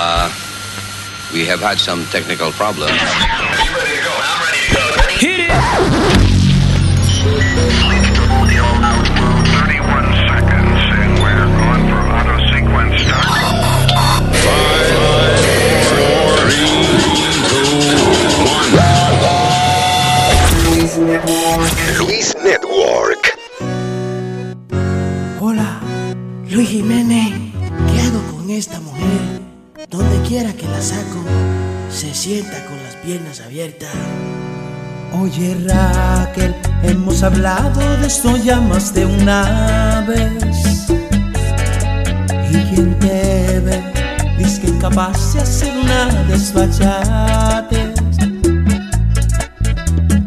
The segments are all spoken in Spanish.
Uh, we have had some technical problems. Hit it! Luis Network. Hola, Luis Jiménez. ¿Qué hago con esta mujer? Donde quiera que la saco, se sienta con las piernas abiertas. Oye Raquel, hemos hablado de esto ya más de una vez. Y quien te ve, dice que capaz de hacer una desfachate.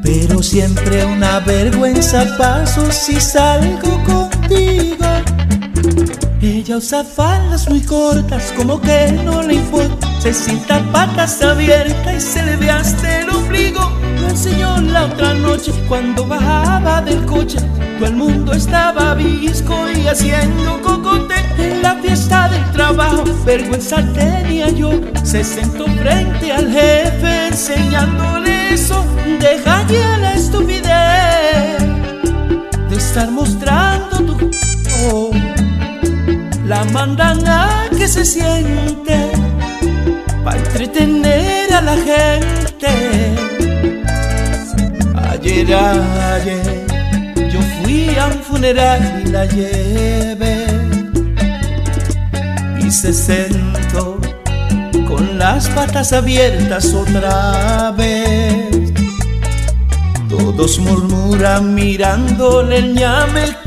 Pero siempre una vergüenza paso si salgo contigo. Usa faldas muy cortas, como que no le importa. Se sienta patas abiertas y se le ve hasta el ombligo. Lo enseñó la otra noche cuando bajaba del coche. Todo el mundo estaba visco y haciendo cocote. En la fiesta del trabajo, vergüenza tenía yo. Se sentó frente al jefe enseñándole eso. Deja ya la estupidez de estar mostrando tu. Oh la mandan a que se siente para entretener a la gente. Ayer, ayer, yo fui a un funeral y la llevé y se sentó con las patas abiertas otra vez. Todos murmuran mirándole el ñame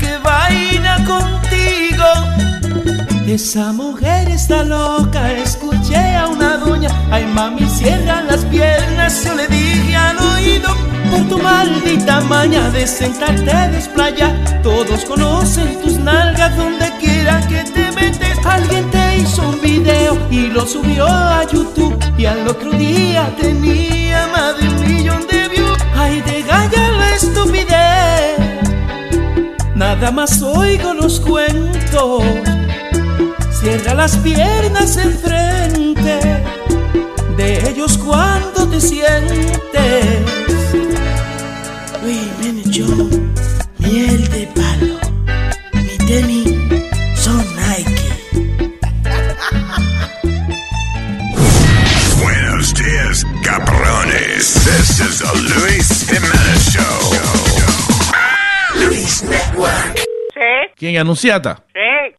Esa mujer está loca, escuché a una doña, ay mami cierra las piernas, yo le dije al oído, por tu maldita maña de sentarte a desplayar, todos conocen tus nalgas donde quiera que te metes, alguien te hizo un video y lo subió a YouTube. Y al otro día tenía más de un millón de views, ay de galla la estupidez, nada más oigo los cuentos. Cierra las piernas enfrente de ellos cuando te sientes. Luis Jiménez, yo, miel de palo. Mi tenis son Nike. Buenos dias, cabrones. This is the Luis Jimenez Show. Luis Network. Sí, ¿Quién? ¿Anunciata?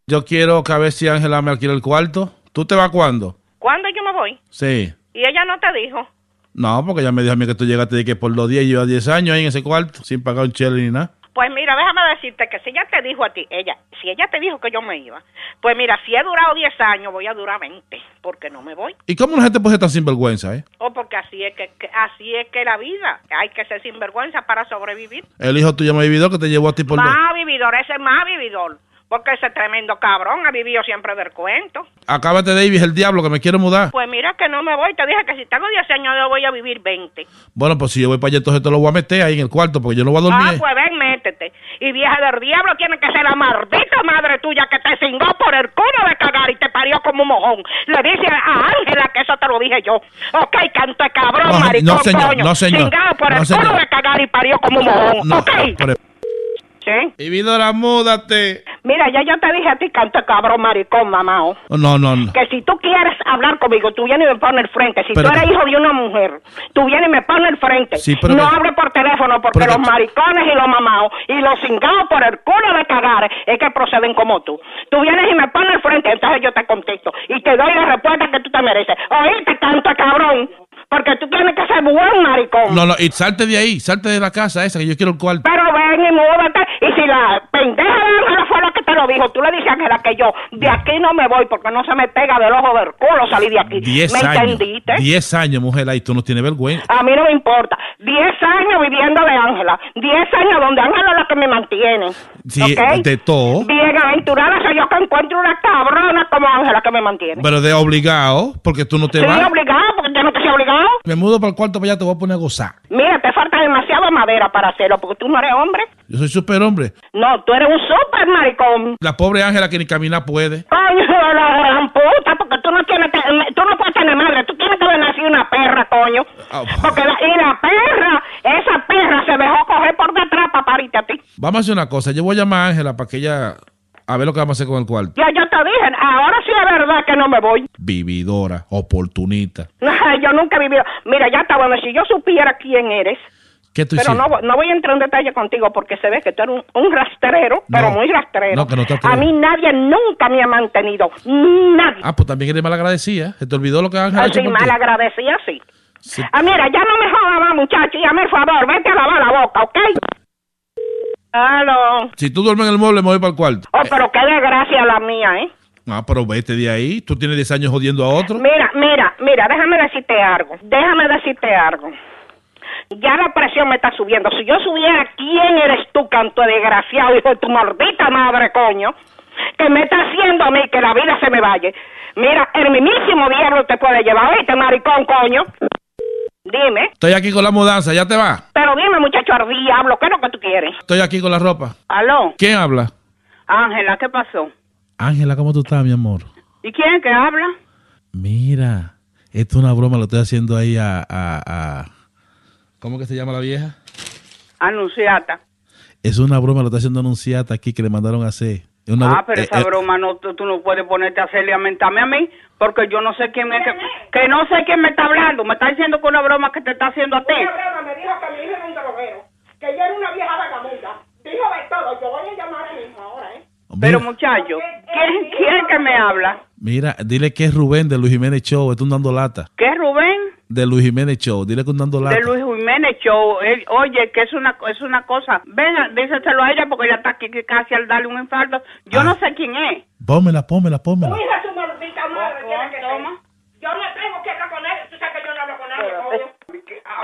Yo quiero que a ver si Ángela me alquila el cuarto. ¿Tú te vas cuándo? ¿Cuándo yo me voy? Sí. Y ella no te dijo. No, porque ella me dijo a mí que tú llegaste de que por los 10 lleva 10 años ahí en ese cuarto, sin pagar un chile ni nada. Pues mira, déjame decirte que si ella te dijo a ti, ella, si ella te dijo que yo me iba, pues mira, si he durado 10 años, voy a durar 20, porque no me voy. ¿Y cómo la gente puede ser tan sinvergüenza, eh? O porque así es que, que- así es que la vida, hay que ser sinvergüenza para sobrevivir. El hijo tuyo me vividor que te llevó a ti por los... Más vividor, ese es más vividor, porque ese tremendo cabrón ha vivido siempre del cuento. Acábate, David, el diablo, que me quiero mudar. Pues mira que no me voy, te dije que si tengo 10 años yo voy a vivir 20. Bueno, pues si yo voy para allá, entonces te lo voy a meter ahí en el cuarto, porque yo no voy a dormir. Ah, pues ven, métete. Y vieja del diablo tiene que ser la maldita madre tuya que te cingó por el culo de cagar y te parió como un mojón. Le dice a Ángela que eso te lo dije yo. Ok, canto de cabrón, No, maricón, no, señor, coño. no, señor. Cingado por No, el señor. culo de cagar y parió como un mojón. No, ok. pero- Sí. Vividora, múdate. Mira, ya yo te dije a ti, canto de cabrón, maricón, mamao. No, no, no. Que si tú quieres hablar conmigo, tú vienes y me pones el frente. Si Pero tú eres que- hijo de una mujer, tú vienes y me pones el frente. Sí, pero no que- hable por teléfono porque pero los que- maricones y los mamados y los cingados por el culo de cagar es que proceden como tú. Tú vienes y me pones el frente, entonces yo te contesto y te doy la respuesta que tú te mereces. Oíste, tanto cabrón, porque tú tienes que ser buen maricón. No, no, y salte de ahí, salte de la casa esa, que yo quiero el cuarto. Pero ven y múdate. Y si la pendeja de Ángela fue la que te lo dijo, tú le dices a Ángela que yo de aquí no me voy porque no se me pega del ojo del culo salir de aquí. Diez ¿Me años. entendiste? Diez años, mujer, ahí tú no tienes vergüenza. A mí no me importa. Diez años viviendo de Ángela. Diez años donde Ángela es la que me mantiene. Sí, ¿ok? de todo. Bien aventurada soy yo que encuentro una cabrona como Ángela que me mantiene. Pero de obligado, porque tú no te Estoy vas. obligado porque yo no te soy obligado. Me mudo para el cuarto para allá, te voy a poner a gozar. Mira, te falta demasiada madera para hacerlo, porque tú no eres hombre. Yo soy super hombre. No, tú eres un super maricón. La pobre Ángela que ni caminar puede. Coño, la gran puta, porque tú no tienes, eh, tú no puedes tener madre, tú tienes que haber nacido una perra, coño. Ah, porque la, y la perra, esa perra se dejó coger por detrás para parirte a ti. Vamos a hacer una cosa, yo voy a llamar a Ángela para que ella a ver lo que vamos a hacer con el cuarto. Ya yo te dije, ahora sí es verdad que no me voy. Vividora, oportunista. Yo nunca he vivido. Mira, ya está bueno, si yo supiera quién eres. ¿Qué tú Pero hiciste? no, voy- no voy a entrar en detalle contigo porque se ve que tú eres un, un rastrero, pero muy rastrero. no, que no te a mí nadie nunca me ha mantenido. Nadie. Ah, pues también eres malagradecida. Se te olvidó lo que Ángela ha hecho Así por ti? mal agradecida, sí. Sí. Ah, mira, ya no me jodas más, muchacho. Ya me favor, vete a lavar la boca, ¿ok? Si tú duermes en el mueble, me voy para el cuarto. Oh, pero qué desgracia la mía, ¿eh? Ah, pero vete de ahí. Tú tienes 10 años jodiendo a otro. Mira, mira, mira, déjame decirte algo. Déjame decirte algo. Ya la presión me está subiendo. Si yo subiera, ¿quién eres tú, canto de desgraciado, hijo de tu maldita madre, coño? Que me está haciendo a mí que la vida se me vaya. Mira, el mismísimo diablo te puede llevar, ¿oíste, maricón, coño? Dime. Estoy aquí con la mudanza, ¿ya te va? Muchacho, al diablo, ¿qué es lo que tú quieres? Estoy aquí con la ropa. Aló, ¿Quién habla? Ángela, ¿qué pasó? Ángela, ¿cómo tú estás, mi amor? ¿Y quién es que habla? Mira, esto es una broma, lo estoy haciendo ahí a, a, a- ¿Cómo que se llama la vieja? Anunciata. Es una broma, lo está haciendo anunciata aquí que le mandaron a hacer. Una Ah, pero eh, esa eh, broma no, tú, tú no puedes ponerte a hacerle a mentarme a mí, porque yo no sé quién me, que, que no sé quién me está hablando. Me está diciendo que una broma que te está haciendo a ti. me dijo que mi hijo era un droguero, que yo era una vieja vagabunda. Dijo de todo, yo voy a llamar a mismo ahora, ¿eh? Pero mira, muchacho, ¿quién, quién que me habla? mira, dile que es Rubén de Luis Jiménez Show, es un dando lata. ¿Qué es Rubén? De Luis Jiménez Show, dile que un dando lata. De Luis Jiménez Show. Él- oye, que es una, es una cosa. Venga, díselo a ella porque ella está aquí casi al darle un infarto. Yo Ah. no sé quién es. Pómela, pómela, pómela. Hija de su maldita madre, Oh, tiene que ser. toma. Yo no tengo que hablar con él, tú sabes que yo no hablo con nadie.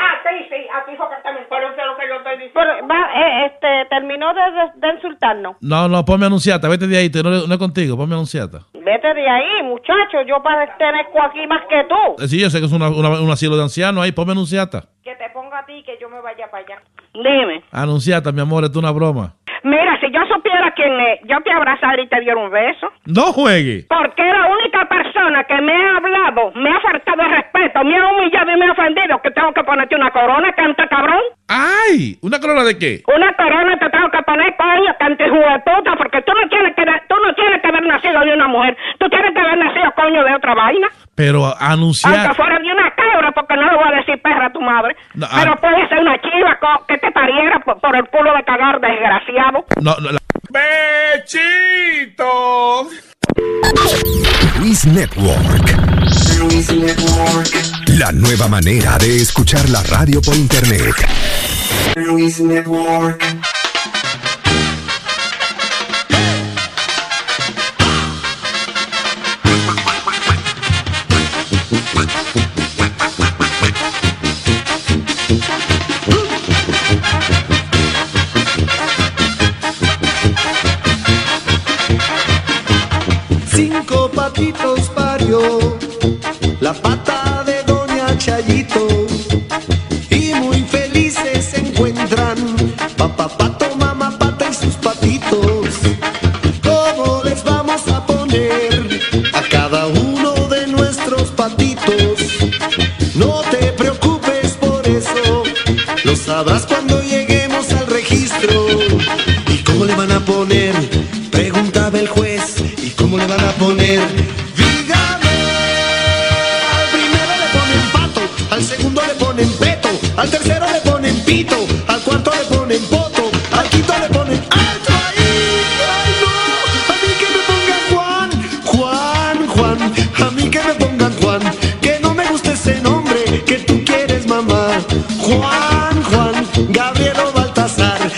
Ah, sí, sí, a tu hijo que está me Pero eso es lo que yo estoy diciendo. Pero, va, eh, este, terminó de, de, de insultarnos. No, no, ponme anunciata, vete de ahí, te- no, no es contigo, ponme anunciata. Vete de ahí, muchacho, yo pertenezco aquí más que tú. Eh, Sí, yo sé que es una, una- un asilo de ancianos ahí, ponme anunciata. Que te ponga a ti y que yo me vaya para allá. Dime. Anunciata, mi amor, esto es una broma. Mira, si yo supiera quién es, yo te abrazaría y te diera un beso. No juegue. Porque la única persona que me ha hablado, me ha faltado el respeto, me ha humillado y me ha ofendido, que tengo que ponerte una corona, canta cabrón. ¡Ay! ¿Una corona de qué? Una corona te tengo que poner, coño, cante juguetuda, porque tú no tienes que tú no tienes que haber nacido de una mujer, tú tienes que haber nacido, coño, de otra vaina. Pero Aunque anunciar. fuera de una cabra, porque no le voy a decir perra a tu madre. No, Pero ah. puede ser una chiva que te pariera por, por el culo de cagar, desgraciado. No, no, la- ¡Bechito! Luis Network. La nueva manera de escuchar la radio por internet. Patitos parió la pata de Doña Chayito y muy felices se encuentran papá pato, mamá pata y sus patitos. ¿Cómo les vamos a poner a cada uno de nuestros patitos? No te preocupes por eso, lo sabrás cuando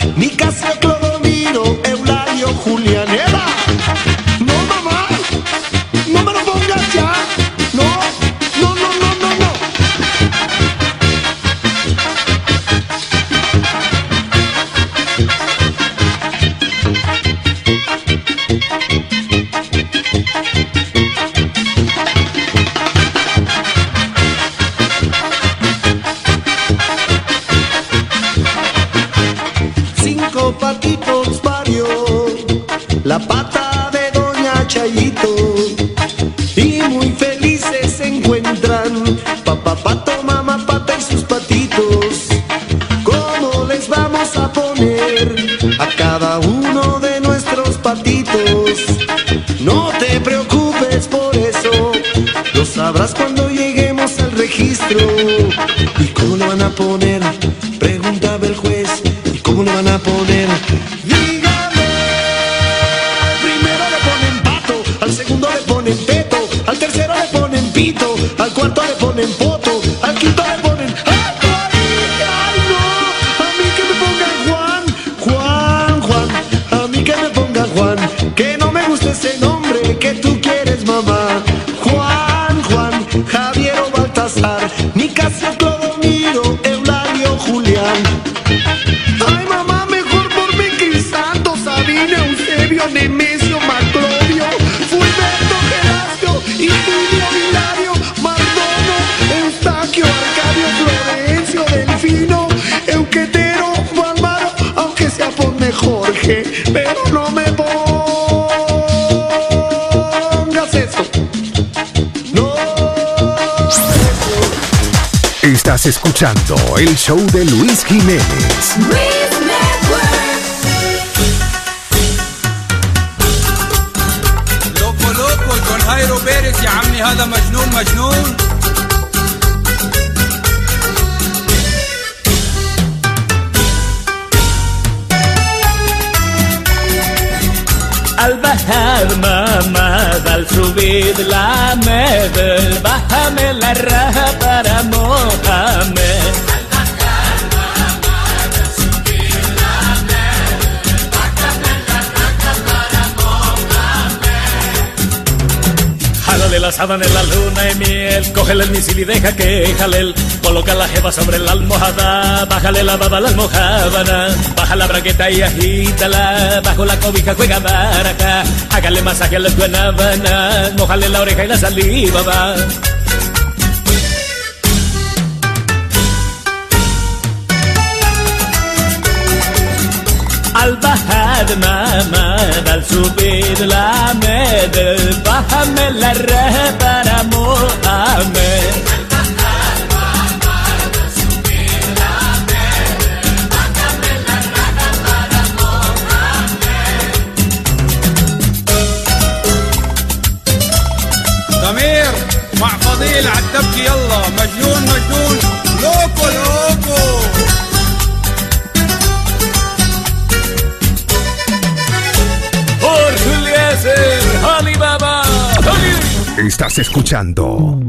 Baltasar, Nicasio, Clodomiro, Eulalio, Julián, poner el show de Luis Jiménez. Cógele el misil y deja que jalel. Coloca la jeva sobre la almohada. Bájale la baba la almohábana. Baja la bragueta y agítala. Bajo la cobija juega baraja. Hágale masaje a la guanábana. Mojale la oreja y la saliva va. Al bajar ما ما دل أدمامة بالسبيل العماد بحمل الرهب أنا مؤمن. ضمير مع فضيل عالتبكي يلا مجنون مجنون. لوكو لوكو. estás escuchando.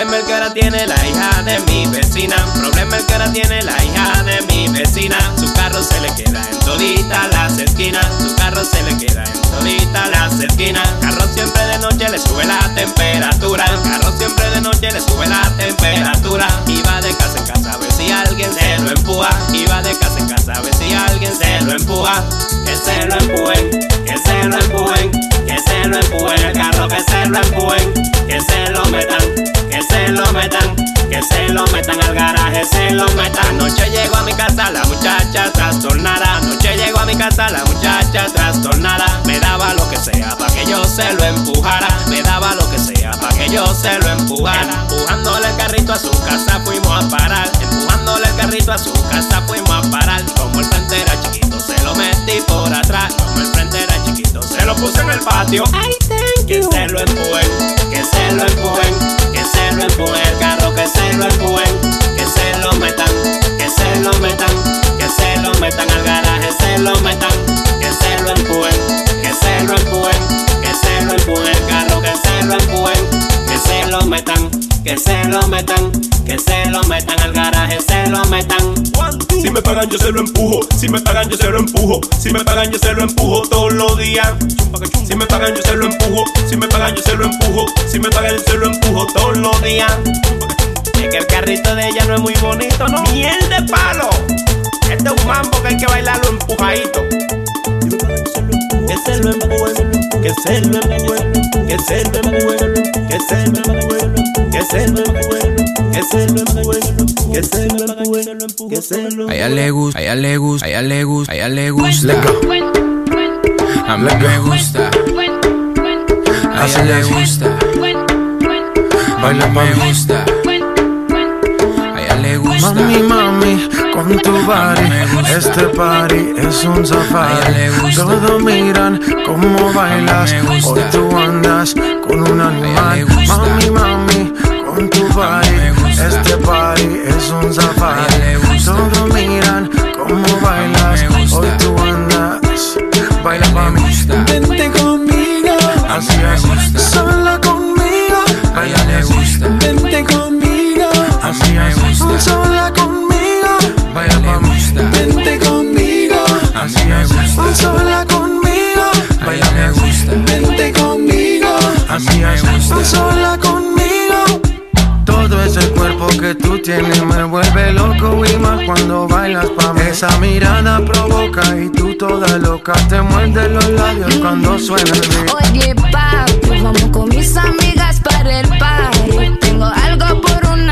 Problema el que ahora tiene la hija de mi vecina. Problema el que ahora tiene la hija de mi vecina. Su carro se le queda en todita las esquinas. Su carro se le queda en todita las esquinas. Carro siempre de noche le sube la temperatura. Carro siempre de noche le sube la temperatura. Y va de casa en casa a ver si alguien se lo empuja. Y va de casa en casa a ver si alguien se lo empuja. Que se lo empujen, que se lo empujen, que se lo empujen. El carro que se lo empujen, que se lo metan, se lo metan, que se lo metan al garaje, se lo metan. Anoche llegó a mi casa la muchacha trastornada. Anoche llegó a mi casa la muchacha trastornada. Me daba lo que sea para que yo se lo empujara. Me daba lo que sea para que yo se lo empujara. Empujándole el carrito a su casa fuimos a parar. Empujándole el carrito a su casa fuimos a parar. Como el frente era chiquito, se lo metí por atrás. Como el frente era chiquito, se lo puse en el patio. que se lo empujen, que se lo empujen, se lo empujen. El carro que se lo empujen, que se lo metan, que se lo metan, que se lo metan al garaje, se lo metan, que se lo empujen, que se lo empujen, que se lo empujen. El carro que se lo empujen, metan, que se lo metan, que se lo metan al garaje, se lo metan. Si me pagan yo se lo empujo, si me pagan yo se lo empujo, si me pagan yo se lo empujo todos los días. Si me pagan yo se lo empujo, si me pagan yo se lo empujo, si me pagan yo se lo empujo todos los días. Es que el carrito de ella no es muy bonito, ¿no? Miel de palo. Este es un mambo que hay que bailarlo empujadito. Que se lo empuje, que se lo empuje, que se lo empuje, que se lo empuje, que se lo empuje, que se lo empuje, que se lo empuje, que se lo A ella le gusta, a ella le gusta, a ella le gusta, a ella le gusta. A mí me gusta. A ella le gusta. Baila me gusta. Gusta. Mami, mami, con tu body, este party es un safari. Todos miran cómo bailas, hoy tú andas con un animal. Mami, mami, con tu body, este party es un safari. Todos miran cómo bailas, hoy tú andas. Baila pa' mí, Vente conmigo. así es, sola conmigo. A ella le gusta. Vente conmigo. Así es, sola conmigo. Baila pa' mí. Vente conmigo. Así me gusta. Sola conmigo. A ella le gusta. Vente conmigo. Así es, sola conmigo. Todo ese cuerpo que tú tienes me vuelve loco y más cuando bailas pa' mí. Esa mirada provoca y tú toda loca te muerde los labios cuando suena el beat. Oye, papi, vamos con mis amigas para el party. Tengo algo por un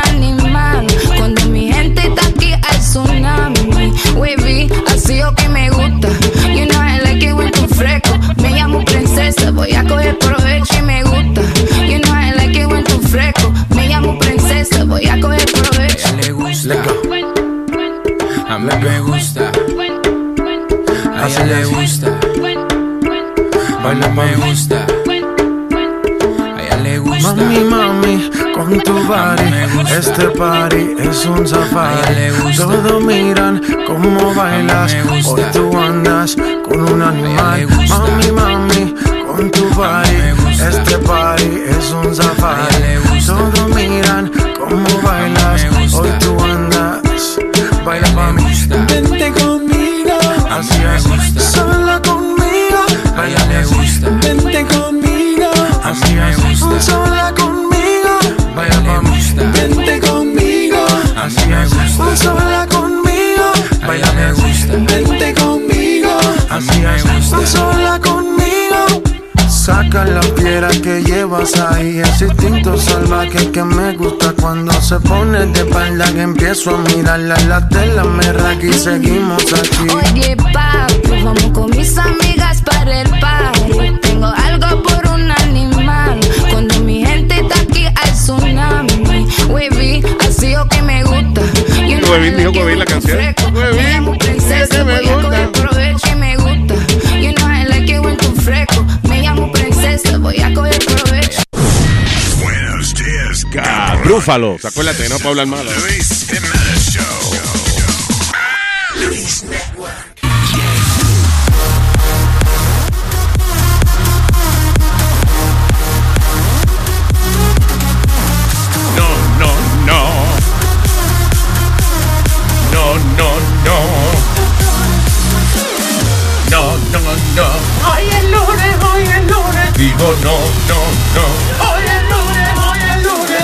tsunami. Wavy, así o que me gusta. You know I like it when tú fresco. Me llamo princesa, voy a coger provecho y me gusta. You know I like it when tú fresco. Me llamo princesa, voy a coger provecho. A ella le gusta. A mí me gusta. A ella le gusta. Baila me gusta. A ella le gusta. Mami, mami, con tu body. Este party es un safari. Todo miran cómo bailas. Hoy tú andas con un animal. Mami, mami, con tu body. Este party es un safari. Todo miran cómo bailas. Hoy tú andas. Baila pa' mí. Vente conmigo. Así es. Sola conmigo. Baila Vente conmigo. Así es. Sola a ella me gusta. Vente conmigo. Así me gusta. Sola conmigo. Saca la piedra que llevas ahí, ese instinto salvaje que me gusta cuando se pone de espalda que empiezo a mirarla la tela me raca y seguimos aquí. Oye, papi, vamos con mis amigas para el party. Tengo algo por un animal. Cuando mi gente está aquí hay tsunami. Wavy, así o que me gusta. I dijo la canción. que me voy a coger gusta. provecho que me gusta. You know I like it when tú fresco. Me llamo princesa, voy a coger provecho. Buenos días. Acuérdate, no puedo hablar malo. Luis Jiménez Digo no, no, no. Hoy es lunes, hoy es lunes.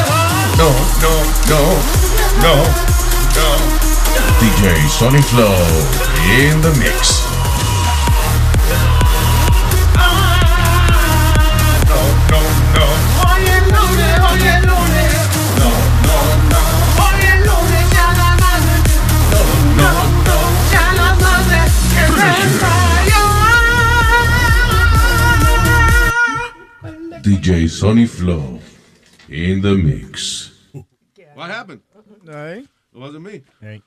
No, no, no. No, no. DJ Sonny Flow in the mix. DJ Sonny Flow in the mix. What happened? Ahí. It wasn't me. It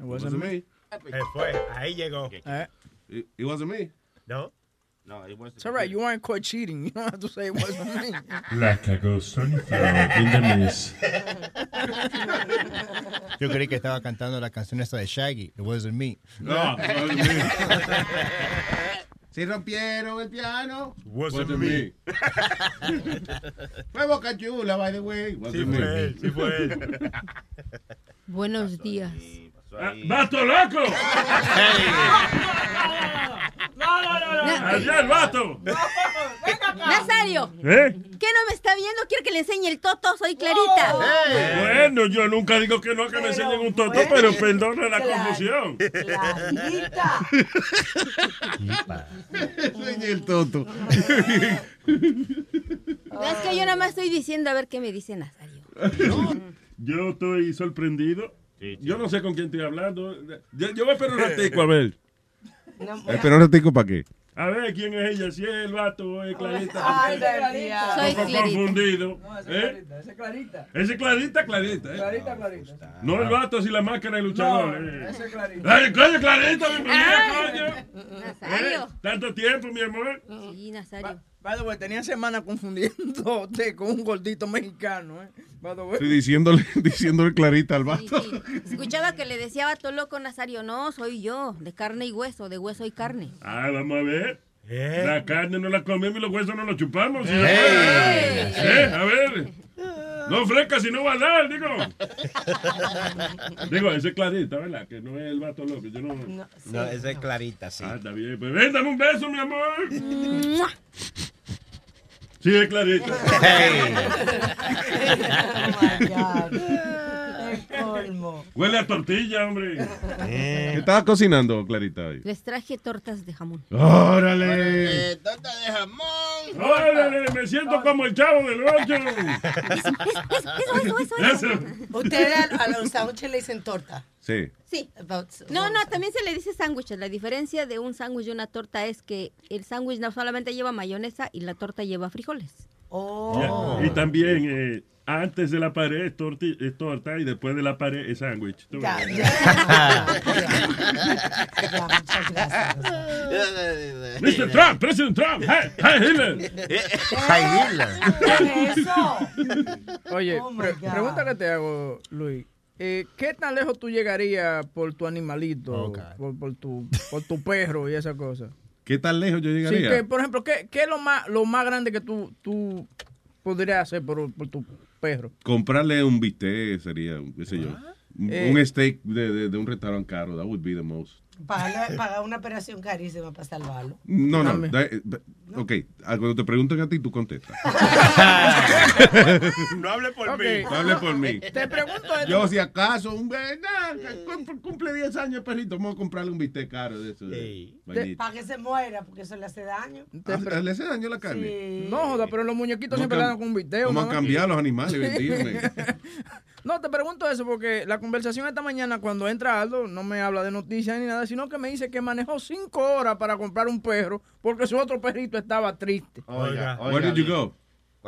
It wasn't me. Se fue, ahí llegó. Eh. It, it wasn't me. No. No, it wasn't. It's all right. You weren't caught cheating. You don't have to say it wasn't me. La cagó Sonny Flow in the mix. Yo creí que estaba cantando la canción esa de Shaggy. It wasn't me. No, it wasn't me. Si rompieron el piano, Wasn't me. Fue Boca Chula, by the way. Wasn't me. sí fue él. Buenos días. ¡Vato loco! ¡Allá el vato! Nazario, ¿Eh? ¿qué no me está viendo? ¿Quiere que le enseñe el toto? Soy Clarita. Bueno, yo nunca digo que no, que me enseñen un toto, pero perdona la confusión. Enseñé el toto. Es que yo nada más estoy diciendo a ver qué me dice Nazario. Yo estoy sorprendido. Yo no sé con quién estoy hablando. Yo, yo voy a esperar un ratico a ver. Espera un ratico para qué. A ver quién es ella, si es el vato o es Clarita. Ay, Clarita. Soy Clarita. confundido. ese ¿Eh? Clarita, ese Clarita. Ese Clarita, Clarita. ¿eh? Clarita, Clarita. No el vato, si la máscara de luchador. No, eh. ese Clarita. Ay, coño, Clarita, bienvenida, coño. Nazario. ¿Eh? Tanto tiempo, mi amor. Sí, Nazario. By the way, tenía semana confundiéndote con un gordito mexicano, ¿eh? By the way. Sí, diciéndole, diciéndole clarita al vato. Escuchaba que le decía vato loco Nazario. No, soy yo, de carne y hueso, de hueso y carne. Ah, vamos a ver. La carne no la comemos y los huesos no los chupamos. ¿sí? ¡Ey! ¿Eh? A ver. No fresca si no va a dar, digo. digo, ese es clarita, ¿verdad? Que no es el vato loco. Yo no... No, esa es clarita, sí. Ah, está bien. Pues ven, dame un beso, mi amor. She declared it. Hey. oh my God. Huele a tortilla, hombre. ¿Qué estaba cocinando, Clarita? hoy? Les traje tortas de jamón. ¡Órale! torta de jamón. ¡Órale! Me siento como el chavo del ocho. Eso, eso, eso. Eso. Ustedes a, los sándwiches le dicen torta. Sí. Sí. No, no, también se le dice sándwiches. La diferencia de un sándwich y una torta es que el sándwich no solamente lleva mayonesa y la torta lleva frijoles. Oh. Y también, eh, antes de la pared es, torti- es torta y después de la pared es sándwich. Ya, ves. Mr. Trump, President Trump, hey, hey Hitler. Hey, ¿Qué es eso? Oye, Oh, pre- pregunta que te hago, Luis. Eh, ¿Qué tan lejos tú llegarías por tu animalito, por, por tu, por tu perro y esa cosa? ¿Qué tan lejos yo Sí, llegaría? que, por ejemplo, ¿qué, qué es lo más, lo más grande que tú, tú podrías hacer por, por tu perro? Comprarle un bistec sería, qué sé yo. un- Eh. un steak de, de, de un restaurante caro. That would be the most. Pagar, una operación carísima para salvarlo. No, no. Da- eh, ok, cuando te pregunten a ti, tú contestas. no hable por Ok. mí. No hable por mí. Te pregunto. Yo, si acaso, un nah, cum- cumple 10 años el perrito, vamos a comprarle un bistec caro de eso. de vainita. Para que se muera, porque eso le hace daño. Ah, ¿Le hace daño la carne? Sí. No, joda, pero los muñequitos Vamos siempre le dan con un video. Vamos a cambiar los animales, bendígame. No, te pregunto eso porque la conversación esta mañana cuando entra Aldo no me habla de noticias ni nada, sino que me dice que manejó cinco horas para comprar un perro porque su otro perrito estaba triste. Oiga, Where did you go?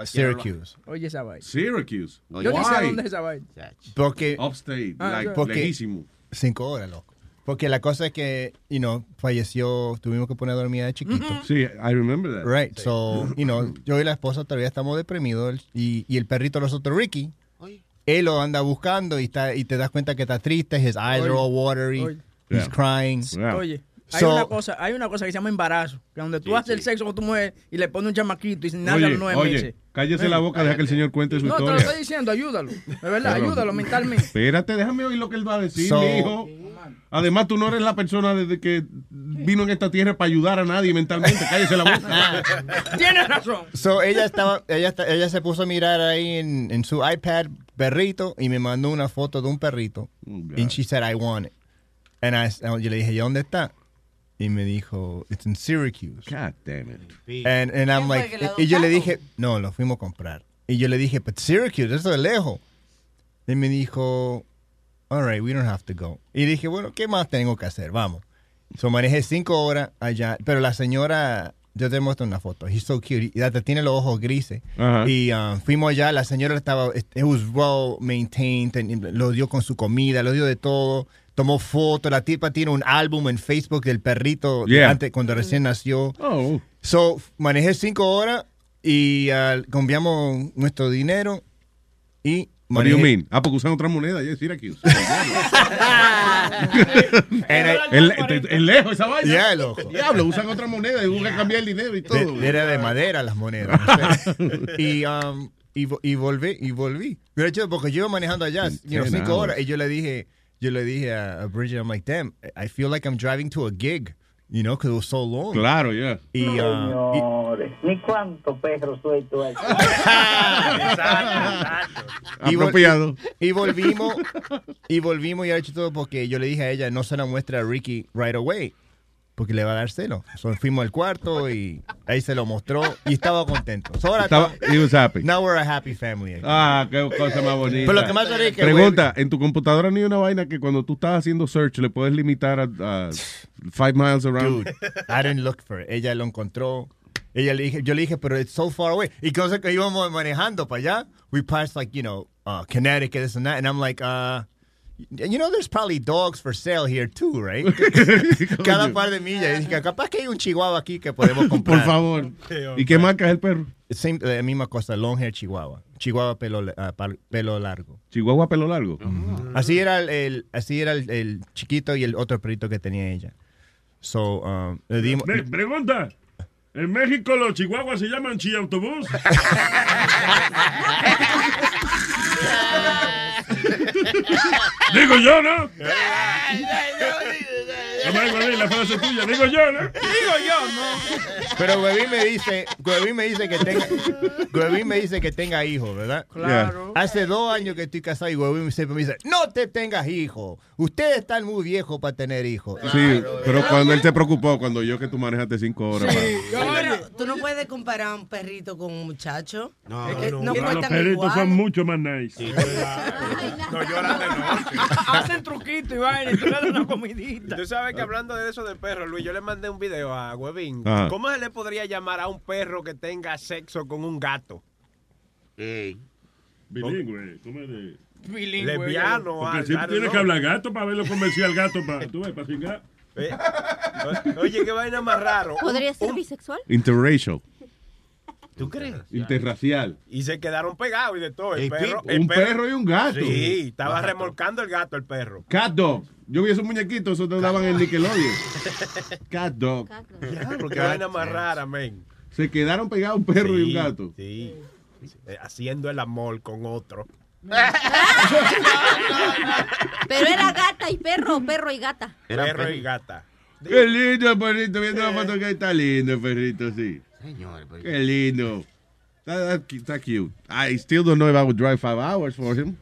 Syracuse. Oye esa vaina. Syracuse. Yo ni sé Why? dónde es esa vaina. Porque. Upstate, Ah, like, porque- lejísimo. Cinco horas, loco. Porque la cosa es que, you know, falleció, tuvimos que poner a dormir de chiquito. Sí, I remember that. Right, so, you know, yo y la esposa todavía estamos deprimidos y, y el perrito nosotros, Ricky, él lo anda buscando y, está, y te das cuenta que está triste, his eyes are all watery, Oye. he's Yeah. crying. Oye, hay, So- una cosa, hay una cosa que se llama embarazo, que donde tú haces el sexo con tu mujer y le pones un chamaquito y se nace a los nueve oye, meses. cállese la boca, deja que el señor cuente su No, te lo historia. estoy diciendo, ayúdalo. De verdad, ayúdalo mentalmente. Espérate, déjame oír lo que él va a decir, So- mijo. Además, tú no eres la persona desde que vino en esta tierra para ayudar a nadie mentalmente. Cállese la boca. Tienes razón. So, ella estaba, ella, está- ella se puso a mirar ahí en, en su iPad perrito y me mandó una foto de un perrito. and she said, I want it. And I, yo le dije, ¿y dónde está? Y me dijo, it's in Syracuse. God damn it. And, and I'm ¿Quién fue like, y yo le dije, no, lo fuimos a comprar. Y yo le dije, but Syracuse, eso es lejos. Y me dijo, all right, we don't have to go. Y dije, bueno, ¿qué más tengo que hacer? Vamos. So manejé cinco horas allá, pero la señora, yo te muestro una foto, he's so cute, y hasta tiene los ojos grises. Ajá. Y um, fuimos allá, la señora estaba, it was well maintained, ten- lo dio con su comida, lo dio de todo. Tomó fotos, la tipa tiene un álbum en Facebook del perrito de Yeah. antes, cuando recién nació. Oh. So, manejé cinco horas y ah, cambiamos nuestro dinero y What do you mean? Ah, porque usan otra moneda. Ya es El- el- el lejos esa vaina. Ya, loco. Diablo, usan otra moneda y buscan cambiar el dinero y todo. De- era de madera las monedas. no sé. y, um, y, vo- y volví, y volví. Pero chido, porque yo iba manejando allá, you know, cinco horas, y yo le dije, yo le dije a, a Bridget, I'm like, damn, I feel like I'm driving to a gig, you know, because it was so long. Claro, ya. Y, uh, y- ni cuánto perro suelto hay. Y vol- Apropiado. Y, volvimos, y volvimos y ha hecho todo porque yo le dije a ella, no se la muestra a Ricky right away, porque le va a dar celo. So, fuimos al cuarto y ahí se lo mostró y estaba contento. So, ahora Estaba, he was happy. Now we're a happy family. again. Ah, qué cosa más bonita. Pero lo que más sorry es que, Pregunta, en tu computadora ni una vaina que cuando tú estás haciendo search le puedes limitar a, a five miles around. Dude, I didn't look for it. Ella lo encontró. Ella le dije, yo le dije, pero it's so far away. Y cosa que íbamos manejando para allá, we passed like, you know, uh, Connecticut, this and that. And I'm like, uh, you know, there's probably dogs for sale here too, right? Cada par de millas. Capaz que hay un chihuahua aquí que podemos comprar. Por favor. ¿Y qué marca es el perro? Same, la misma cosa, long hair chihuahua. Chihuahua pelo, ah, par- pelo largo. Chihuahua pelo largo. Así era el, el- así era el, el chiquito y el otro perrito que tenía ella. So, um, le dimos... Me- pregunta. En México los chihuahuas se llaman chiautobús. Digo yo, ¿no? La frase tuya. Digo yo, ¿no? Digo yo, no. Pero Huevín me dice, Huevín me dice que tenga, Huevín me dice que tenga hijos, ¿verdad? Claro. Hace dos años que estoy casado y Huevín siempre me dice, no te tengas hijos. Ustedes están muy viejos para tener hijos. Sí, pero cuando él se preocupó, cuando yo que tú manejaste cinco horas. Pero tú no comparar un perrito con un muchacho. No, Es que no, no los perritos igual. son mucho más nice. No lloran de noche. Hacen truquito y vaina y tú le das una comidita. Tú sabes que hablando de eso del perro, Luis, yo le mandé un video a Webin. ¿Cómo se le podría llamar a un perro que tenga sexo con un gato? Bilingüe, ¿cómo es de...? Bilingüe. Lesbiano. Porque ah, tienes que hablar gato para verlo convencer al gato para, tú ves, para cingar. Eh, Oye, qué vaina más raro. ¿Podría ser un- bisexual? Interracial. ¿Tú crees? Interracial. Y se quedaron pegados y de todo. El perro, un perro y un gato. Sí, estaba remolcando el gato el perro. Cat dog. Yo vi esos muñequitos, esos te daban en Nickelodeon. Cat dog. Qué vaina más rara, men. Se quedaron pegados un perro y un gato. Sí. Eh, Haciendo el amor con otro. Pero era gata y perro, perro y gata. Perro y gata. Qué lindo el perrito, viendo la foto que está lindo el perrito, sí. Qué lindo. That, that- that's cute. I still don't know if I would drive five hours for him.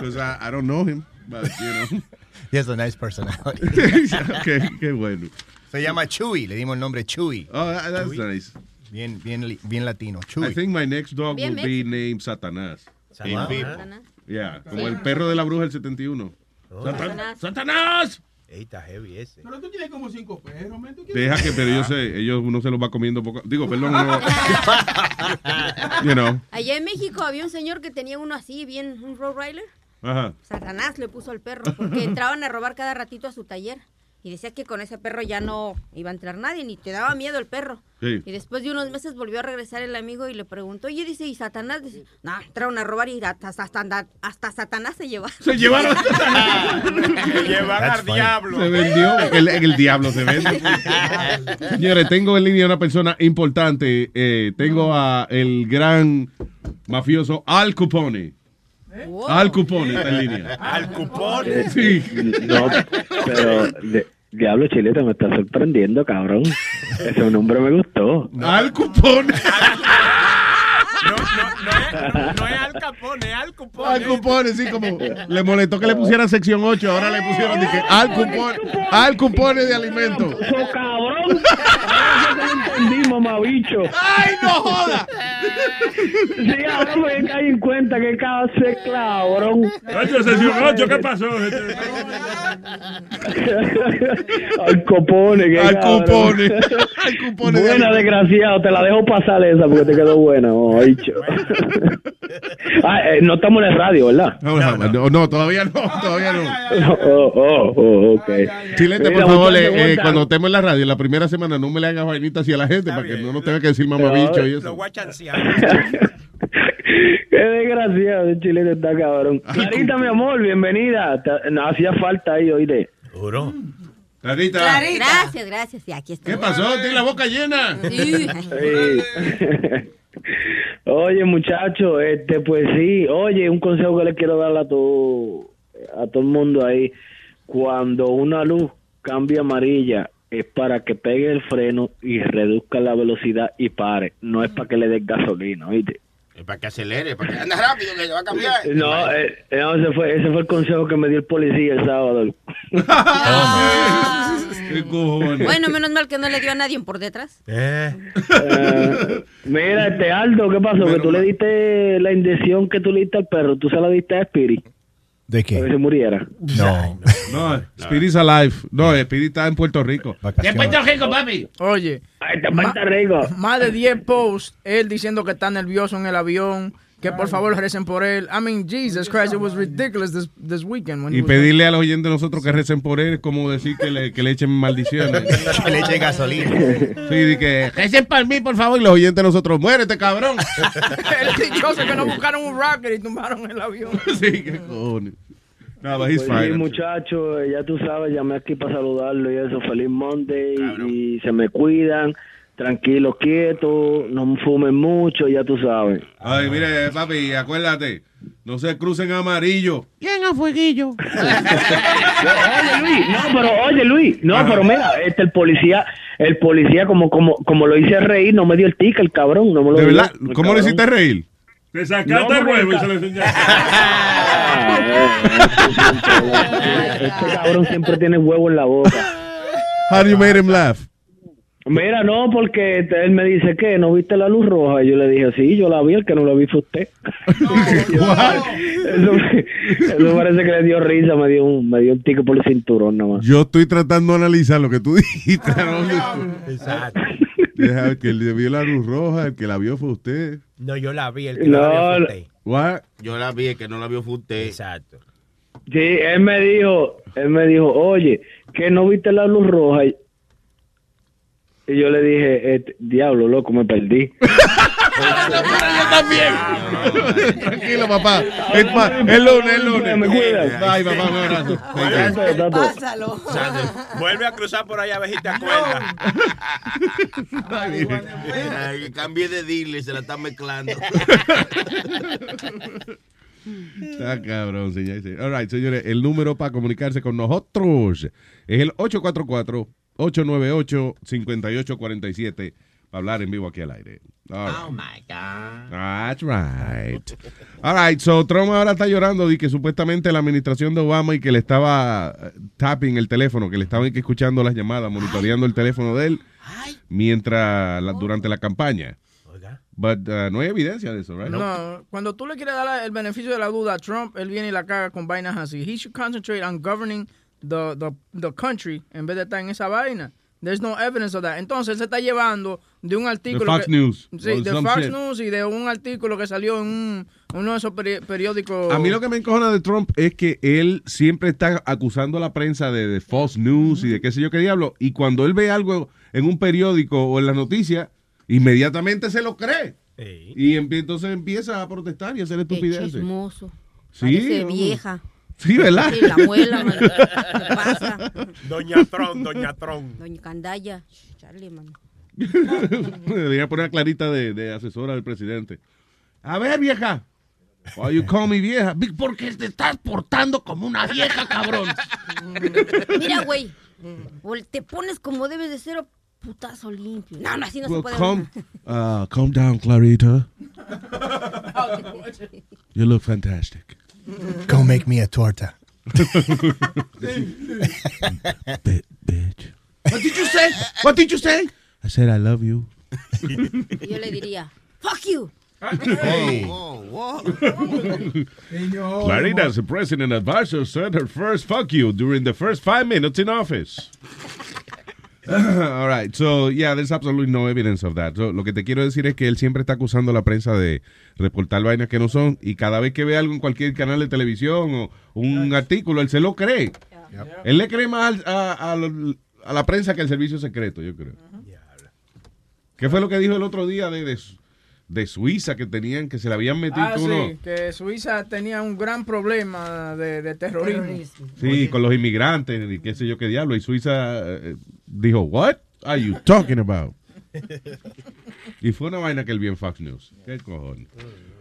Because I, I don't know him. But, you know. He has a nice personality. qué, qué bueno. Se llama Chewy, le dimos el nombre Chewy. Oh, that- that's nice. Bien, bien, bien latino. Chewy. I think my next dog Bien will be named Satanás. Satanás. Yeah, como el perro de la bruja del 71. Satan- Satanás. Ey, está heavy ese. Pero tú tienes como cinco perros, man. ¿Tú Deja que, pero yo sé, ellos uno se los va comiendo poco. Digo, perdón, uno- you know. Allá en México había un señor que tenía uno así, bien, un Rottweiler. Ajá. Satanás le puso al perro porque entraban a robar cada ratito a su taller. Y decía que con ese perro ya no iba a entrar nadie, ni te daba miedo el perro. Sí. Y después de unos meses volvió a regresar el amigo y le preguntó, oye, dice, ¿y Satanás? Dice, no, entraron a robar y hasta, hasta, hasta Satanás se llevaron. Se llevaron a Se llevan al diablo. Se vendió. El, el diablo se vende. Señores, tengo en línea una persona importante. Eh, tengo a el gran mafioso Al Cupone. Al Cupone está en línea. Al cupón. Sí. No, pero de- Diablo Chilete me está sorprendiendo, cabrón. Ese nombre me gustó. Al Cupone. No, no, no es, no es al capone, es al cupón. Al Cupone, sí, como le molestó que le pusieran sección 8. Ahora le pusieron dije, Al Cupone. Al Cupone de alimentos. ¡So cabrón! No entendí, mamabicho. ¡Ay, no joda! Sí, ahora me caí en cuenta que cabe cabrón. Oye, sección 8, ¿qué pasó? Al copone, que Al cupone. Al Buena, desgraciado. Te la dejo pasar esa porque te quedó buena, mamabicho. ah, eh, no estamos en el radio, ¿verdad? No, no, no, todavía no, todavía no. Oh, oh, oh, ok. Chilete, por favor, eh, ¿cómo eh, cuando estemos en la radio, la primera semana no me le hagas vainitas así a la gente para que no nos tenga que decir mamabicho y Lo eso. voy a chancear. Qué desgraciado, el chileno está cabrón. Clarita, mi amor, bienvenida. No, hacía falta ahí, oíste. Duro. Clarita, Gracias, gracias. Sí, aquí estoy. ¿qué pasó? Tienes la boca llena. Sí. Sí. Oye, muchacho, este, pues sí. Oye, un consejo que le quiero dar a todo, a todo el mundo ahí. Cuando una luz cambia amarilla, es para que pegue el freno y reduzca la velocidad y pare. No es para que le des gasolina, ¿oíste? Es para que acelere, para que ande rápido, que va a cambiar. No, eh, no, ese, fue, ese fue el consejo que me dio el policía el sábado. Bueno, menos mal que no le dio a nadie por detrás. Eh, mira, este Aldo, ¿qué pasó? que tú le diste la inyección que tú le diste al perro, tú se la diste a Spirit. ¿De Para que se muriera. No. No, Spirit's alive. No, Spirit está en Puerto Rico. De Puerto Rico, papi. Oye. ma- Más de 10 posts, él diciendo que está nervioso en el avión, que por favor recen por él. I mean, Jesus Christ, it was ridiculous this, this weekend. when he Y pedirle a los oyentes de nosotros que recen por él es como decir que le, que le echen maldiciones. Que le echen gasolina. Sí, que recen por mí, por favor. Y los oyentes de nosotros, muérete, cabrón. el dichoso que no buscaron un rocket y tumbaron el avión. sí, qué cojones. No, but he's Pues sí, fine. muchachos, ya tú sabes, llamé aquí para saludarlo y eso. Feliz Monday y se me cuidan. Tranquilos, quietos, no fumen mucho, ya tú sabes. Ay, mire, papi, acuérdate. No se crucen amarillo. ¿Quién a fueguillo? Oye, Luis, no, pero oye, Luis, no, pero mira, este el policía, el policía como como como lo hice reír, no me dio el ticket, el cabrón, no me lo ¿De dio. verdad? el ¿Cómo cabrón. hiciste reír? Te sacaste No, el huevo y se lo enseñaste. Este cabrón siempre tiene huevo en la boca. How you made him laugh? Mira, no, porque él me dice que no viste la luz roja. Y yo le dije, sí, yo la vi, el que no la vi fue usted. eso, me- eso parece que le dio risa, me dio un, me dio un ticket por el cinturón nomás. Yo estoy tratando de analizar lo que tú dijiste. Exacto. Deja que el que vio la luz roja, el que la vio fue usted. No, yo la vi, el que No, la vio fue no. usted. What? Yo la vi, el que no la vio fue usted. Exacto. Sí, él me dijo, él me dijo, oye, que no viste la luz roja. Y yo le dije, eh, diablo, loco, me perdí. Yo también. Tranquilo, papá. El lunes, el lunes. Me cuidas. Bye, papá, un abrazo. Pásalo. Vuelve a cruzar por allá a ver si te acuerdas. Ay, que cambie de dealer, se la están mezclando. Está cabrón, señores. All right, señores, el número para comunicarse con nosotros es el 844-898-5847 para hablar en vivo aquí al aire. Right. Oh my God. That's right. All right, so Trump ahora está llorando de que supuestamente la administración de Obama y que le estaba eh, tapping el teléfono, que le estaban escuchando las llamadas, monitoreando el teléfono de él mientras la- durante la campaña. But uh, no hay evidencia de eso, right? No, cuando tú le quieres dar el beneficio de la duda a Trump, él viene y la caga con vainas así. He should concentrate on governing the, the, the country en vez de estar en esa vaina. There's no evidence of that. Entonces, él se está llevando de un artículo. Fox que- News, Sí, de Fox shit. News y de un artículo que salió en un, uno de esos peri- periódicos. A mí lo que me encojona de Trump es que él siempre está acusando a la prensa de, de false news y de qué sé yo qué diablo. Y cuando él ve algo en un periódico o en las noticias, inmediatamente se lo cree. Y entonces empieza a protestar y a hacer Qué estupideces. chismoso. Sí, Parece vieja. Sí, ¿verdad? Sí, la abuela. ¿Qué pasa? Doña Tron, Doña Tron. Doña Candaya. Charlie, man. Debería poner a Clarita de, de asesora del presidente. A ver, vieja. Why you call me vieja? Big, Porque te estás portando como una vieja, cabrón. Mira, güey. O te pones como debes de ser o putazo limpio. No, no, así no Well, se puede. calm, uh, calm down, Clarita. You look fantastic. Go make me a torta. Bi- bitch. What did you say? What did you say? I said I love you. Y yo le diría, fuck you. Hey. Clarita's president advisor said her first fuck you during the first five minutes in office. All right, so yeah, there's absolutely no evidence of that. So, lo que te quiero decir es que él siempre está acusando a la prensa de reportar vainas que no son y cada vez que ve algo en cualquier canal de televisión o un artículo, él se lo cree. Él le cree más al- a, a la prensa que al servicio secreto, yo creo. ¿Qué fue lo que dijo el otro día de, de, de Suiza que tenían, que se le habían metido Ah, uno? sí, que Suiza tenía un gran problema de, de terrorismo. Sí, con los inmigrantes y qué sé yo qué diablo. Y Suiza eh, dijo, what are you talking about? y fue una vaina que él vio en Fox News. ¿Qué cojones?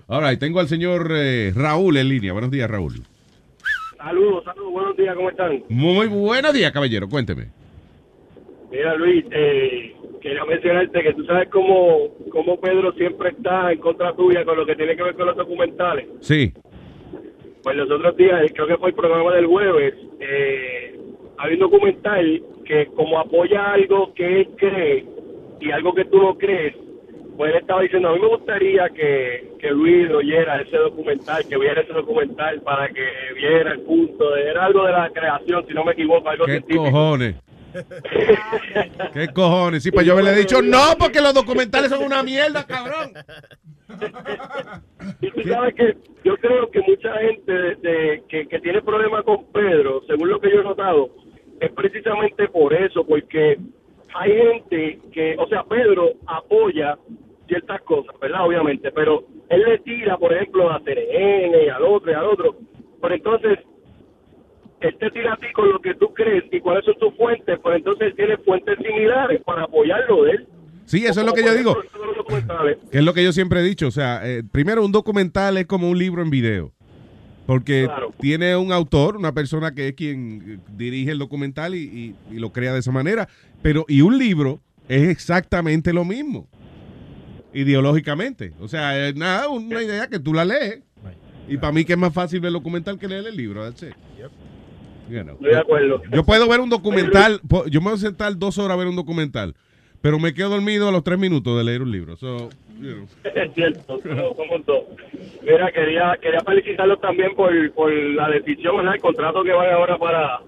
All right, tengo al señor eh, Raúl en línea. Buenos días, Raúl. Saludos, saludos, buenos días, ¿cómo están? Muy buenos días, caballero. Cuénteme. Mira, Luis, eh, quería mencionarte que tú sabes cómo, cómo Pedro siempre está en contra tuya con lo que tiene que ver con los documentales. Sí. Pues los otros días, creo que fue el programa del jueves, eh, hay un documental que como apoya algo que él cree y algo que tú no crees, pues él estaba diciendo, a mí me gustaría que, que Luis oyera ese documental, que viera ese documental para que viera el punto, de, era algo de la creación, si no me equivoco, algo ¿Qué científico. cojones? ¿Qué cojones? Sí, pues yo le he dicho, no, porque los documentales son una mierda, cabrón. Y tú sabes que yo creo que mucha gente de- que, que tiene problemas con Pedro, según lo que yo he notado, es precisamente por eso, porque hay gente que, o sea, Pedro apoya ciertas cosas, ¿verdad? Obviamente, pero él le tira, por ejemplo, a CNN al otro y al otro. Pero entonces, él te tira a ti con lo que tú crees y cuáles son tus fuentes, pues entonces él tiene fuentes similares para apoyarlo de él. Sí, eso es lo que yo digo. Que es lo que yo siempre he dicho. O sea, eh, primero, un documental es como un libro en video. Porque tiene un autor, una persona que es quien eh, dirige el documental y, y- y lo crea de esa manera. Pero, y un libro es exactamente lo mismo. Ideológicamente. O sea, es nada, una idea que tú la lees. Y para mí que es más fácil ver el documental que leer el libro. that's it. You know. Estoy de acuerdo. Yo puedo ver un documental, yo me voy a sentar dos horas a ver un documental, pero me quedo dormido a los tres minutos de leer un libro. So, you know. Es cierto, somos- somos dos. Mira, quería, quería felicitarlos también por, por la decisión, ¿verdad? El contrato que van ahora para,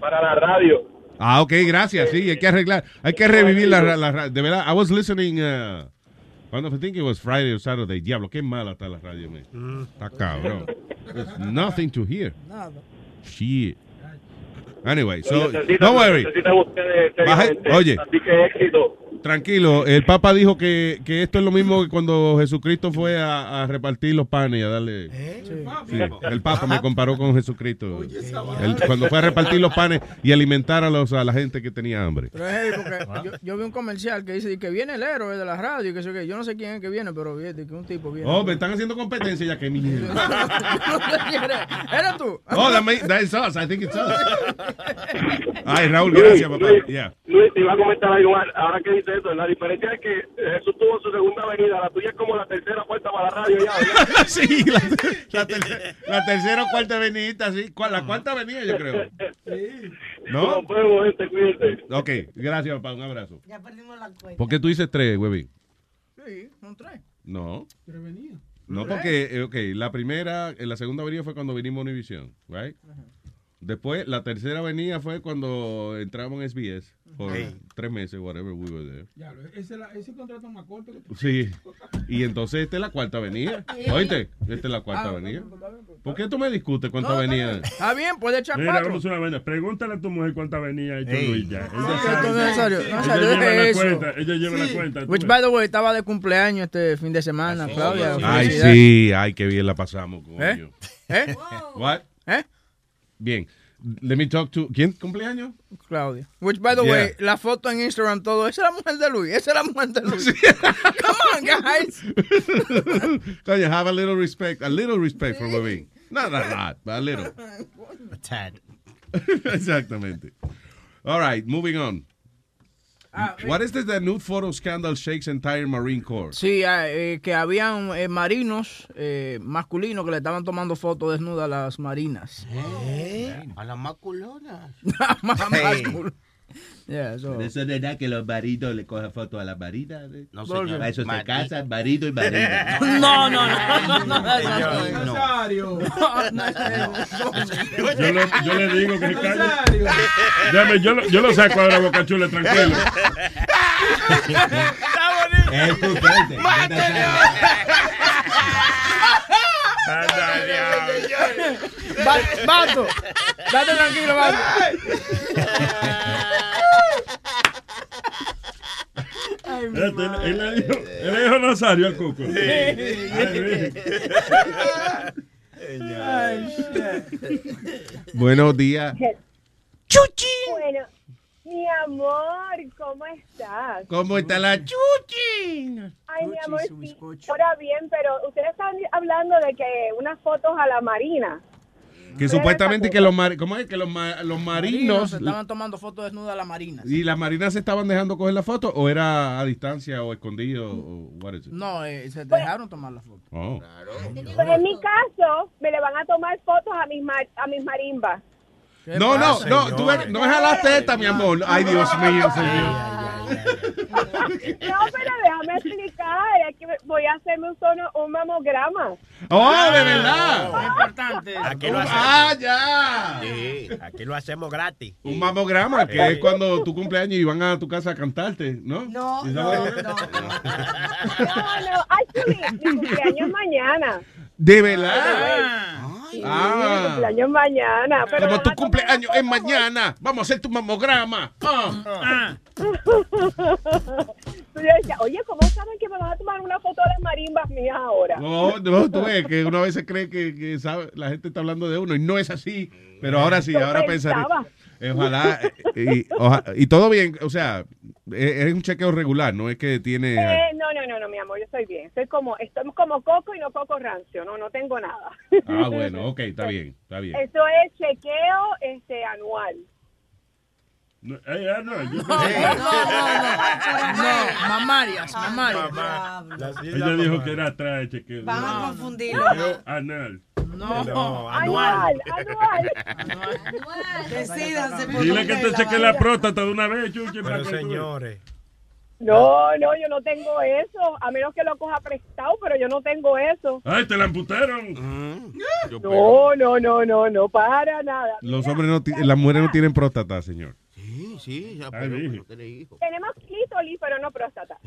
para la radio. Ah, ok, gracias. Sí, hay que arreglar, hay que revivir la, ra- la ra- De verdad, I was listening, uh, cuando I think it was Friday or Saturday. Diablo, qué mala está la radio, man. Está cabrón. There's nothing to hear. Nada. Shit. Anyway, so, don't worry. Ustedes seriamente. oye. Así que éxito. Tranquilo, el Papa dijo que, que esto es lo mismo que cuando Jesucristo fue a, a repartir los panes y a darle... Sí, el Papa me comparó con Jesucristo. Cuando fue a repartir los panes y alimentar a, los, a la gente que tenía hambre. Pero es heavy porque yo, yo vi un comercial que dice que viene el héroe de la radio y que sé qué. Yo no sé quién es que viene, pero viene, que un tipo viene. Oh, me están haciendo competencia ya que mi ¿Eres tú? Oh, that, may- that is us. I think it's us. Ay, Raúl, gracias, papá. Luis, Yeah. Luis, te iba a comentar algo más. Ahora que dice eso, la diferencia es que Jesús tuvo su segunda venida. La tuya es como la tercera puerta para la radio ya. sí, la, la tercera, la tercera o cuarta avenida, sí. ¿Cuál- La cuarta avenida, yo creo. ¿No? Nos vemos, gente, cuídense. Ok, gracias, papá. Un abrazo. Ya perdimos la cuenta. ¿Por qué tú dices tres, huevín? Sí, son tres. No. Tres venías. No, porque, eh, ok, la primera, eh, la segunda avenida fue cuando vinimos a Univision, right? Después, la tercera avenida fue cuando entramos en SBS por Hey. tres meses, whatever we were there. Ya, ese, la- ese contrato más corto que tú. Sí. Y entonces esta es la cuarta avenida. Oíste, esta es la cuarta Ah, avenida. ¿Por qué tú me discutes cuánta avenida? Está bien, puede echar Mira, cuatro. vamos a una vaina. Pregúntale a tu mujer cuánta venía hecho Ey. Luis ya. No, Ella esto sabe. no es necesario, no es Ella lleva la eso. cuenta. Ella lleva la cuenta. Which, by the way, estaba de cumpleaños este fin de semana, Claudia. Ay, sí, ay, qué bien la pasamos, coño. ¿Eh? ¿Eh? What? ¿Eh? Bien. Let me talk to... ¿Quién cumpleaños? Claudia. Which, by the Yeah. way, la foto en Instagram, todo. Esa es la mujer de Luis. Esa es la mujer de Luis. Come on, guys. Coño, have a little respect. A little respect for Webin. Not a lot, but a little. A tad. Exactamente. All right, moving on. What is this the nude photo scandal shakes entire Marine Corps? Sí, ah, eh, que habían eh, marinos eh, masculinos que le estaban tomando fotos desnudas a las marinas. A las maculonas. Más Hey. mascul- Yeah, so- Pero eso no es nada que los maridos le cojan fotos a las maridas. ¿eh? No, señor. Para eso se casan, marido y marida. No, no, no, no, no, no. Yo, le- yo le digo que se calle. Déjame, yo, lo- yo lo saco ahora, Boca Chula, tranquilo. Es tu frente. Va- Vato, date tranquilo, vato. Él, él le dijo, él le dijo Nazario al Cuco. Buenos días. ¡Chuchi! Bueno, mi amor, ¿cómo estás? ¿Cómo está la chuchi? Ay, mi amor, sí, ahora bien, pero ustedes están hablando de que unas fotos a la marina. Que supuestamente que los, mar- ¿cómo es? que los, ma- los marinos se estaban tomando fotos desnudas a las marinas. y las marinas se estaban dejando coger la foto o era a distancia o escondido o what is it? No, eh, se dejaron tomar la foto. Oh. En mi caso, me le van a tomar fotos a mis, mar- a mis marimbas. No, no, no, tú ves- no es a la teta, mi amor. Ay, Dios mío, señor. No, pero déjame explicar, voy a hacerme un, sono- un mamograma. Oh, de verdad. importante. Aquí lo Ah, hacemos. ya. Sí, aquí lo hacemos gratis. Un mamograma, que es cuando tu cumpleaños y van a tu casa a cantarte, ¿no? No, ¿Y no, no. No, no, actually, mi cumpleaños mañana. De verdad. Sí, mi Ah. cumpleaños es mañana. Pero Como tu cumpleaños es mañana, vamos a hacer tu mamograma. Ah. Decías, oye, ¿cómo saben que me van a tomar una foto de las marimbas mías ahora? No, no, tú ves que una vez se cree que, que sabe- la gente está hablando de uno y no es así. Pero ahora sí, Yo ahora pensaré. pensaba. eh, Ojalá. eh, Y, oja- y todo bien, o sea, es es un chequeo regular, no es que tiene. Eh, no, no, no, no, mi amor, yo estoy bien. Estoy como, estoy como coco y no coco rancio, no, no tengo nada. Ah, bueno, ok, está bien, está bien. Eso es chequeo este anual. No, eh, ah, no, yo- No, mamarias, mamarias. Ella dijo que era atrás, chequeo. Van a No. confundirlo. Anal. No, anual. Anual, Decídanse por Dile que te cheque la próstata de una vez, chuche. Pero señores. No, no, yo no tengo eso, a menos que lo coja prestado, pero yo no tengo eso. Ay, te la amputaron. No, no, no, no, no, para nada. Los hombres no, las mujeres no tienen próstata, señor. Sí, sí, ya, Ay, pero dije. no tiene hijos. Tenemos clítoris, pero no próstata.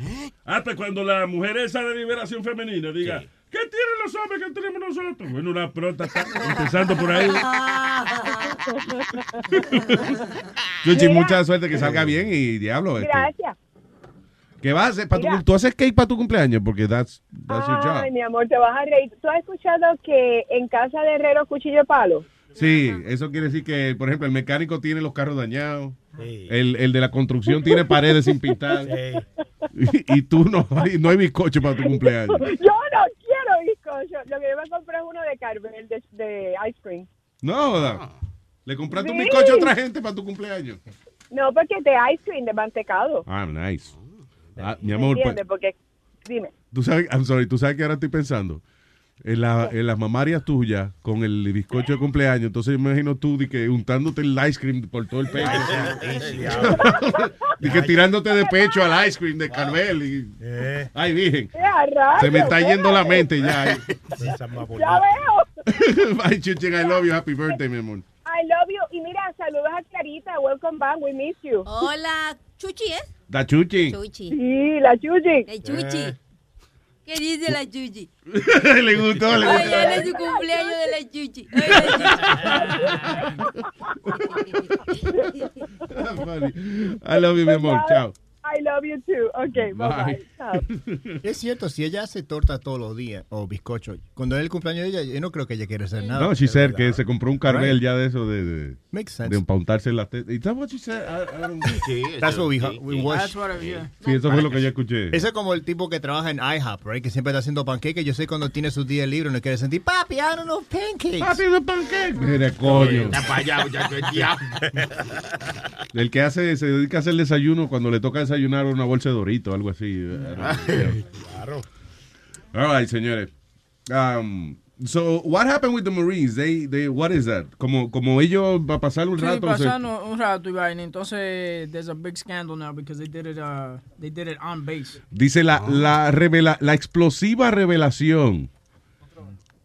Hasta cuando la mujer esa de liberación femenina diga, ¿qué tienen los hombres que tenemos nosotros? Bueno, una próstata, empezando por ahí. Chuchi, mucha suerte que salga bien y diablo. este, Gracias. ¿Qué vas a hacer? para tu-. ¿Tú haces cake para tu cumpleaños? Porque that's, that's your Ay, job. mi amor, te vas a reír. ¿Tú has escuchado que en casa de herrero cuchillo de palo? Sí, eso quiere decir que, por ejemplo, el mecánico tiene los carros dañados. El, el de la construcción tiene paredes sin pintar. Y, y tú no hay, no hay bizcocho para tu cumpleaños. Yo no quiero bizcocho. Lo que yo me compré es uno de Carvel, de, de ice cream. No, joda. Le compraste un Sí. bizcocho a otra gente para tu cumpleaños. No, porque es de ice cream, de mantecado. Ah, nice. Ah, mi ¿Me amor, pa- entiendes? Porque, dime. tú sabes, I'm sorry, tú sabes que ahora estoy pensando. En, la, en las mamarias tuyas, con el bizcocho de cumpleaños, entonces yo me imagino tú de que untándote el ice cream por todo el pecho. y que tirándote de pecho al ice cream de Carvel. Y, Ay, virgen. Se me está yendo la mente ya. Ya veo. Bye, Chuchen, I love you. Happy birthday, mi amor. I love you. Y mira, saludos a Clarita. Welcome back. We miss you. Hola, Chuchi, ¿eh? Da Chuchi. Chuchi. Sí, la Chuchi. La Chuchi. Eh. ¿Qué dice la Chuchi? le gustó, le Hoy gustó. es su cumpleaños de la Chuchi. I love you, mi amor. Chao. I love you too. Okay, bye bye. Es cierto, si ella hace torta todos los días o bizcocho, cuando es el cumpleaños de ella, yo no creo que ella quiera hacer nada. No, she said que se compró un carvel Right. ya de eso de, de, Makes sense. de empuntarse la teta. ¿Y sabes what she said? I- I don't- That's what we, we wish. That's what I- yeah. Sí, eso fue lo que yo escuché. Ese es como el tipo que trabaja en IHOP, right? Que siempre está haciendo pancakes. Yo sé cuando tiene sus días libres no quiere sentir, papi, I don't know pancakes. Papi, unos pancakes. Mira, coño. Está para allá, muchacho, el que hace, se dedica a hacer desayuno cuando le toca desayunar una bolsa de dorito, algo así. Claro. All right, señores. Um, so, what happened with the Marines? They, they, what is that? Como, como ellos va a pasar un Sí, rato. se- pasando un rato y vaina. Entonces, there's a big scandal now because they did it, uh, they did it on base. Dice la, la, revela, la explosiva revelación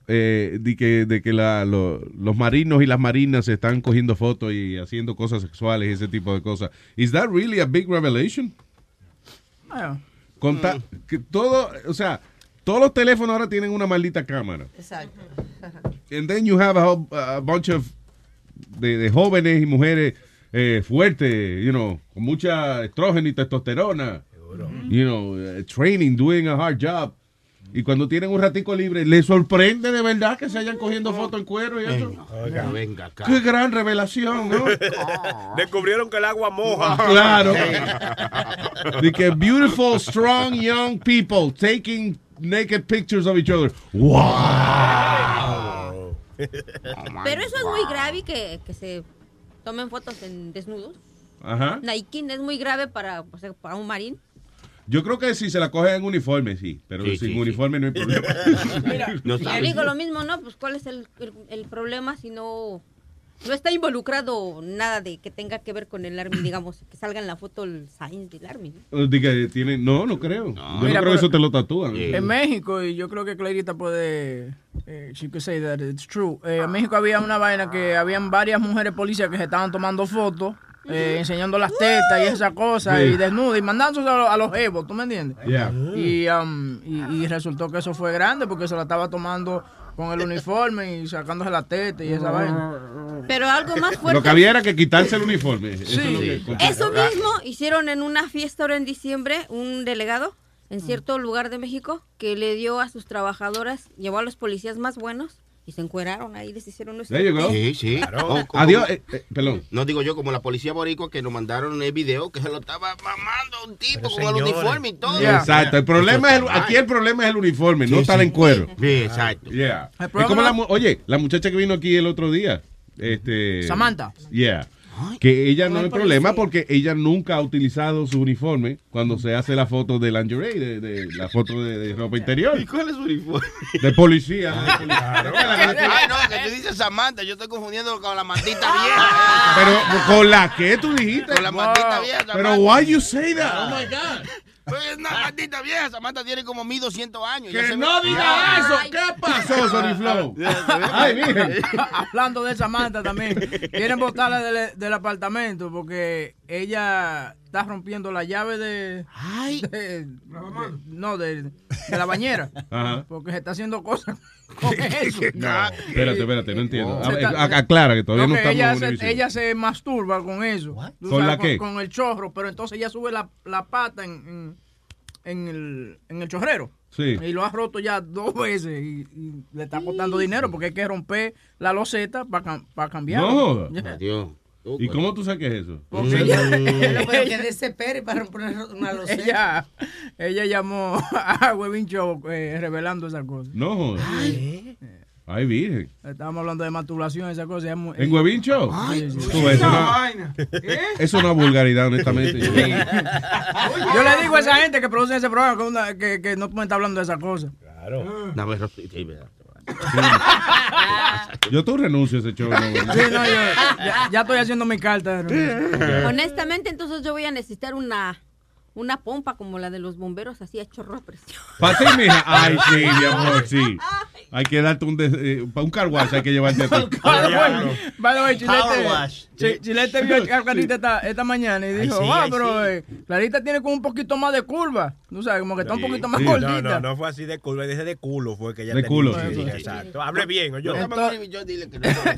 eh, de que, de que la- lo- los marinos y las marinas se están cogiendo fotos y haciendo cosas sexuales y ese tipo de cosas. ¿Is that really a big revelation? Ah, Conta- que todo, o sea, todos los teléfonos ahora tienen una maldita cámara. Exacto. And then you have a, whole- a bunch of de, de jóvenes y mujeres eh, fuertes, you know, con mucha estrógeno y testosterona. You know, eh, training, doing a hard job. Y cuando tienen un ratico libre, les sorprende de verdad que se hayan cogiendo fotos en cuero y eso. Oiga, venga acá. Qué gran revelación, ¿no? Descubrieron que el agua moja. Claro. De que beautiful, strong, young people taking naked pictures of each other. ¡Wow! Pero eso es muy grave que, que se tomen fotos en desnudos. Ajá. Nike es muy grave para, o sea, para un marín. Yo creo que si se la cogen en uniforme, sí. Pero Sí, sin sí, uniforme no hay problema. No Yo digo lo mismo, ¿no? Pues cuál es el, el- el problema si no, no está involucrado nada de que tenga que ver con el Army, digamos, que salga en la foto el sign del Army. ¿no? De que tiene- no, no creo. Yo no Mira, creo que eso te lo tatúan. En México, y yo creo que Clarita puede, eh, she could say that it's true. Eh, en México había una vaina que habían varias mujeres policías que se estaban tomando fotos, eh, enseñando las tetas y esas cosas, y desnudas, y mandándose a, los- a los jevos, ¿tú me entiendes? Yeah. Y, um, y, y resultó que eso fue grande porque se la estaba tomando con el uniforme y sacándose la teta y esa vaina. Pero algo más Lo fuerte. que había era que quitarse el uniforme. Eso Sí. es lo que- Eso mismo hicieron en una fiesta ahora en diciembre, un delegado en cierto lugar de México que le dio a sus trabajadoras, llevó a los policías más buenos y se encueraron ahí, les hicieron un There you go. Sí, sí. O como- Adiós, eh, eh, perdón. No digo yo, como la policía boricua que nos mandaron el video que se lo estaba mamando un tipo con el uniforme y todo. Exacto. El problema es el- aquí el problema es el uniforme, no Sí, estar sí. en cuero. Sí, exacto. Yeah. Es como la, oye, la muchacha que vino aquí el otro día, este, Samantha. Yeah. Que ella no hay problema porque ella nunca ha utilizado su uniforme cuando se hace la foto de lingerie, de, de la foto de, de ropa interior. ¿Y cuál es su uniforme? De policía. policía. Ay, no, que tú dices Samantha, yo estoy confundiendo con la maldita vieja. Pero con la que tú dijiste. Con la maldita vieja. Pero Samantha. why you say that? Oh my God. Pues es una maldita vieja. Samantha tiene como 1200 años. Que no ve- diga eso. ¿Qué pasó, Sony Flow? Ay, miren. Hablando de Samantha también, quieren botarla del, del apartamento porque ella está rompiendo la llave de, de- de- no de, de la bañera Ajá. porque se está haciendo cosas con eso. No, espérate, espérate, no entiendo. Se A- está- a- aclara que todavía no, que estamos ella, en se, ella se masturba con eso. ¿Con la con, qué? con el chorro, pero entonces ella sube la, la pata en, en- en el, en el chorrero. Sí. Y lo ha roto ya dos veces y, y le está costando dinero porque hay que romper la loseta para cambiar. No joda. Dios. ¿Y cómo tú sabes que es eso? Porque ella, Pero pero que desespere para romper una, loseta. ella, ella llamó a Webin Show eh, revelando esa cosa. No joda. Ay, virgen. Estábamos hablando de masturbación, esa cosa. es muy- ¿En Huevín Show? Sí, sí. Tú ves, es una- Es una vulgaridad, honestamente. Yo le digo a esa gente que produce ese programa que, una- que, que no pueden estar hablando de esa cosa. Claro. No, pero sí. Yo tú renuncio a ese show. ¿no? Sí, no, yo ya, ya estoy haciendo mi carta. Honestamente, entonces yo voy a necesitar una, una pompa como la de los bomberos, así a chorro presión. Para ti, mija. Ay, sí, mi amor, sí. Hay que darte un, eh, un car wash, hay que llevarte a Chilete, Chilete vio a Clarita esta, esta mañana y dijo, sí, ah, ay, pero sí. eh, Clarita tiene como un poquito más de curva. Tú sabes, como que está un poquito más Sí. gordita. No, no, no fue así de culo, dije de culo, fue que ella De tenía. culo, Sí, sí, sí, sí. exacto. Hable bien, oye.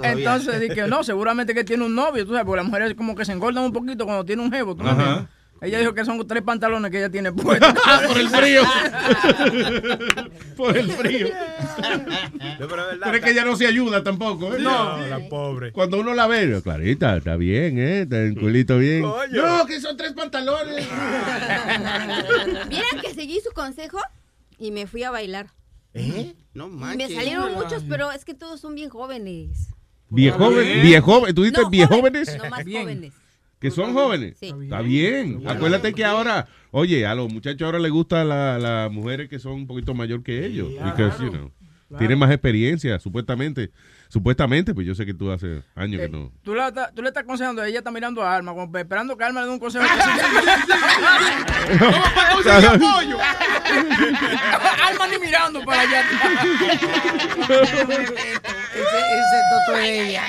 Entonces dije, no, seguramente que tiene un novio, tú sabes, porque las mujeres como que se engordan un poquito cuando tiene un jevo. ¿tú entiendes? Ella dijo que son tres pantalones que ella tiene puestos. Por el frío. Por el frío. Pero es que ella no se ayuda tampoco, ¿eh? No, la pobre. Cuando uno la ve, Clarita, está bien, ¿eh? Está en culito bien. No, que son tres pantalones. Vieran que seguí su consejo y me fui a bailar. ¿Eh? No manches. me salieron muchos, pero es que todos son bien jóvenes. Viejoven, viejoven, ¿tú dices No? No más jóvenes. Que son jóvenes. Sí. Está bien. Acuérdate que ahora, oye, a los muchachos ahora les gustan la- las mujeres que son un poquito mayor que ellos. Because, you know, tienen más experiencia, supuestamente. Supuestamente, pues yo sé que tú hace años que no. Tú, la tú le estás aconsejando, ella está mirando a Alma, como esperando que Alma le dé un consejo. Alma ni mirando para allá. Ese, ese toto es ella.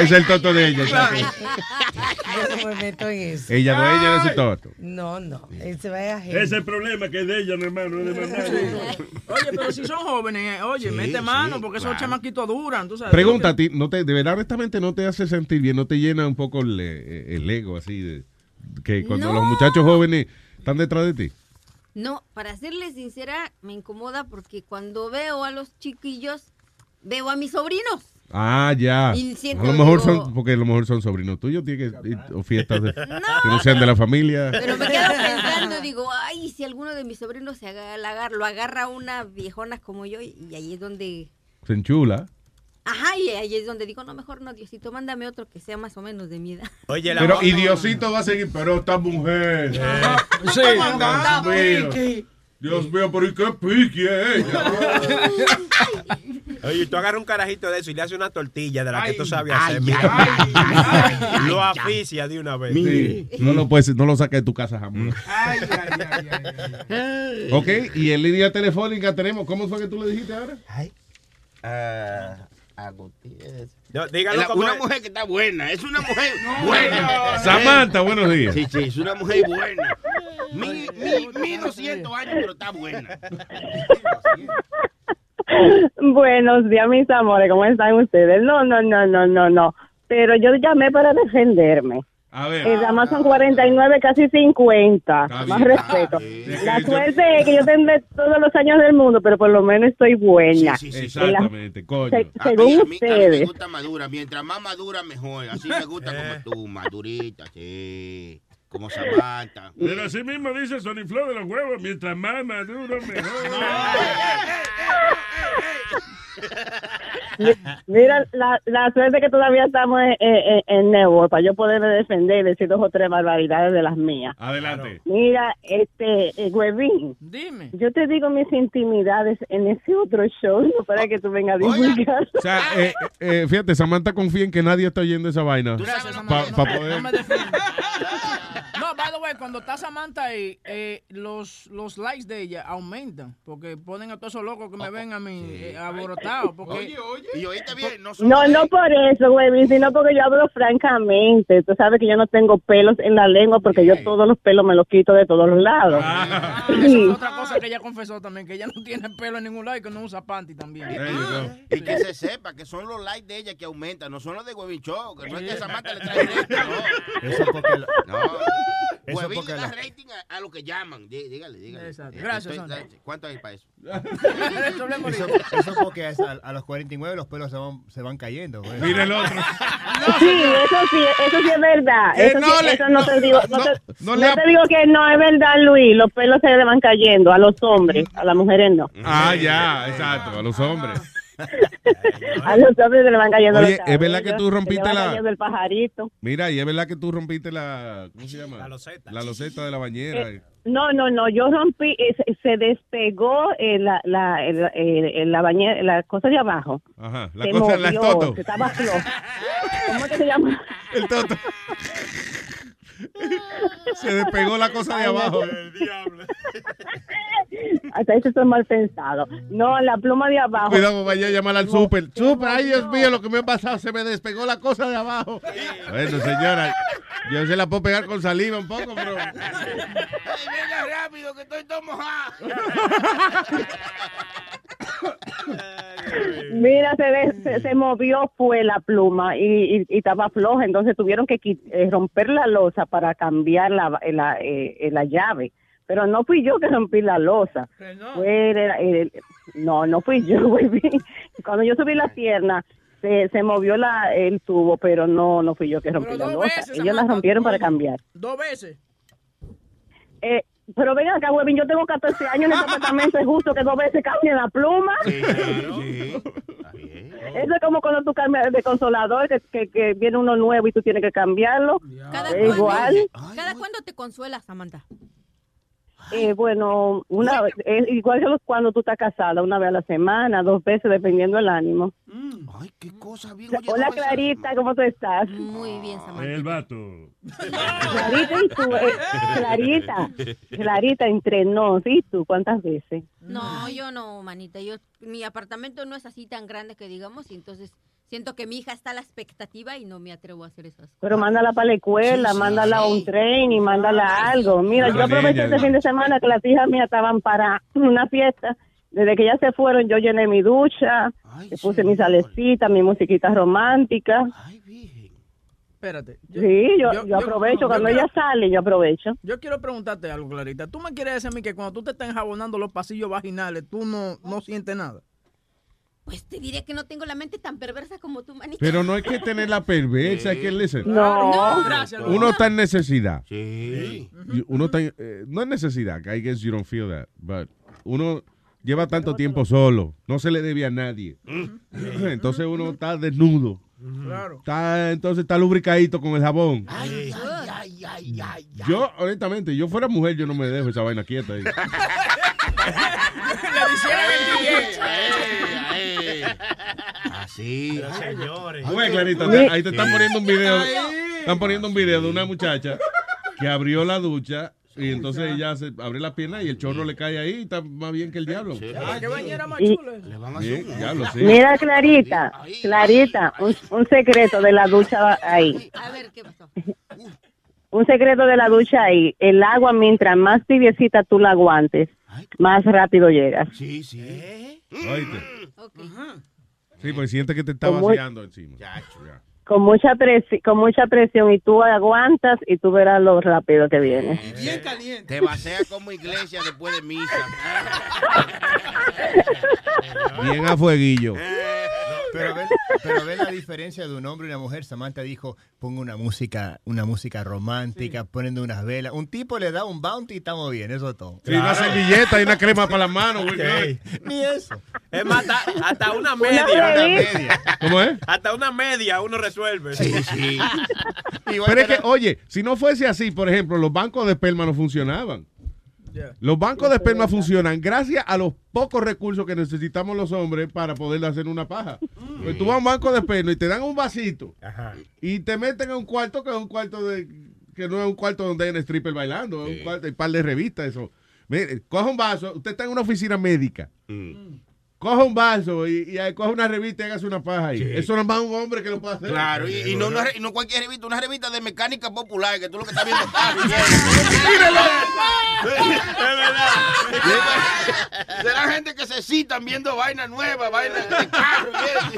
Es el toto de ella. Yo no me meto en eso. Ella no es ella de su toto. No, no. Va a Ese es el problema que es de ella, no hermano, no es de más nadie. Oye, pero si son jóvenes, eh, oye, Sí, mete sí, mano, porque esos chamaquitos duran, tú sabes. Pregunta a ti, ¿no te, de verdad, honestamente, no te hace sentir bien? ¿No te llena un poco el, eh, el ego así de que cuando No. los muchachos jóvenes están detrás de ti? No, para serles sincera, me incomoda porque cuando veo a los chiquillos, veo a mis sobrinos. Ah, ya. Y A lo mejor digo- son, porque a lo mejor son sobrinos tuyos, tiene que ir- o fiestas de- que no sean de la familia. Pero me quedo pensando, digo, ay, si alguno de mis sobrinos se agarra, lo agarra una viejona como yo, y ahí es donde, Se enchula. Ajá, y ahí es donde digo, no, mejor no, Diosito, mándame otro que sea más o menos de mi edad. Oye, Pero, y Diosito va a seguir, pero esta mujer. Sí. Dios mío. Dios mío, pero ¿y qué piqui es ella? Oye, tú agarras un carajito de eso y le haces una tortilla de la que tú sabes ay, hacer. ay, lo aficia de una vez. Sí. No lo puedes, no lo saques de tu casa jamás. Ok, y en línea telefónica tenemos, ¿cómo fue que tú le dijiste ahora? Ah, Agustín. No, dígalo La- como una es. mujer que está buena, es una mujer buena. Samantha, buenos días. Sí, sí, es una mujer buena. Mi, mi, mi 200 años, pero está buena. Buenos días, mis amores, ¿cómo están ustedes? No, no, no, no, no, no. Pero yo llamé para defenderme. A ver. El Amazon 49, casi 50. Está Más bien. respeto. Sí. La suerte es que yo tendré todos los años del mundo, pero por lo menos estoy buena. Exactamente, coño. se- A mí, según a mí- a mí me ustedes. gusta madura. Mientras más madura, mejor. Así me gusta como tú, madurita, sí. Como Samantha. Pero así mismo dice Sony Flow de los huevos, mientras más maduro, mejor. Mira, la, la suerte que todavía estamos en, en, para yo poderme defender y decir dos o tres barbaridades de las mías. Adelante. Mira, este, eh, Huevín. Dime. Yo te digo mis intimidades en ese otro show, no para que tú vengas a divulgar. O sea, eh, eh, fíjate, Samantha confía en que nadie está oyendo esa vaina. Pa- pa No, poder- no me defiendo. No, by the way, cuando está Samantha ahí, eh, los, los likes de ella aumentan. Porque ponen a todos esos locos que me ven a mí eh, alborotados. Porque, Y oíste bien, no No, no por eso, Huevín, sino porque yo hablo francamente. Tú sabes que yo no tengo pelos en la lengua porque yo todos los pelos me los quito de todos los lados. Ah, eso es otra cosa que ella confesó también, que ella no tiene pelo en ningún lado y que no usa panty también. Y que se sepa que son los likes de ella que aumentan, no son los de Huevín Show, que no es que Samantha le trae directo, no. Eso porque lo- No. Eso Huevín porque le da la- rating a, a lo que llaman. Dí- Dígale, dígale. Exacto. Eh, Gracias, estoy-. ¿Cuánto hay para eso? Eso, eso porque es a, a los 49 los pelos se van, se van cayendo. güey. Mira el otro. Sí, eso sí, eso sí es verdad. Eh, Eso, no sí- le- eso no, te digo, no, no- te, no no le ha- te digo que no es verdad, Luis. Los pelos se le van cayendo a los hombres, a las mujeres no. Ah, ya, exacto, a los hombres. A los hombres se le van cayendo Oye, los ¿es verdad que tú se le rompiste la- cayendo el pajarito. Mira, y es verdad que tú rompiste la. ¿Cómo se llama? La loseta. La loseta de la bañera. Eh, No, no, no, yo rompí, eh, se- se despegó eh, la, la, el- el- la bañera, la cosa de abajo. Ajá. La se cosa, la movió, estoto. se estaba flojo. ¿Cómo es que se llama? El toto. Se despegó la cosa de Ay, no. abajo. Hasta eso es mal pensado. No, la pluma de abajo. Cuidado, vaya a llamar al súper. Súper, ay Dios mío, lo que me ha pasado, se me despegó la cosa de abajo. Bueno, señora, yo se la puedo pegar con saliva un poco, pero. venga rápido, que estoy todo mojado. Mira, se, de- se, se movió fue la pluma y, y- y estaba floja, entonces tuvieron que eh, romper la losa para cambiar la, eh, la, eh, la llave. Pero no fui yo que rompí la losa. Fue el- el- no, no fui yo. Cuando yo subí la pierna, se, se movió la, el tubo, pero no, no fui yo que rompí la losa. veces, Ellos la rompieron para cambiar. Dos veces. Eh, pero vengan acá, Webin, yo tengo 14 años en este apartamento, es justo que dos veces cambien la pluma. Eso es como cuando tú cambias de consolador, que, que, que viene uno nuevo y tú tienes que cambiarlo. Cada Es cuándo- igual. ¿Cada cuándo te consuelas, Samantha? Eh, bueno, una es igual que cuando tú estás casada, una vez a la semana, dos veces, dependiendo del ánimo. Ay, qué cosa bien. Hola, Clarita, ¿cómo tú estás? Muy bien, Samantha. El vato. Clarita, ¿y tú? Eh, Clarita, Clarita, entre nos, ¿y tú? ¿Cuántas veces? No, yo no, manita. Yo, mi apartamento no es así tan grande que digamos, y entonces siento que mi hija está a la expectativa y no me atrevo a hacer esas cosas. Pero mándala para la escuela, mándala a un tren y mándala algo. Mira, yo aproveché este fin de semana que las hijas mías estaban para una fiesta. Desde que ya se fueron, yo llené mi ducha, le puse mi salecita, mi musiquita romántica. Espérate. Sí, yo, yo, aprovecho. Cuando quiero- ella sale, yo aprovecho. Yo quiero preguntarte algo, Clarita. ¿Tú me quieres decir a mí que cuando tú te estás enjabonando los pasillos vaginales, tú no, no sientes nada? Pues te diré que no tengo la mente tan perversa como tú, manita. Pero no hay que tener la perversa, hay que listen. No. No. Gracias. Uno está en necesidad. Sí. Uno está en- eh, no es necesidad, I guess you don't feel that, but uno lleva tanto tiempo solo, no se le debe a nadie. Entonces uno está desnudo. Claro. Está, entonces está lubricadito con el jabón. Ay, ay, ay, ay, ay. Yo, honestamente, yo fuera mujer, yo no me dejo esa vaina quieta ahí. Así. señores. Ves, Clarita, te- ahí te están poniendo un video. Están poniendo un video de una muchacha que abrió la ducha y entonces ella se abre la pierna y el chorro le cae ahí y está más bien que el diablo. Ah, qué bañera más Y- chula. Bien, diablo, sí. Mira, Clarita, Clarita, un, un secreto de la ducha ahí. A ver, ¿qué pasó? Un secreto de la ducha ahí. El agua, mientras más tibiecita tú la aguantes, más rápido llegas. Sí, sí. Oíste. Sí, porque siente que te está Como- vaciando encima. Con mucha, presi- con mucha presión y tú aguantas y tú verás lo rápido que viene. Bien caliente. Te vacía como iglesia después de misa. Bien a fueguillo. Pero ve, pero ve la diferencia de un hombre y una mujer. Samantha dijo, pongo una música, una música romántica, poniendo unas velas. Un tipo le da un bounty y estamos bien, eso es todo. Sí, una servilleta y una crema para las manos. güey. Ey, Ni eso. Es más, hasta, hasta una Una media. media. ¿Cómo es? Hasta una media uno resuelve. Sí, sí. Pero es que, oye, si no fuese así, por ejemplo, los bancos de esperma no funcionaban. Los bancos de esperma funcionan gracias a los pocos recursos que necesitamos los hombres para poder hacer una paja. Pues tú vas a un banco de esperma y te dan un vasito y te meten en un cuarto que es un cuarto de que no es un cuarto donde hay un stripper bailando, es un cuarto, hay un par de revistas, eso. Mire, coja un vaso, usted está en una oficina médica. Coja un vaso y, y coja una revista y hágase una paja ahí. Eso no es más un hombre que lo puede hacer. Claro, y, y no, y no cualquier revista, una revista de mecánica popular, que tú lo que estás viendo carros. Será gente que se citan viendo vainas nuevas, vainas de carro. y eso.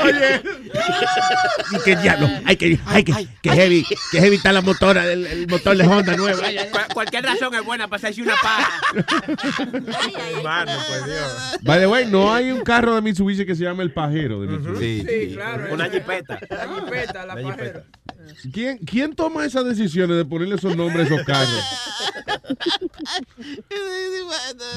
Oye, Y que diablo, ay, que, ay, que, que heavy, que heavy está la motora, el, el motor de Honda nuevo. Ay, ay, ay. Cu- cualquier razón es buena para hacerse una paja. Mano, pues Dios. By the way, no hay un carro de Mitsubishi que se llama el pajero de Mitsubishi. Sí, claro. Una jipeta. La jipeta, la Una pajera. ¿Quién, ¿Quién toma esas decisiones de ponerle esos nombres a esos carros?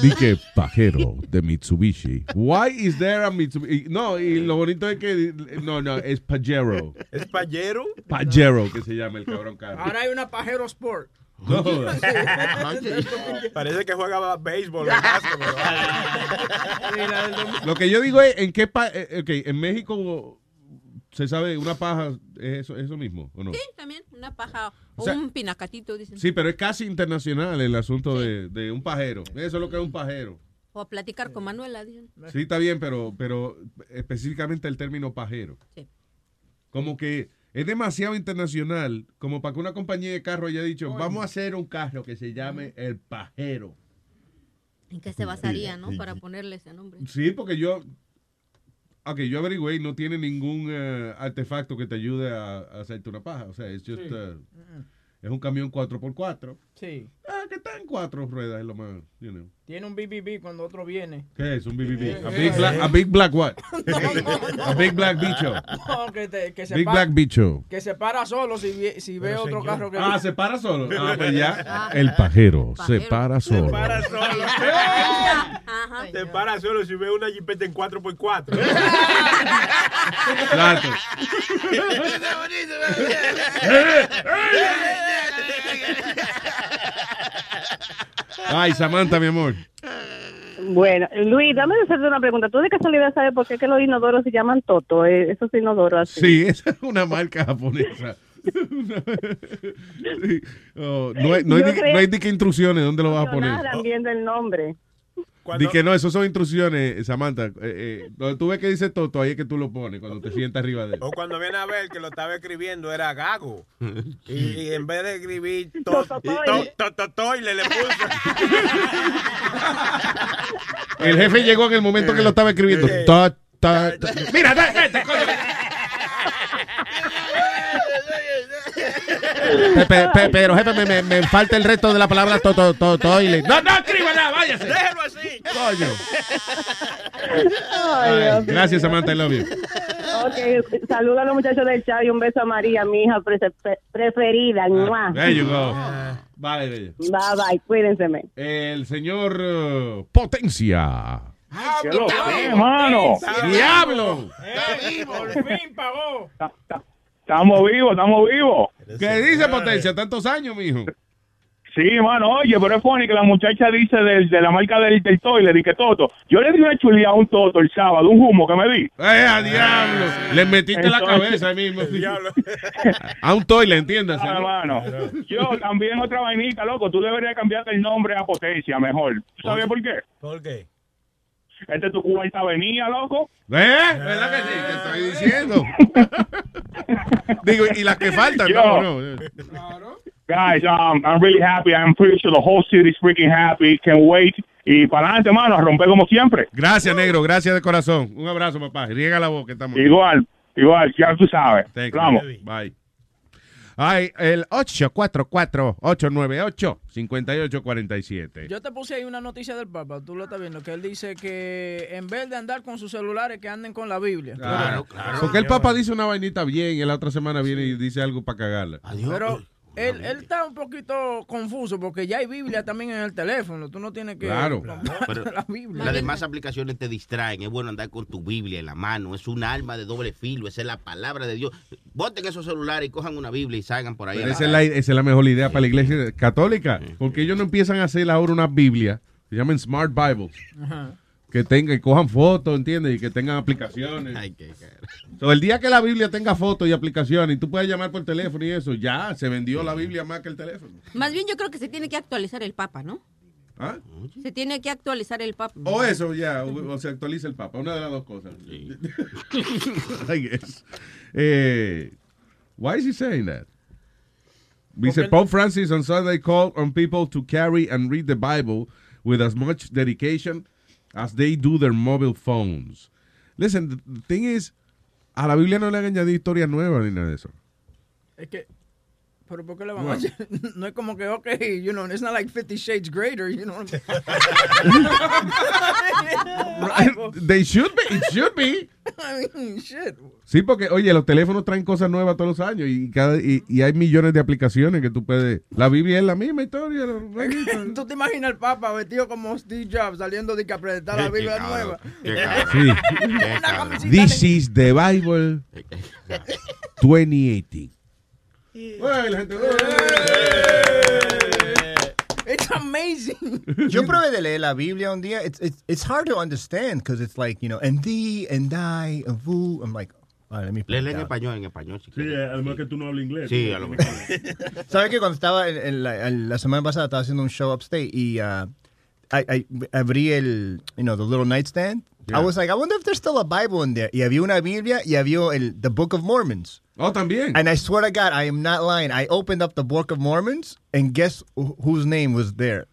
Dije pajero de Mitsubishi. Why is there a Mitsubishi? No, y lo bonito es que no, no, es Pajero. ¿Es payero? Pajero que se llama el cabrón carro. Ahora hay una pajero sport. No. Parece que juega béisbol. Lo que yo digo es en qué pa eh, en México se sabe una paja es eso, eso mismo o no? Sí, también, una paja o, O sea- un pinacatito, dicen. Sí, pero es casi internacional el asunto de, de un pajero. Eso es lo que es un pajero. O a platicar con Manuela, dicen. Sí, está bien, pero, pero específicamente el término pajero. Sí. Como que es demasiado internacional, como para que una compañía de carro haya dicho, vamos a hacer un carro que se llame el pajero. ¿En qué se basaría, no? Para ponerle ese nombre. Sí, porque yo, ok, yo averigüé y no tiene ningún eh, artefacto que te ayude a, a hacerte una paja. O sea, es just, Sí. eh, es un camión 4x4. Sí. Ah, que está en cuatro ruedas, es lo más, you know. Tiene un BBB cuando otro viene. ¿Qué es? Un BBB. A Eh, big, eh. black, a big black what? No, no, no. A big black bicho. No, que, te- que se Big black bicho. Que se para solo si, si ve Pero, otro señor. carro que Ah, se para solo. Ah, pues ya. Ah. El pajero se para solo. para solo. Ajá. Te para solo si ve una jipeta en 4x4. Exacto. Ay, Samantha, mi amor. Bueno, Luis, dame de hacerte una pregunta. ¿Tú de casualidad sabes por qué que los inodoros se llaman Toto? Eh, esos inodoros así. Sí, esa es una marca japonesa. Sí. Oh, no hay, no hay di- creo- no hay di que instrucciones, ¿dónde lo vas a poner? Nada, viendo el nombre. Di que no, eso son instrucciones, Samantha. Eh, eh, donde tú ves que dice Toto, ahí es que tú lo pones cuando te sientas arriba de él. O cuando viene a ver que lo estaba escribiendo era Gago. Y, y en vez de escribir to- to- to- to- toile, le puso. El jefe llegó en el momento que lo estaba escribiendo. Ta, ta, ta. Mira, coño. Pe- pe- pe- pero jefe, me, me- me falta el resto de la palabra to, to, to- toile. No, no, escriba nada, váyase. Déjelo así. Coño. Ay. Gracias, Samantha, I love you. Ok, saluda a los muchachos del chat y un beso a María, mi hija pre- pre- preferida. Ah, There you go. Bye, bella. Bye, bye, cuídense. El señor eh, Potencia. Ah, hermano. ¡Diablo! Por fin pagó. Estamos vivos, estamos vivos. ¿Qué dice Potencia? Tantos años, mijo. Sí, mano, oye, pero es funny que la muchacha dice del- de, la marca del, del toilet y que Toto. Yo le di una chulía a un Toto el sábado, un humo que me di. ¡Eh, a diablo! Le metiste la cabeza ahí mismo. A un toile, entiendas. Ah, hermano. Yo también otra vainita, loco. Tú deberías cambiarte el nombre a Potencia mejor. ¿Tú sabes por qué? ¿Por qué? Esta es tu cuarta avenida, loco. ¿Eh? ¿Verdad que sí? Te estoy diciendo. Digo, y las que faltan, Yo. no, no. Guys, um, I'm really happy. I'm pretty sure the whole city's freaking happy. Can't wait. Y para adelante, mano, a romper como siempre. Gracias, negro. Gracias de corazón. Un abrazo, papá. Riega la boca. Estamos Igual, igual, ya tú sabes. Vamos. Bye. Ay, el 844-898-5847. Yo te puse ahí una noticia del Papa, tú lo estás viendo, que él dice que en vez de andar con sus celulares, que anden con la Biblia. Claro, claro. Porque el papá dice una vainita bien y la otra semana viene y dice algo para cagarla. Pero él, él está un poquito confuso porque ya hay Biblia también en el teléfono. Tú no tienes que. Claro. Pero la Biblia. las demás aplicaciones te distraen. Es bueno andar con tu Biblia en la mano. Es un arma de doble filo. Esa es la palabra de Dios. Boten esos celulares y cojan una Biblia y salgan por ahí. Pero a esa, es la, esa es la mejor idea para la iglesia católica. Porque ellos no empiezan a hacer ahora una Biblia, se llaman Smart Bibles, Ajá. Que tengan, que cojan fotos, ¿entiendes? Y que tengan aplicaciones. So, el día que la Biblia tenga fotos y aplicaciones y tú puedes llamar por teléfono y eso, ya se vendió la Biblia más que el teléfono. Más bien yo creo que se tiene que actualizar el Papa, ¿no? ¿Ah? Se tiene que actualizar el Papa. O eso ya, o, o se actualiza el Papa, una de las dos cosas. I guess. Eh, why is he saying that? Dice Pope Francis on Sunday called on people to carry and read the Bible with as much dedication as they do their mobile phones. Listen, the thing is, A la Biblia no le han añadido historias nuevas ni nada de eso. Es que, pero ¿por qué le vamos a hacer? No es como que, ok, you know, it's not like Fifty Shades Greater, you know. They should be, it should be. I mean, shit. Sí, porque, oye, los teléfonos traen cosas nuevas todos los años y, cada, y, y hay millones de aplicaciones que tú puedes... La Biblia es la misma historia. la- ¿Tú te imaginas al Papa vestido como Steve Jobs saliendo de que a presentar la Biblia nueva? Sí. This is the Bible 2018. Bueno, la gente- It's amazing. Yo probé de leer la Biblia un día. It's, it's, it's hard to understand because it's like, you know, and thee, and I, and who. I'm like, all right, let me put it Léele en español, en español. Si Sí, quieres. a lo mejor que tú no hablas inglés. Sí, a lo mejor. ¿Sabes que cuando estaba en, en la, en la semana pasada estaba haciendo un show upstate y uh, I, I abrí el, you know, the little nightstand? Yeah. I was like, I wonder if there's still a Bible in there. Y había una Biblia y había el, the Book of Mormons. Oh, también. And I swear to God, I am not lying. I opened up the Book of Mormons and guess wh- whose name was there?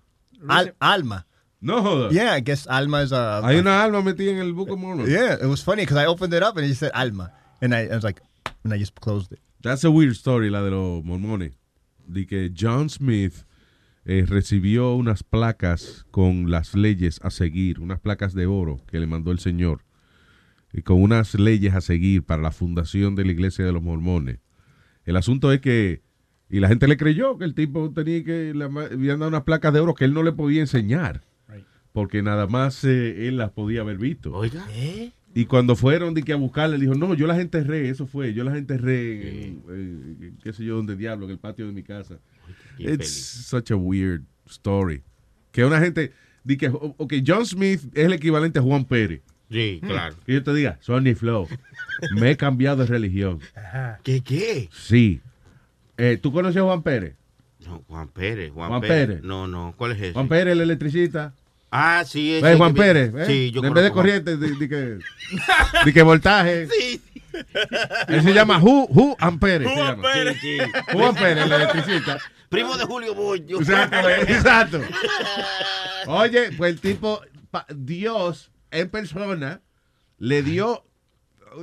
Al- Alma. No jodas. Yeah, I guess Alma is a. Hay una alma metida en el Book of Mormons. Yeah, it was funny because I opened it up and it said Alma. And I, I was like, and I just closed it. That's a weird story, la de los mormones. De que John Smith eh, recibió unas placas con las leyes a seguir, unas placas de oro que le mandó el Señor, y con unas leyes a seguir para la fundación de la iglesia de los mormones. El asunto es que, y la gente le creyó que el tipo tenía que, le habían dado unas placas de oro que él no le podía enseñar, porque nada más eh, él las podía haber visto. Oiga. Y cuando fueron de que a buscarle, dijo, no, yo las enterré, eso fue, yo las enterré en, en- qué sé yo, donde diablo, en el patio de mi casa. It's such a weird story. Que una gente, di que, ok, John Smith es el equivalente a Juan Pérez. Sí, claro. Que yo te diga, Sonny Flow, me he cambiado de religión. ¿Qué, qué? Sí. Eh, ¿Tú conoces a Juan Pérez? No, Juan Pérez. Juan, Juan Pérez. Pérez. No, no. ¿Cuál es ese? Juan Pérez, el electricista. Ah, sí. ese ¿Ves, que Juan Pérez? ¿eh? Sí, yo En vez de Juan- corriente, di, di que, di que voltaje. Sí. Él se llama Ju, Ju Ampere. Juan. Pérez. Sí, sí. Ju Ampere, el electricista. Primo de Julio Boyo. Exacto, exacto. Oye, pues el tipo, Dios en persona le dio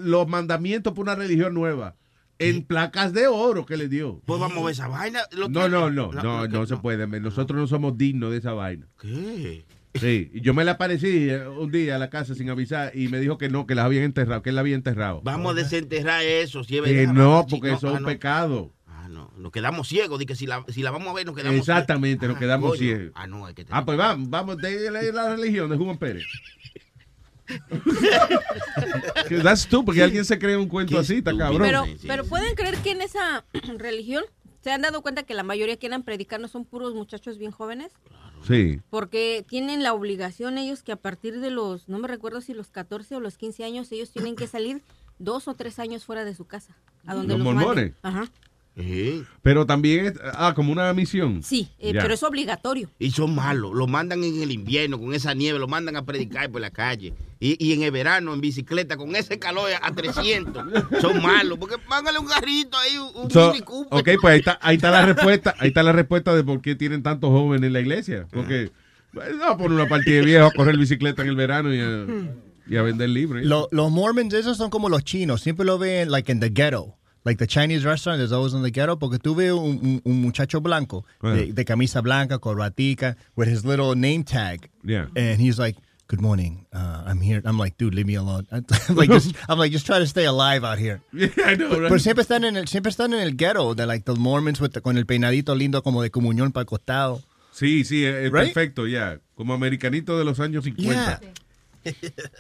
los mandamientos por una religión nueva. En placas de oro que le dio. Pues vamos a ver esa vaina. No, que- no, no, La- no, no que- se puede. Nosotros no somos dignos de esa vaina. ¿Qué? Sí, yo me le aparecí eh, un día a la casa sin avisar y me dijo que no, que las habían enterrado, que él la había enterrado. Vamos a desenterrar eso. Si es Que verdad, no, vamos, porque eso es Ah, un no. pecado. Ah, no. Nos quedamos ciegos. Di que si la, si la vamos a ver, nos quedamos Exactamente, nos Ah, quedamos coño. ciegos. Ah, no, hay que Ah, pues vamos, vamos de la, la religión de Juan Pérez. Que That's tú, porque alguien se cree un cuento así, está cabrón. Pero, pero pueden creer que en esa religión se han dado cuenta que la mayoría que eran predicar no son puros muchachos bien jóvenes, Sí. porque tienen la obligación ellos que a partir de los, no me recuerdo si los 14 o los 15 años, ellos tienen que salir dos o tres años fuera de su casa. A donde Los los, manden. mormones. Ajá. Pero también, es- ah, como una misión. Sí, eh, pero es obligatorio. Y son malos, lo mandan en el invierno con esa nieve, lo mandan a predicar por la calle. Y, y en el verano en bicicleta con ese calor a 300. son malos, porque póngale un garrito ahí, un, So, Mini ok, pues ahí está, ahí está la respuesta, ahí está la respuesta de por qué tienen tantos jóvenes en la iglesia. Porque bueno, no poner una partida de viejos a correr bicicleta en el verano y a, y a vender libros. Lo- los Mormons, esos son como los chinos. Siempre lo ven, like, in the ghetto. Like the Chinese restaurant is always in the ghetto. Porque tú ves un, un- un muchacho blanco de, de camisa blanca, corbatica, with his little name tag. Yeah. And he's like, good morning, uh, I'm here. I'm like, dude, leave me alone. I'm like, just, I'm like, just try to stay alive out here. Yeah, I know, right? Pero siempre están en el, siempre están en el ghetto, de like the Mormons with the- con el peinadito lindo como de comunión para el costado. Sí, sí, es es Right? perfecto, ya. Como americanito de los años 50.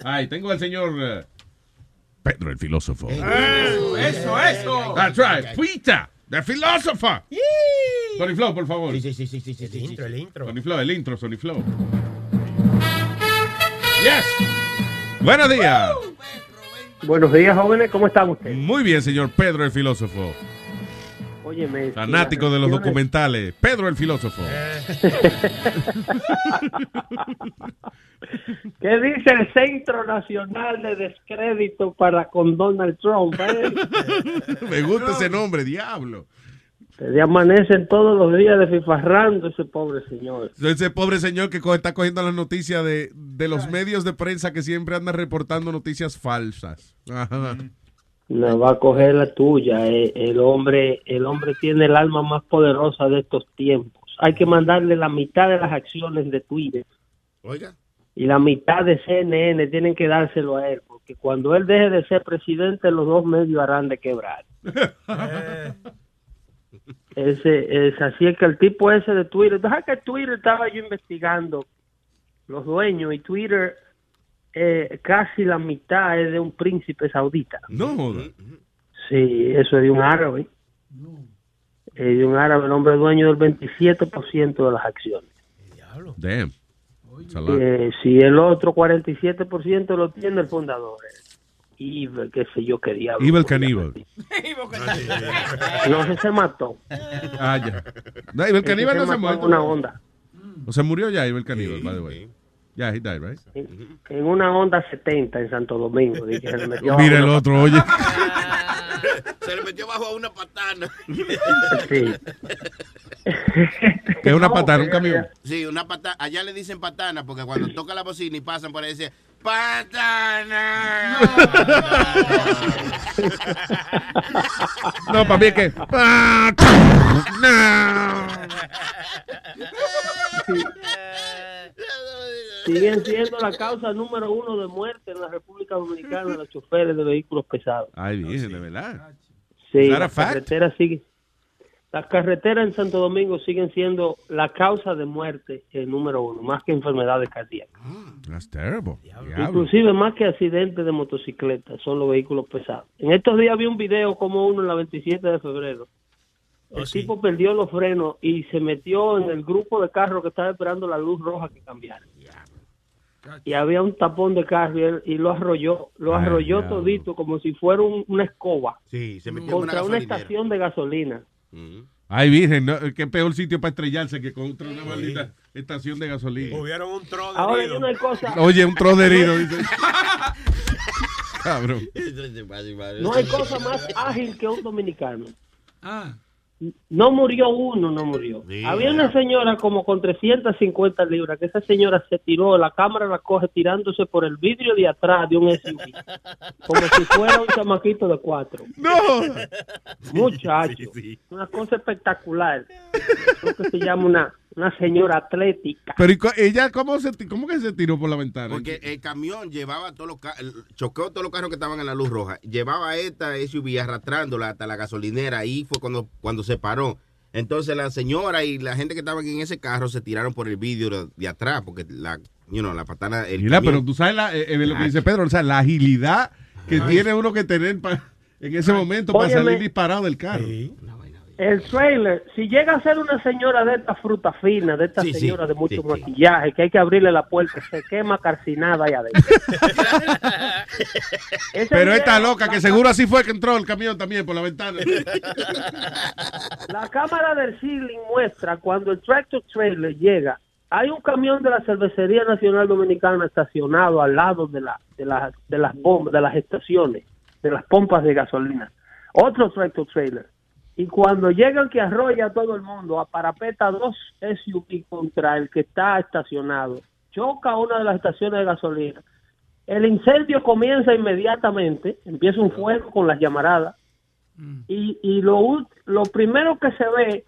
Ay, tengo al señor eh, Pedro el filósofo. Eso, eso, eso. That's right, Pita, the philosopher. Sony Flow, por favor. Sí, sí, sí, sí, El sí, intro, sí. el intro. Sony Flow, el intro, Sony Flow. Yes. Buenos días. Buenos días, jóvenes, ¿cómo están ustedes? Muy bien, señor Pedro el filósofo. Óyeme, Fanático de los documentales. Pedro el filósofo. ¿Qué dice el Centro Nacional de Descrédito para con Donald Trump? eh? Me gusta ese nombre, diablo. Se amanecen todos los días desfifarrando ese pobre señor. Ese pobre señor que co- está cogiendo las noticias de, de los medios de prensa que siempre andan reportando noticias falsas. Ajá. No va a coger la tuya. eh, El hombre, el hombre tiene el alma más poderosa de estos tiempos. Hay que mandarle la mitad de las acciones de Twitter Oiga. y la mitad de CNN tienen que dárselo a él, porque cuando él deje de ser presidente, los dos medios harán de quebrar. Ese, es así es que el tipo ese de Twitter, deja que Twitter estaba yo investigando los dueños y Twitter eh, casi la mitad es de un príncipe saudita. No joda. Sí, eso es de un árabe. Es de un árabe, el hombre dueño del 27% de las acciones. Damn. Eh, si el otro 47% lo tiene el fundador. Y qué sé yo qué diablo. Evil Caníbal. No, se mató. Ah, ya. No, Caníbal no se ha mató muerto. una onda. O se murió ya Evil Caníbal, by the way. Ya, he died, right? En una onda 70 en Santo Domingo. di que se le metió Mira el otro, oye. Se le metió bajo a una patana. Sí. Que es una patada, un camión. Sí, una patana. Allá le dicen patana porque cuando toca la bocina y pasan por ahí dice patana. No, para mí es que. Siguen siendo la causa número uno de muerte en la República Dominicana los choferes de vehículos pesados. Ay, virgen, de verdad. Sí, Is that a las carreteras siguen. Las carreteras en Santo Domingo siguen siendo la causa de muerte el número uno, más que enfermedades cardíacas. That's terrible. Diablo. Inclusive más que accidentes de motocicleta, son los vehículos pesados. En estos días vi un video como uno en la 27 de febrero. El tipo perdió los frenos y se metió en el grupo de carros que estaba esperando la luz roja que cambiara. Y había un tapón de carro y, él- y lo arrolló, lo Ay, arrolló todito como si fuera un- una escoba Sí, se metió una contra una estación de gasolina. Ay, virgen, no, qué peor sitio para estrellarse que contra una maldita estación de gasolina. Hubieron un tro de Ahora herido. hay una cosa, Oye, un tro de herido, dice. Cabrón. no hay cosa más ágil que un dominicano. Ah. No murió uno, no murió. Había una señora como con 350 libras, que esa señora se tiró, la cámara la coge tirándose por el vidrio de atrás de un SUV, como si fuera un chamaquito de cuatro. No. Muchacho, una cosa espectacular. Lo que se llama una, una señora atlética. Pero ¿y ella, ¿cómo, se, ¿cómo que se tiró por la ventana? Porque el camión llevaba todos los carros, chocó todos los carros que estaban en la luz roja. Llevaba esta SUV arrastrándola hasta la gasolinera. Ahí fue cuando, cuando se paró. Entonces la señora y la gente que estaban en ese carro se tiraron por el vidrio de, de atrás porque la, you know, la patana. El Mira, camión- pero tú sabes la- eh, eh, lo que dice Pedro, o sea, la agilidad que tiene uno que tener pa- en ese momento para salir disparado del carro. El trailer, si llega a ser una señora de esta fruta fina, de esta Sí, sí, señora de mucho maquillaje, que hay que abrirle la puerta, se quema calcinada ahí adentro. Ese Pero video, esta loca, la que seguro así fue que entró el camión también por la ventana. La cámara del ceiling muestra cuando el tractor trailer llega. Hay un camión de la Cervecería Nacional Dominicana estacionado al lado de, la, de, la- de las bombas, de las estaciones, de las pompas de gasolina. Otro tractor trailer. Y cuando llega el que arrolla a todo el mundo, aparapeta dos SUV contra el que está estacionado, choca una de las estaciones de gasolina. El incendio comienza inmediatamente, empieza un fuego con las llamaradas y, y lo, lo primero que se ve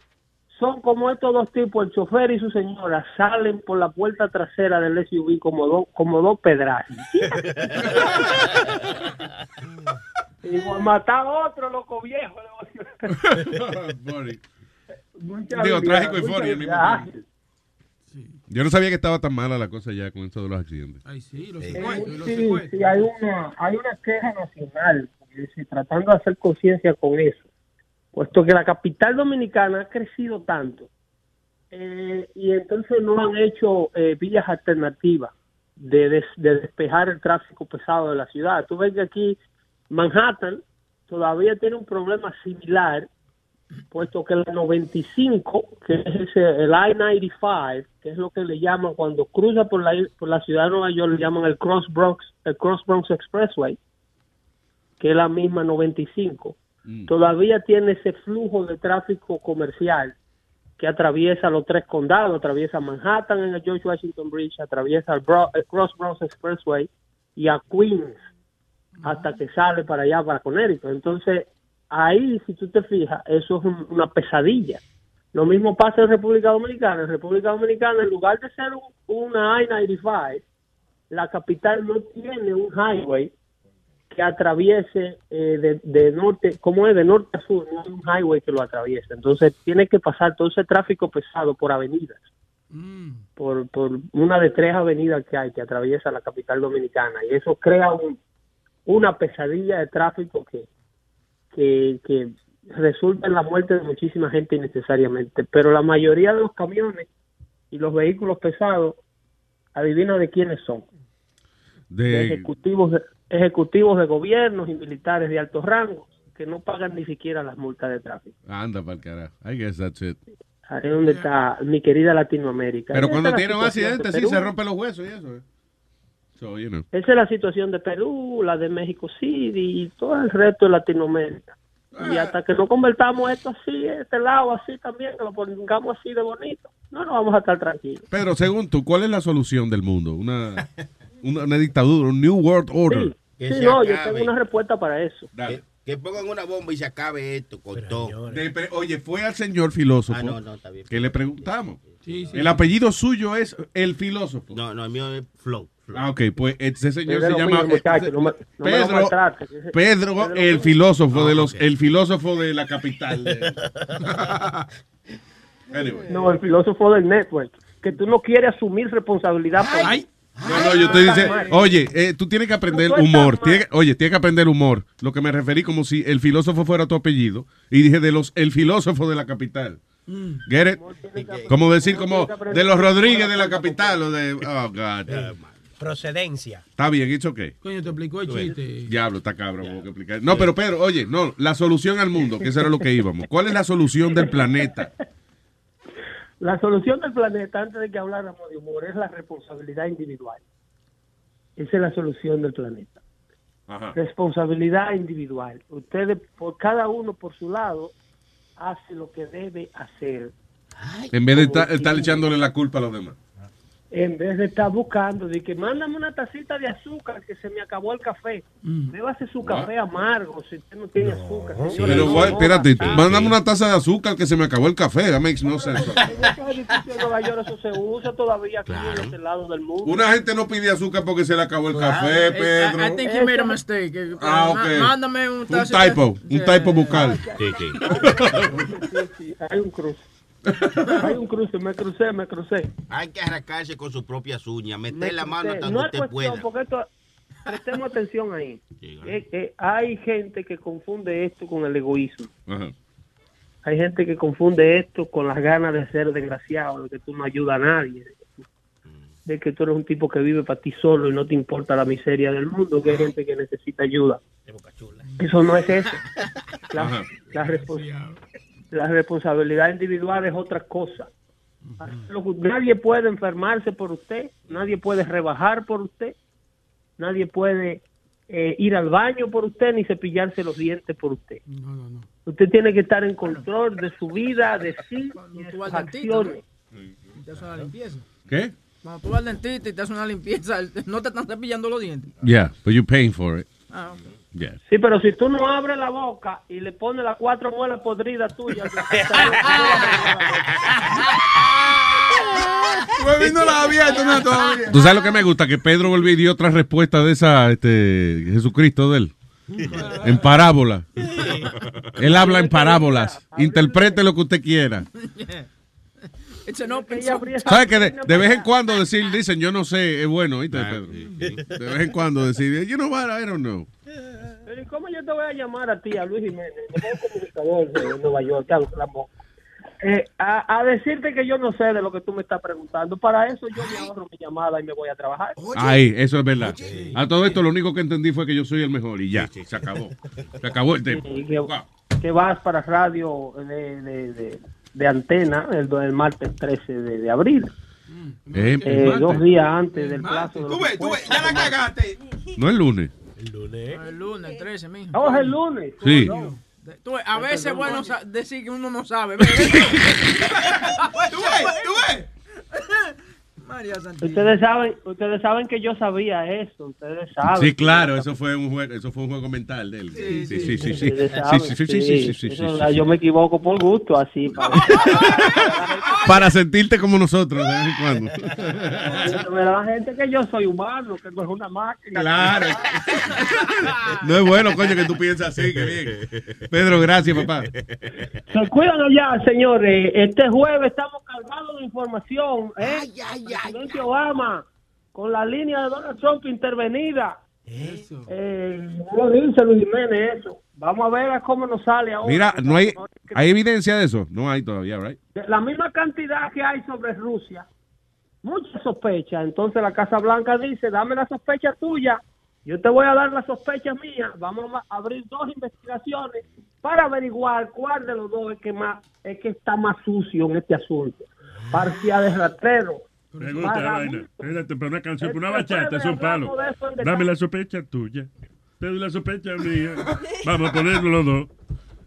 son como estos dos tipos, el chofer y su señora, salen por la puerta trasera del SUV como, dos como dos pedras. y matar a otro loco viejo. Digo, trágico y funny al mismo habilidad. tiempo. Yo no sabía que estaba tan mala la cosa ya con eso de los accidentes. Ay, sí, los Eh, secuestros, los sí, secuestros. sí, hay una, hay una queja nacional dice, tratando de hacer conciencia con eso, puesto que la capital dominicana ha crecido tanto eh, y entonces no han hecho eh, vías alternativas de, des- de despejar el tráfico pesado de la ciudad. Tú ves que aquí Manhattan todavía tiene un problema similar, puesto que la 95, que es ese, el I-95, que es lo que le llaman cuando cruza por la, por la ciudad de Nueva York, le llaman el Cross Bronx, el Cross Bronx Expressway, que es la misma 95, todavía tiene ese flujo de tráfico comercial que atraviesa los tres condados, atraviesa Manhattan en el George Washington Bridge, atraviesa el, Bro- el Cross Bronx Expressway y a Queens hasta que sale para allá, para Connecticut. Entonces, ahí, si tú te fijas, eso es un- una pesadilla. Lo mismo pasa en República Dominicana. En República Dominicana, en lugar de ser un- una I-95, la capital no tiene un highway que atraviese eh, de, de norte, como es de norte a sur, no hay un highway que lo atraviese. Entonces tiene que pasar todo ese tráfico pesado por avenidas, por, por una de tres avenidas que hay que atraviesa la capital dominicana. Y eso crea un- una pesadilla de tráfico que, que, que resulta en la muerte de muchísima gente innecesariamente. Pero la mayoría de los camiones y los vehículos pesados, adivina de quiénes son de De, ejecutivos de, ejecutivos de gobiernos y militares de alto rango que no pagan ni siquiera las multas de tráfico. anda para el carajo. I guess that's it. Ahí es donde está mi querida Latinoamérica. Pero cuando tiene un accidente, sí, Perú. se rompen los huesos y eso. eh. So, you know. Esa es la situación de Perú, la de México City y todo el resto de Latinoamérica. Y Ah. hasta que no convertamos esto así, este lado así también, que lo pongamos así de bonito, no nos vamos a estar tranquilos. Pedro, según tú, ¿cuál es la solución del mundo? Una, una, una dictadura, un New World Order. Que Sí, se no, yo tengo una respuesta para eso. Que, que pongan una bomba y se acabe esto con todo. De- oye, fue al señor filósofo Ah, no, no, está bien. que le preguntamos. sí. El apellido suyo es el filósofo. No, no, el mío es Flow. Ah, ok, pues ese señor se llama mío, muchacho, no me- no me lo Pedro, Pedro, el filósofo de Ah, los, el filósofo de la capital. de- Anyway. No, el filósofo del network, que tú no quieres asumir responsabilidad por No, no, yo estoy diciendo, oye, eh, tú tienes que aprender humor. mal. Tienes que- oye, tienes que aprender humor. Lo que me referí como si el filósofo fuera tu apellido. Y dije de los, el filósofo de la capital. Get it? Como decir como de los Rodríguez de la capital o de, oh God. Procedencia. Está bien, it's okay. Coño, te explicó el chiste. Diablo, está cabrón. explicar. No, pero Pedro, oye, no, la solución al mundo, que eso era lo que íbamos. ¿Cuál es la solución del planeta? La solución del planeta, antes de que habláramos de humor, es la responsabilidad individual. Esa es la solución del planeta. Ajá. Responsabilidad individual. Ustedes, por cada uno por su lado, hace lo que debe hacer. En vez de estar, estar echándole la culpa a los demás. En vez de estar buscando, de que mándame una tacita de azúcar, que se me acabó el café. Bébase su café amargo si usted no tiene azúcar. señora. Pero, No, guay, no, espérate, así. mándame una taza de azúcar que se me acabó el café. That makes no sense. En edificios de Nueva York eso se usa todavía aquí en este lado del mundo. Una gente no pide azúcar porque se le acabó el café, Eh, Pedro. I, I think you made a mistake. Eh, Ah, ma- ok. Mándame un Un taza de- typo, un typo bucal. Sí, sí, hay un cruce. Hay un cruce, me crucé, me crucé. Hay que arrancarse con sus propias uñas, Me meter la mano hasta no donde es usted cuestión, pueda. porque esto, prestemos atención ahí. Es que hay gente que confunde esto con el egoísmo. Ajá. Hay gente que confunde esto con las ganas de ser desgraciado, de que tú no ayudas a nadie, de que tú, de que tú eres un tipo que vive para ti solo y no te importa la miseria del mundo, que hay gente que necesita ayuda. Eso no es eso. La, la respons- la responsabilidad individual es otra cosa. Nadie puede enfermarse por usted, nadie puede rebajar por usted, nadie puede eh, ir al baño por usted ni cepillarse los dientes por usted. Usted tiene que estar en control de su vida, de sí y de sus acciones. Te hace una limpieza. ¿Qué? Cuando tú vas al dentista y te hace una limpieza, no te están cepillando los dientes. Yeah, but you're paying for it. Ah, ok. Sí, pero si tú no abres la boca y le pones las cuatro muelas podridas tuyas, Bebiendo la abierta, no, todavía. ¿Tú sabes lo que me gusta? Que Pedro volvió y dio otra respuesta de esa, este, Jesucristo de él. En parábola. Él habla en parábolas. Interprete lo que usted quiera. ¿Sabes que de, de vez en cuando decir, dicen, yo no sé, es bueno, ¿viste, Pedro? De vez en cuando decir, you know what, I don't know. Pero ¿y cómo yo te voy a llamar a ti, a Luis Jiménez, el mejor comunicador de Nueva York? Eh, a, a decirte que yo no sé de lo que tú me estás preguntando. Para eso yo me ahorro mi llamada y me voy a trabajar. Ahí, eso es verdad. A todo esto lo único que entendí fue que yo soy el mejor y ya, se acabó. Se acabó el tema. Que, que vas para radio de, de, de, de antena el, el martes 13 de, de abril. Eh, Eh, dos días antes del plazo. de Tú ves, tú ves, ya la cagaste. No el lunes. El lunes. El lunes, el 13, mijo. Oh, es el lunes. Sí. Tú ves, a veces es bueno decir que uno no sabe. ¿Tú ves? ¿Tú ves? María. Ustedes saben, ustedes saben que yo sabía eso, ustedes saben. Sí, claro, eso fue un juego, eso fue un juego mental de él. Sí, sí, sí, sí, sí. Sí, sí, sí, sí, sí, sí, sí, Eso, sí, la- sí. Yo me equivoco por gusto, así. Para, Para sentirte como nosotros de vez en cuando. Me da la gente que yo soy humano, que no es una máquina. Claro. No es bueno, coño, que tú piensas así, que bien. Pedro, gracias, papá. Se cuidan allá, señores. Este jueves estamos cargados de información. ¿eh? Presidente Obama, con la línea de Donald Trump intervenida. Eh, no lo dice Luis Jiménez eso. Vamos a ver a cómo nos sale ahora. Mira, no hay, hay evidencia de eso. No hay todavía, right? La misma cantidad que hay sobre Rusia. Mucha sospecha. Entonces la Casa Blanca dice, dame la sospecha tuya. Yo te voy a dar la sospecha mía. Vamos a abrir dos investigaciones para averiguar cuál de los dos es que más es que está más sucio en este asunto. Parcia de rastrero. Me gusta la vaina. Espérate, para una canción, para una bachata, es un palo. Dame la sospecha tuya. Te doy la sospecha mía. Vamos a ponerlo los dos.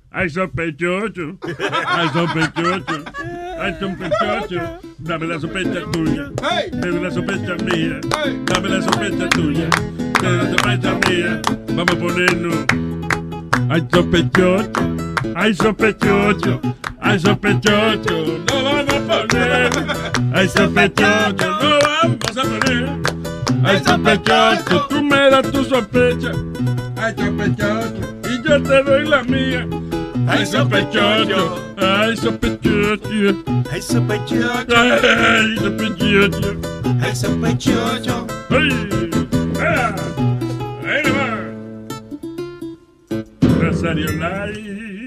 Ay, sospechoso. Ay, sospechoso. Ay, sospechoso. Dame la sospecha tuya. Te doy la sospecha mía. Dame la sospecha tuya. Te doy la sospecha mía. Vamos a ponernos. Ay, sospechoso. Ay, sospechoso. Ay, sospechoso. No vamos a poner. Ay, sospechoso. No vamos a poner. Ay, sospechoso. Tú me das tu sospecha. Ay, sospechoso. Y yo te doy la mía. Ay, sospechoso. Ay, sospechoso. Ay, sospechoso. Ay, sospechoso. Ay, sospechoso. Ay, ah. Rosario Lai.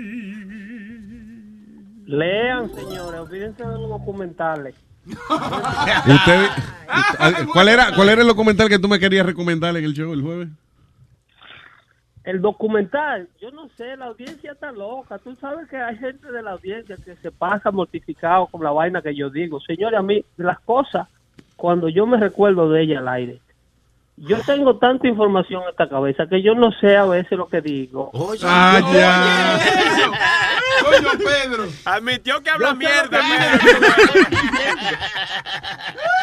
Lean, señores, olvídense de los documentales. Usted, ¿cuál, era, ¿Cuál era el documental que tú me querías recomendar en el show el jueves? El documental, yo no sé, la audiencia está loca. Tú sabes que hay gente de la audiencia que se pasa mortificado con la vaina que yo digo. Señores, a mí las cosas, cuando yo me recuerdo de ella al aire, yo tengo tanta información en esta cabeza que yo no sé a veces lo que digo. Ah, ya. Coño, Pedro. Admitió que habla mierda.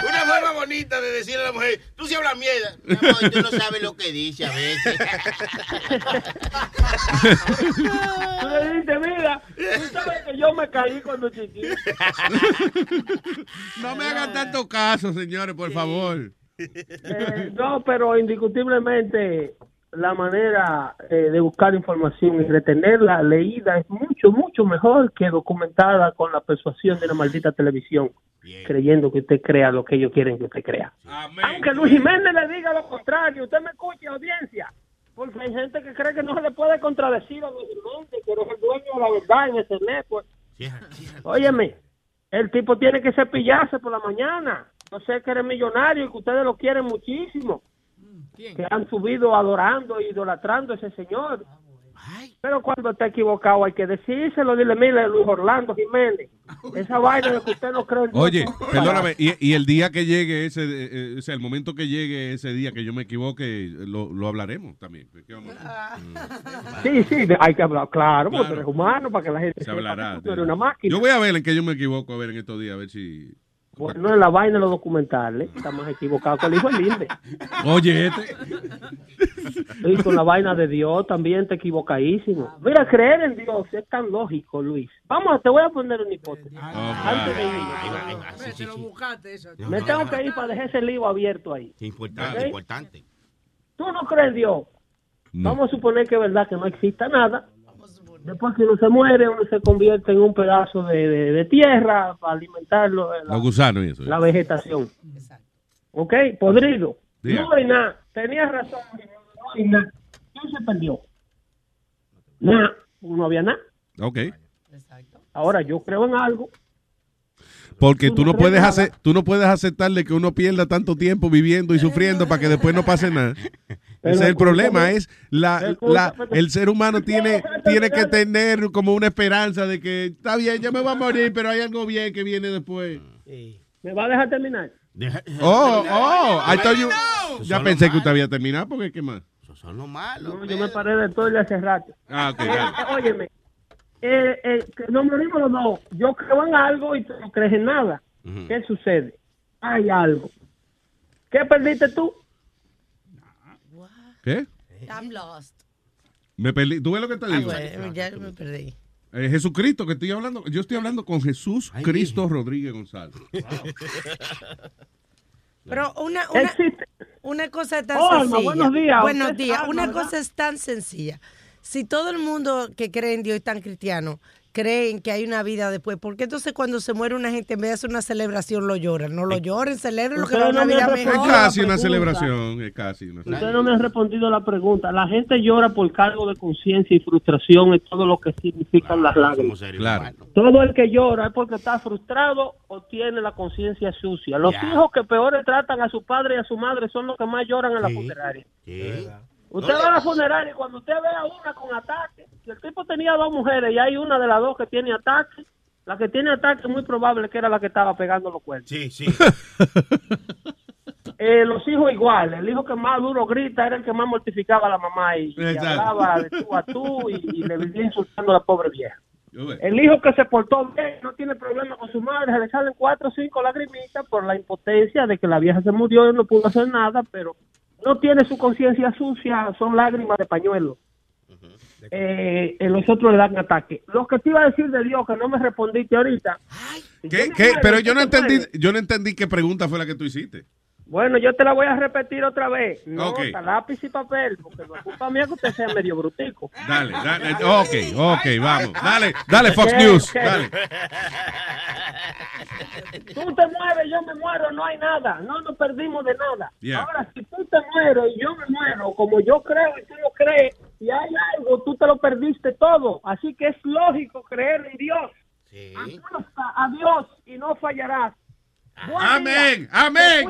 Una forma bonita de decirle a la mujer, tú sí hablas mierda. Mi amor, tú no sabes lo que dice a veces. Tú le dices, mira, tú sabes que yo me caí cuando chiquito. No me hagan tanto caso, señores, por favor. Eh, no, pero indiscutiblemente la manera eh, de buscar información y retenerla leída es mucho, mucho mejor que documentada con la persuasión de la maldita televisión, creyendo que usted crea lo que ellos quieren que usted crea. Aunque Luis Jiménez le diga lo contrario, usted me escuche, audiencia, porque hay gente que cree que no se le puede contradecir a Luis Jiménez, que no es el dueño de la verdad en ese network. Óyeme, el tipo tiene que cepillarse por la mañana. Yo sé que eres millonario y que ustedes lo quieren muchísimo. Que han subido adorando e idolatrando a ese señor. Pero cuando está equivocado hay que decírselo. Dile, mire, Luis Orlando Jiménez, esa vaina de que usted no cree en Oye, perdóname, y, y el día que llegue ese, eh, eh, o sea, el momento que llegue ese día que yo me equivoque, lo, lo hablaremos también. ¿Qué vamos a hacer? Sí, sí, hay que hablar, claro, porque tú eres humano, para que la gente Se sepa hablará. que tú eres una máquina. Yo voy a ver en que yo me equivoco, a ver en estos días, a ver si... Bueno, en la vaina de los documentales, estamos equivocados con el hijo de Linde. Oye, este... Y con la vaina de Dios también te equivocadísimo. Mira, creer en Dios es tan lógico, Luis. Vamos, te voy a poner una hipótesis. Antes de eso. Me tengo que ir para dejar ese libro abierto ahí. Importante, importante. ¿Tú no crees en Dios? Vamos a suponer que es verdad que no exista nada. Después que uno se muere, uno se convierte en un pedazo de, de- de tierra para alimentarlo, eh, la, Los gusanos y eso. la vegetación. ¿Ok? Podrido. Diga. No hay nada. Tenías razón. No hay nada. ¿Quién se perdió? Nada. No había nada. Ok. Ahora yo creo en algo. Porque tú no puedes hacer, tú no puedes aceptarle que uno pierda tanto tiempo viviendo y sufriendo para que después no pase nada. Pero Ese es el problema, es la, la- el ser humano tiene, tiene que tener como una esperanza de que está bien, yo me voy a morir, pero hay algo bien que viene después. ¿Me va a dejar terminar? Oh, oh, I thought you- ya pensé que usted había terminado, porque qué más. Son los malos. No, yo me paré de todo y hace rato. Ah, ok, óyeme, eh, eh, que nos morimos los dos. Yo creo en algo y tú no crees en nada. ¿Qué sucede? hay algo. ¿Qué perdiste tú? ¿Qué? I'm lost. Me perdí. ¿Tú ves lo que te Ah, digo? bueno, ya me perdí. Eh, Jesucristo, que estoy hablando. Yo estoy hablando con Jesús Cristo Rodríguez González. Pero una, una, una cosa tan Oh, Alma, sencilla. buenos días. Buenos días. Alma, Una ¿verdad? cosa es tan sencilla. Si todo el mundo que cree en Dios y tan cristiano creen que hay una vida después, ¿por qué entonces cuando se muere una gente en vez de hacer una celebración lo lloran? No lo lloren, celebren lo que a una no me vida han Es mejor. casi una celebración. Es casi una Ustedes no me han respondido la pregunta. La gente llora por cargo de conciencia y frustración y todo lo que significan las lágrimas. Claro. Todo el que llora es porque está frustrado o tiene la conciencia sucia. Los hijos que peores tratan a su padre y a su madre son los que más lloran en la funeraria. Usted va a la funeraria y cuando usted ve a una con ataque, si el tipo tenía dos mujeres y hay una de las dos que tiene ataque, la que tiene ataque es muy probable que era la que estaba pegando los cuernos. Sí, sí. Eh, los hijos igual, el hijo que más duro grita era el que más mortificaba a la mamá y, hablaba de tú a tú y, y le vivía insultando a la pobre vieja. El hijo que se portó bien, no tiene problema con su madre, se le salen cuatro o cinco lagrimitas por la impotencia de que la vieja se murió y no pudo hacer nada, pero no tiene su conciencia sucia, son lágrimas de pañuelo. Eh, eh, los otros le dan ataque. Lo que te iba a decir de Dios, que no me respondiste ahorita. ¿Qué, qué? Pero yo no entendí, yo no entendí qué pregunta fue la que tú hiciste. Bueno, yo te la voy a repetir otra vez. No, Ok. lápiz y papel, porque no es culpa mía que usted sea medio brutico. Dale, dale. Ok, ok, vamos. Dale, dale, Fox Ok, News. Dale. Tú te mueres, yo me muero, no hay nada. No nos perdimos de nada. Yeah. Ahora, si tú te mueres y yo me muero, como yo creo y tú lo crees, y hay algo, tú te lo perdiste todo. Así que es lógico creer en Dios. Apuesta a Dios y no fallarás. Amén, amén.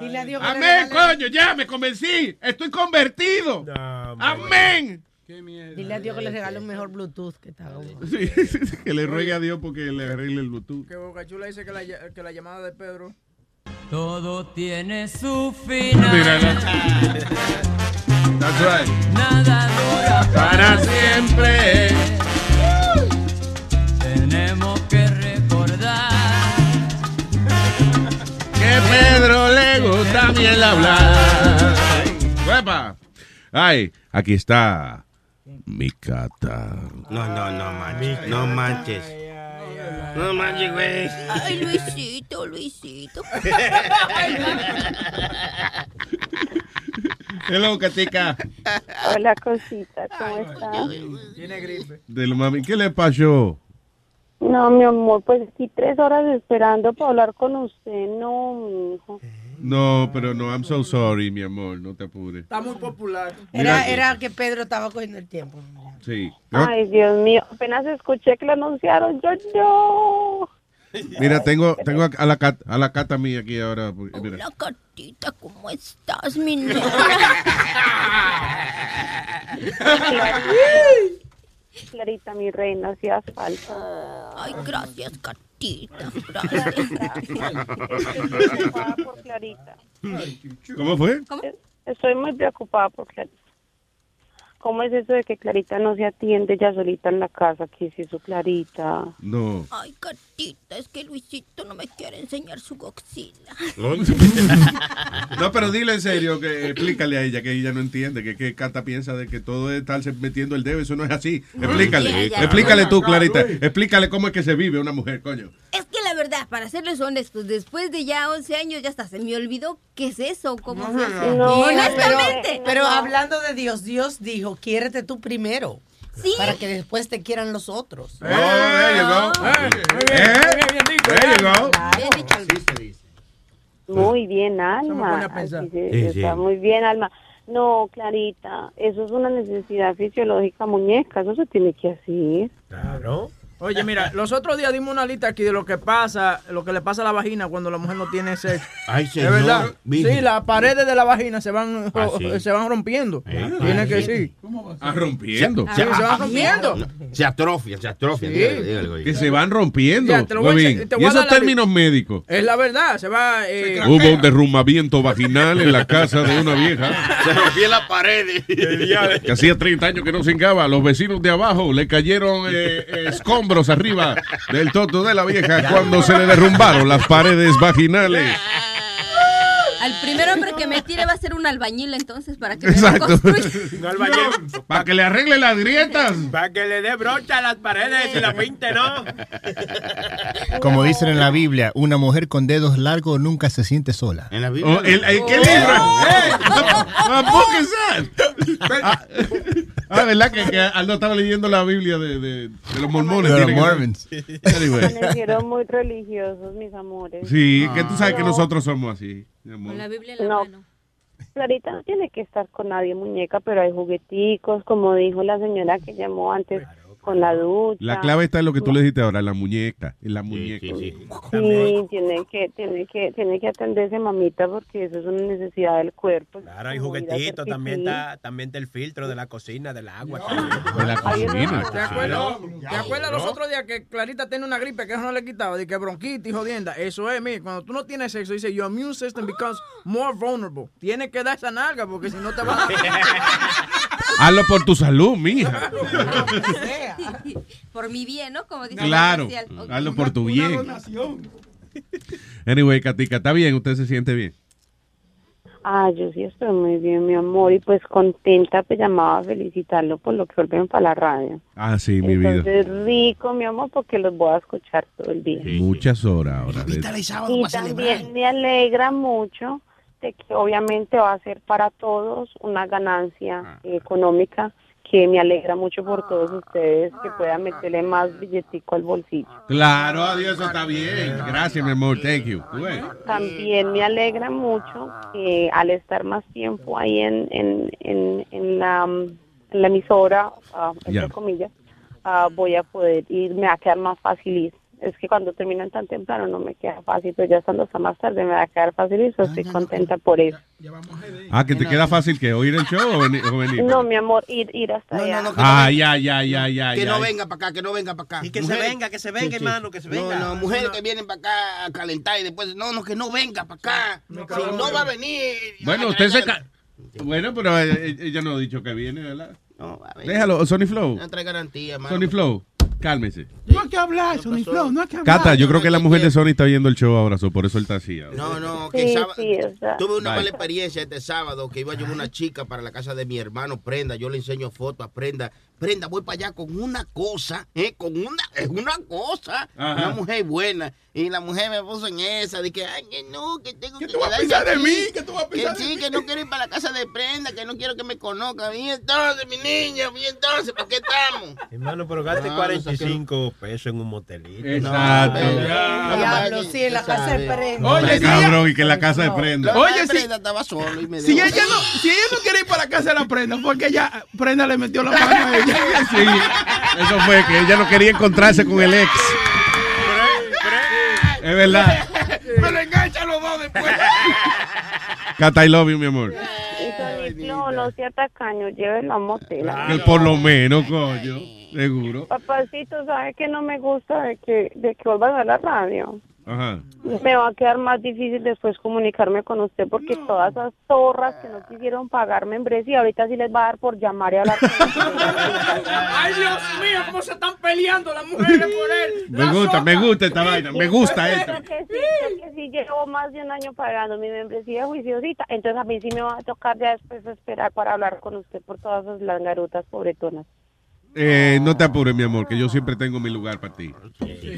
Dile a Dios que le Amén, regale- coño, ya me convencí. Estoy convertido. Amén. Dile a Dios que le regale un mejor Bluetooth que está. Sí, que le ruegue a Dios porque le arregle el Bluetooth. Que Boca Chula dice que la, que la llamada de Pedro. Todo tiene su final. That's right. Nada dura Para siempre. Tenemos que recordar Que Pedro le gusta bien hablar. ¡Huepa! Ay, aquí está mi cata. No, no, no manches. No manches. No manches, güey. Ay, Luisito, Luisito. Hello, Catica. Hola, cosita, ¿cómo estás? Tiene gripe. Del mami, ¿qué le pasó? No, mi amor, pues aquí tres horas esperando para hablar con usted. No, mi hijo. No, pero no, I'm so sorry, mi amor, no te apures. Está muy popular. Era, era que Pedro estaba cogiendo el tiempo. Sí. Ay, Dios mío, apenas escuché que lo anunciaron. Yo, yo. Mira, tengo, tengo a la, cat- a la cata mía aquí ahora. Mira. Hola, Catita, ¿cómo estás, mi niña? Clarita, mi reina, hacías falta. Ay, gracias, Catita. Estoy muy preocupada por Clarita. ¿Cómo fue? Estoy muy preocupada por Clarita. ¿Cómo es eso de que Clarita no se atiende ya solita en la casa? ¿Qué es eso, Clarita? No. Ay, Catita, es que Luisito no me quiere enseñar su goxila. No, pero dile en serio, que explícale a ella que ella no entiende, que, que Cata piensa de que todo es estarse metiendo el dedo, eso no es así. Explícale, Ya, ya, explícale ya. tú, Clarita, explícale cómo es que se vive una mujer, coño. Es que la verdad, para serles honestos, después de ya 11 años ya hasta se me olvidó qué es eso, cómo se hace. No, Honestamente. pero, pero hablando de Dios, Dios dijo, quiérete tú primero. Sí. Para que después te quieran los otros. Oh, there you go. Eh, there you go. Muy bien, Alma. Sí, está muy bien, Alma. No, Clarita, eso es una necesidad fisiológica, muñeca. Eso se tiene que hacer. Claro. Oye, mira, los otros días dimos una lista aquí de lo que pasa, lo que le pasa a la vagina cuando la mujer no tiene sexo. Ay, ¿Es señor. verdad? Virgen. Sí, las paredes de la vagina se van, Ah, sí. se van rompiendo. Tiene que sí. Ah, rompiendo. Se van rompiendo. Se atrofian, se atrofian. Sí. dígale. Que se van rompiendo. Ya, te lo voy a Huevín. echar- te y voy a esos la términos médicos. Es la verdad, se va... eh, Hubo un derrumbamiento vaginal en la casa de una vieja Se rompían las paredes. que hacía 30 años que no cingaba. Los vecinos de abajo le cayeron eh, eh, escombros hombros arriba del toto de la vieja cuando se le derrumbaron las paredes vaginales. Al primer hombre que me tire va a ser un albañil entonces para que me Exacto. reconstruya. Un albañil. Para que le arregle las grietas. Para que le dé brocha a las paredes y la pinte, ¿no? Como dicen en la Biblia, una mujer con dedos largos nunca se siente sola. En la Oh, el- el- ¿Qué libro? Eh, book is that? Ah, Ah, ¿verdad? Que, que Aldo estaba leyendo la Biblia de, de- de los mormones. De los Mormons. Anyway. Amanecieron muy religiosos, mis amores. Sí, que tú sabes que No. nosotros somos así. mi amor. Biblia en no. Clarita no tiene que estar con nadie, muñeca, pero hay jugueticos, como dijo la señora que llamó antes, con la ducha. La clave está en lo que tú le dijiste ahora, en la muñeca. En la muñeca. Sí, tiene que, tiene que, tiene que atenderse mamita porque eso es una necesidad del cuerpo. Claro, hay juguetitos, también está, también está el filtro de la cocina, del agua. De la cocina. ¿Te acuerdas, ¿te acuerdas los otros días que Clarita tiene una gripe que eso no le quitaba? De que bronquitis, jodienda. Eso es, mire, cuando tú no tienes sexo, dice, your immune system becomes more vulnerable. Tienes que dar esa nalga porque si no te va a... Hazlo por tu salud, mija. Por mi bien, ¿no? Como dice Claro. el comercial. Ok. Hazlo por tu bien. Anyway, Katica, ¿está bien? ¿Usted se siente bien? Ah, yo sí estoy muy bien, mi amor, y pues contenta, pues llamaba a felicitarlo por lo que vuelven para la radio. Ah, sí, mi vida. Entonces, rico, mi amor, porque los voy a escuchar todo el día. Muchas horas ahora. Y también me alegra mucho de que obviamente va a ser para todos una ganancia económica que me alegra mucho por todos ustedes que puedan meterle más billetico al bolsillo. Claro, adiós, está bien. Gracias, mi amor. Thank you. También me alegra mucho que al estar más tiempo ahí en, en, en, en la, emisora, ah, entre comillas, ah, voy a poder ir, me va a quedar más fácil ir. Es que cuando terminan tan temprano no me queda fácil, pero ya estando hasta más tarde me va a quedar fácil so estoy contenta por eso. Ah, que te queda fácil que oír el show o venir. o venir? No, mi amor, ir, ir hasta allá. Ah, ya, ya, ya, ya. Que ya. no venga para acá, que no venga para acá. Y que se venga, que se venga, hermano, que se venga. No, no, mujeres que vienen para acá a calentar y después, no, no, que no venga para acá. Si no va a venir. Bueno, usted se... ca- Bueno, pero eh, ella no ha dicho que viene, ¿verdad? Déjalo, Sony Flow. No trae garantía, mano. Sony Flow, cálmese. No hay que hablar, Sony Flow, no hay que hablar. Cata, yo creo que la mujer de Sony está viendo el show ahora, so por eso él está así. ahora. No, no, que Sí, sábado, sí, o sea. tuve una Bye. mala experiencia este sábado que iba a llevar una chica para la casa de mi hermano Prenda. Yo le enseño fotos a Prenda. Prenda, voy para allá con una cosa, ¿eh? Con una, es una cosa. Ajá. Una mujer buena. Y la mujer me puso en esa, de que, ay, que no, que tengo que tú vas a quedarme pensar de aquí, mí? ¿Qué tú vas a pensar Que de sí, mí? que no quiero ir para la casa de Prenda, que no quiero que me conozcan. Y entonces, mi niña, y entonces, ¿para qué estamos? Hermano, pero gaste No, 45 pesos en un motelito. Exacto. Diablo, sí, en la casa de prenda. Oye, cabrón, y que en la casa de prenda. Oye, si, Prenda estaba solo y me si ella no, si ella no quiere ir para la casa de la prenda, porque ella, prenda le metió la mano a ella. Sí, eso fue que ella no quería encontrarse con el ex. Es verdad. Me lo engancha a los dos después. Cata, I love you, mi amor. No, no sea tacaño, llévelo a motel. Que por lo menos, coño. Seguro. Papacito, ¿sabe que no me gusta de que, de que vuelvas a la radio? Ajá. Me va a quedar más difícil después comunicarme con usted porque todas esas zorras que no quisieron pagar membresía, ahorita sí les va a dar por llamar y hablar con Ay, Dios mío, cómo se están peleando las mujeres por él. Me gusta, me gusta esta vaina. Me gusta esto. Pero que sí, porque sí llevo más de un año pagando mi membresía juiciosita, entonces a mí sí me va a tocar ya después esperar para hablar con usted por todas esas langarutas pobretonas. Eh, no te apures, mi amor, que yo siempre tengo mi lugar para ti.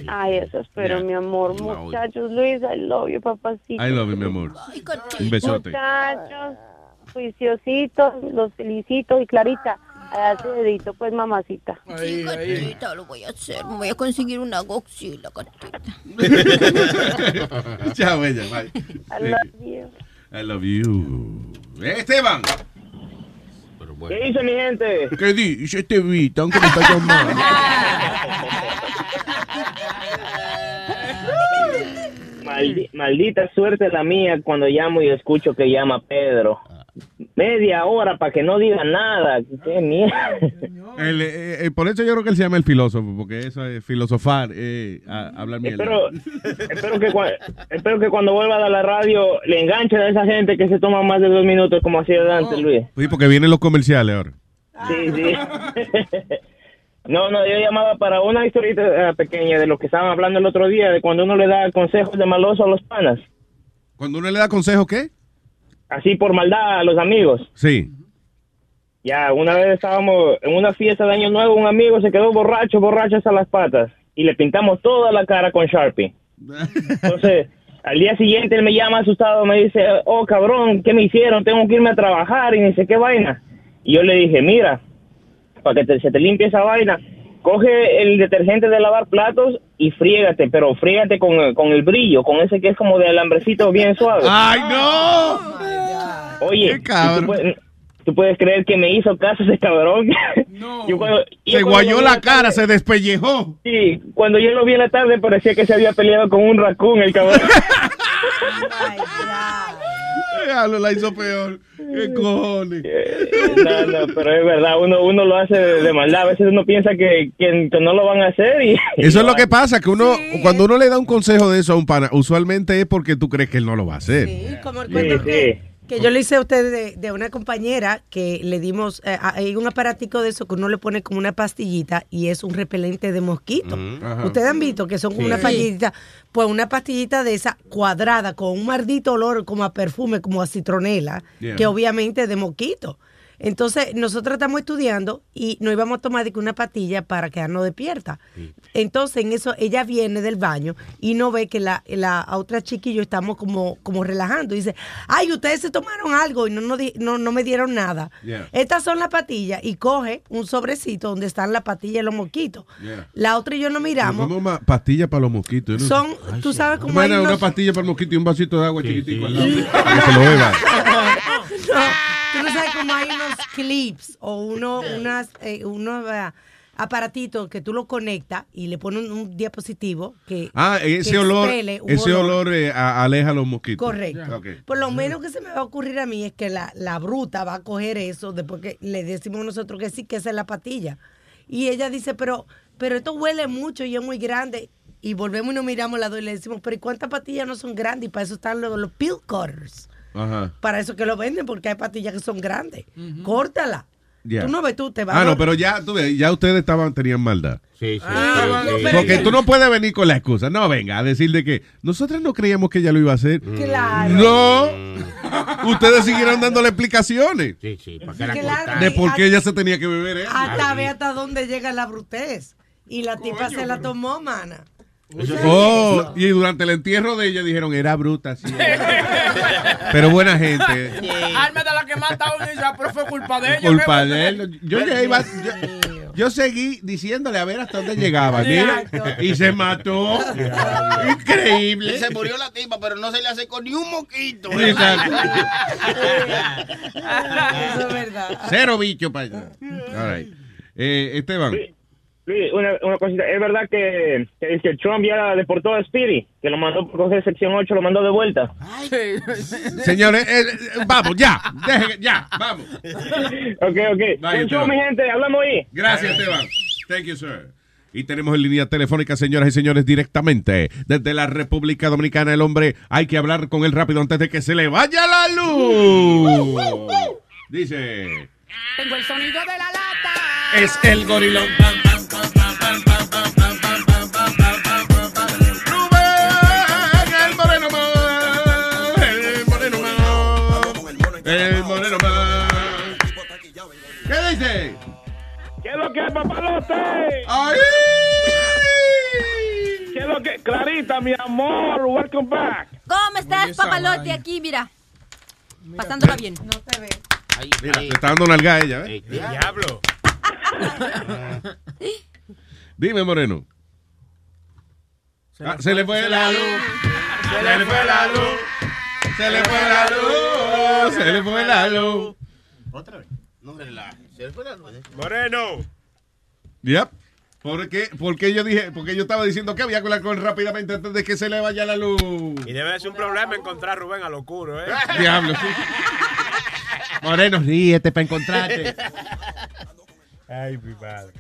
Ay, eso espero, mi amor. Muchachos, Luis, I love you, papacito. I love you, mi amor. Un besote. Muchachos, juiciositos, los felicito. Y Clarita, a dedito, pues, mamacita. Sí, gatita, lo voy a hacer. Me voy a conseguir una goxila, gatita. Chao, ella. Bye. I love you. I love you. Eh, Esteban. ¿Qué dice mi gente? ¿Qué dice este Vitan que me está llamando? Maldi- maldita suerte la mía cuando llamo y escucho que llama Pedro. Media hora para que no diga nada. Qué mierda. El, eh, eh, por eso yo creo que él se llama el filósofo, porque eso es filosofar, eh, a- hablar mierda. Espero, espero, que, cua- espero que cuando vuelva a la radio le enganchen a esa gente que se toma más de dos minutos como hacía antes, Luis. Sí, porque vienen los comerciales ahora. Sí, sí. No, no, yo llamaba para una historieta pequeña de lo que estaban hablando el otro día, de cuando uno le da consejos de maloso a los panas. Cuando uno le da consejo, ¿qué? Así por maldad a los amigos. Sí. Ya, una vez estábamos en una fiesta de Año Nuevo, un amigo se quedó borracho, borracho hasta las patas, y le pintamos toda la cara con Sharpie. Entonces, al día siguiente él me llama asustado, me dice, oh cabrón, ¿qué me hicieron? Tengo que irme a trabajar, y dice, ¿qué vaina? Y yo le dije, mira, para que te- se te limpie esa vaina, coge el detergente de lavar platos y friégate, pero friégate con, con el brillo, con ese que es como de alambrecito bien suave. ¡Ay, no! Oye, tú, puedes, tú puedes creer que me hizo caso ese cabrón. Yo cuando- yo Se guayó la cara, tarde- se despellejó. Sí, cuando yo lo vi en la tarde parecía que se había peleado con un raccoon el cabrón. La hizo peor. ¿Qué cojones? No, no, pero es verdad, uno, uno lo hace de, maldad. A veces uno piensa que, que, que no lo van a hacer y... Eso es lo que pasa, que uno, cuando uno le da un consejo de eso a un pana, usualmente es porque tú crees que él no lo va a hacer. Como el Sí, cuento que, sí. Que yo le hice a usted de, de una compañera que le dimos, eh, hay un aparatico de eso que uno le pone como una pastillita y es un repelente de mosquito. Ajá. Ustedes han visto que son como Sí. una pastillita, pues una pastillita de esa cuadrada con un maldito olor como a perfume, como a citronela, Yeah. que obviamente es de mosquito. Entonces, nosotros estamos estudiando y nos íbamos a tomar una pastilla para quedarnos despierta. Entonces, en eso, ella viene del baño y no ve que la, la otra chica y yo estamos como, como relajando. Y dice, ay, ustedes se tomaron algo y no, no, no, no me dieron nada. Yeah. Estas son las patillas y coge un sobrecito donde están las patillas y los mosquitos. Yeah. La otra y yo nos miramos. Como una pastilla para los mosquitos. ¿no? Son, tú sabes cómo hay Imagina una unos- pastilla para el mosquito y un vasito de agua chiquitico al lado. Que se lo beba. No, tú no sabes cómo hay unos clips o uno, unas, eh, unos ah, aparatitos que tú lo conectas y le pones un, un diapositivo que. Ah, ese que olor, ese olor eh, a- aleja a los mosquitos. Correcto. Por lo menos que se me va a ocurrir a mí es que la, la bruta va a coger eso después que le decimos nosotros que sí, que esa es la patilla. Y ella dice, pero, pero esto huele mucho y es muy grande. Y volvemos y nos miramos las dos y le decimos, pero ¿y cuántas patillas no son grandes? Y para eso están los, los pill cutters. Ajá. Para eso que lo venden, porque hay patillas que son grandes. Córtala. Ya. Tú no ves, tú te vas Ah, a- no, pero ya, tú ves, ya ustedes estaban, tenían maldad. Sí, sí. Ah, sí, sí. Porque tú no puedes venir con la excusa. No, venga, a decir de que nosotros no creíamos que ella lo iba a hacer. Claro. No. Ustedes siguieron dándole explicaciones. Sí, sí, para que la Claro. De por qué ella se tenía que beber eso. Hasta ve hasta dónde llega la brutez. Y la tipa se la tomó, mana. Oh, y durante el entierro de ella dijeron, era bruta, sí. Pero buena gente. Alma de la que mata a dice, ah, pero fue culpa de ella. Culpa de él. Yo, ya iba- yo, yo seguí diciéndole a ver hasta dónde llegaba. Mira, y se mató. Increíble. Y se murió la tipa, pero no se le acercó ni un moquito. Exacto. Eso es verdad. Cero bicho para allá. All right. Eh, Esteban. Luis, una, una cosita, es verdad que, que, que Trump ya deportó a Speedy, que lo mandó por coger sección 8, lo mandó de vuelta. Señores, eh, eh, vamos, ya. Deje- ya, vamos. ok, ok. Bye, mi gente, hablamos ahí. Gracias, Esteban. Thank you, sir. Y tenemos en línea telefónica, señoras y señores, directamente desde la República Dominicana. El hombre, hay que hablar con él rápido antes de que se le vaya la luz. Dice, Tengo el sonido de la lata. es el gorilón. ¿Qué es lo que es, papalote? ¡Ay! ¿Qué es lo que? Clarita, mi amor, welcome back. ¿Cómo estás, papalote? Aquí, mira. Pasándola bien. No te ve. Mira, le está dando nalga a ella, ¿eh? Diablo. Dime, Moreno. Ah, Se le fue la luz. Se le fue la luz. Se le fue la luz. Se le fue la luz. Otra vez. No relaje. Se le fue la luz. Moreno. Yep. ¿Por qué? Porque yo dije, porque yo estaba diciendo que había que hablar con él rápidamente antes de que se le vaya la luz. Y debe ser un problema encontrar a Rubén a lo oscuro, ¿eh? Diablo, sí. Moreno, ríete para encontrarte. Ay, mi padre.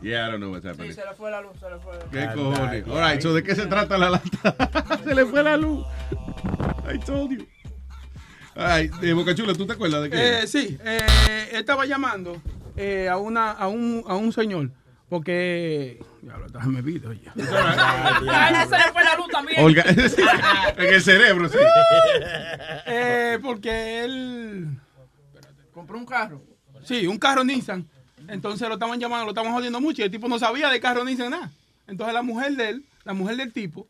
Yeah, I don't know what's happening. Se le fue la luz, se le fue la luz. ¿Qué cojones? All right, so ¿de qué se trata la lata? se le fue la luz. I told you. Ay, de Boca Chula, ¿tú te acuerdas de qué? Eh, sí, eh, él estaba llamando eh, a, una, a, un, a un señor. Porque. Ya lo déjame video ya. Ah, ese le fue la luz también. Olga, en el cerebro, sí. Eh, porque él compró un carro. Sí, un carro Nissan. Entonces lo estaban llamando, lo estaban jodiendo mucho y el tipo no sabía de carro Nissan nada. Entonces la mujer de él, la mujer del tipo,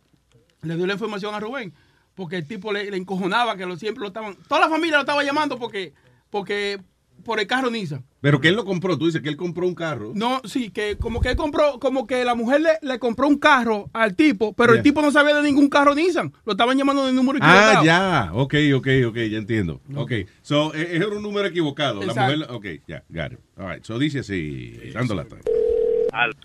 le dio la información a Rubén. Porque el tipo le, le encojonaba que lo, siempre lo estaban. Toda la familia lo estaba llamando porque, porque por el carro Nissan. Pero que él lo compró, tú dices que él compró un carro. No, sí, que como que él compró, como que la mujer le, le compró un carro al tipo, pero el tipo no sabía de ningún carro Nissan. Lo estaban llamando de número Ah, equivocado. ya. Ok, ok, ok, ya entiendo. Ok. So, era un número equivocado. La mujer, ok, ya, got it. All right. So dice así, dando.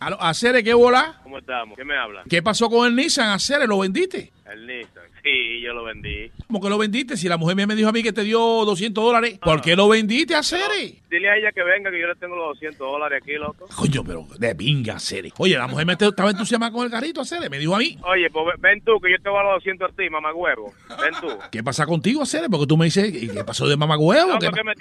Aló, Acere, ¿qué bola? ¿Cómo estamos? ¿Qué me habla? ¿Qué pasó con el Nissan, Acere? ¿Lo vendiste? El Nissan. Sí, yo lo vendí. ¿Cómo que lo vendiste? Si la mujer mía me dijo a mí que te dio 200 dólares, ¿por qué lo vendiste, Acere? Dile a ella que venga, que yo le tengo los 200 dólares aquí, loco. Coño, pero de pinga, Acere. Oye, la mujer me estaba entusiasmada con el carrito, Acere. Me dijo a mí. Oye, pues ven- tú, que yo te voy a los 200 a ti, mamá huevo. Ven tú. ¿Qué pasa contigo, Acere? Porque tú me dices, ¿y ¿qué pasó de mamá huevo? Loco, ¿Qué- que me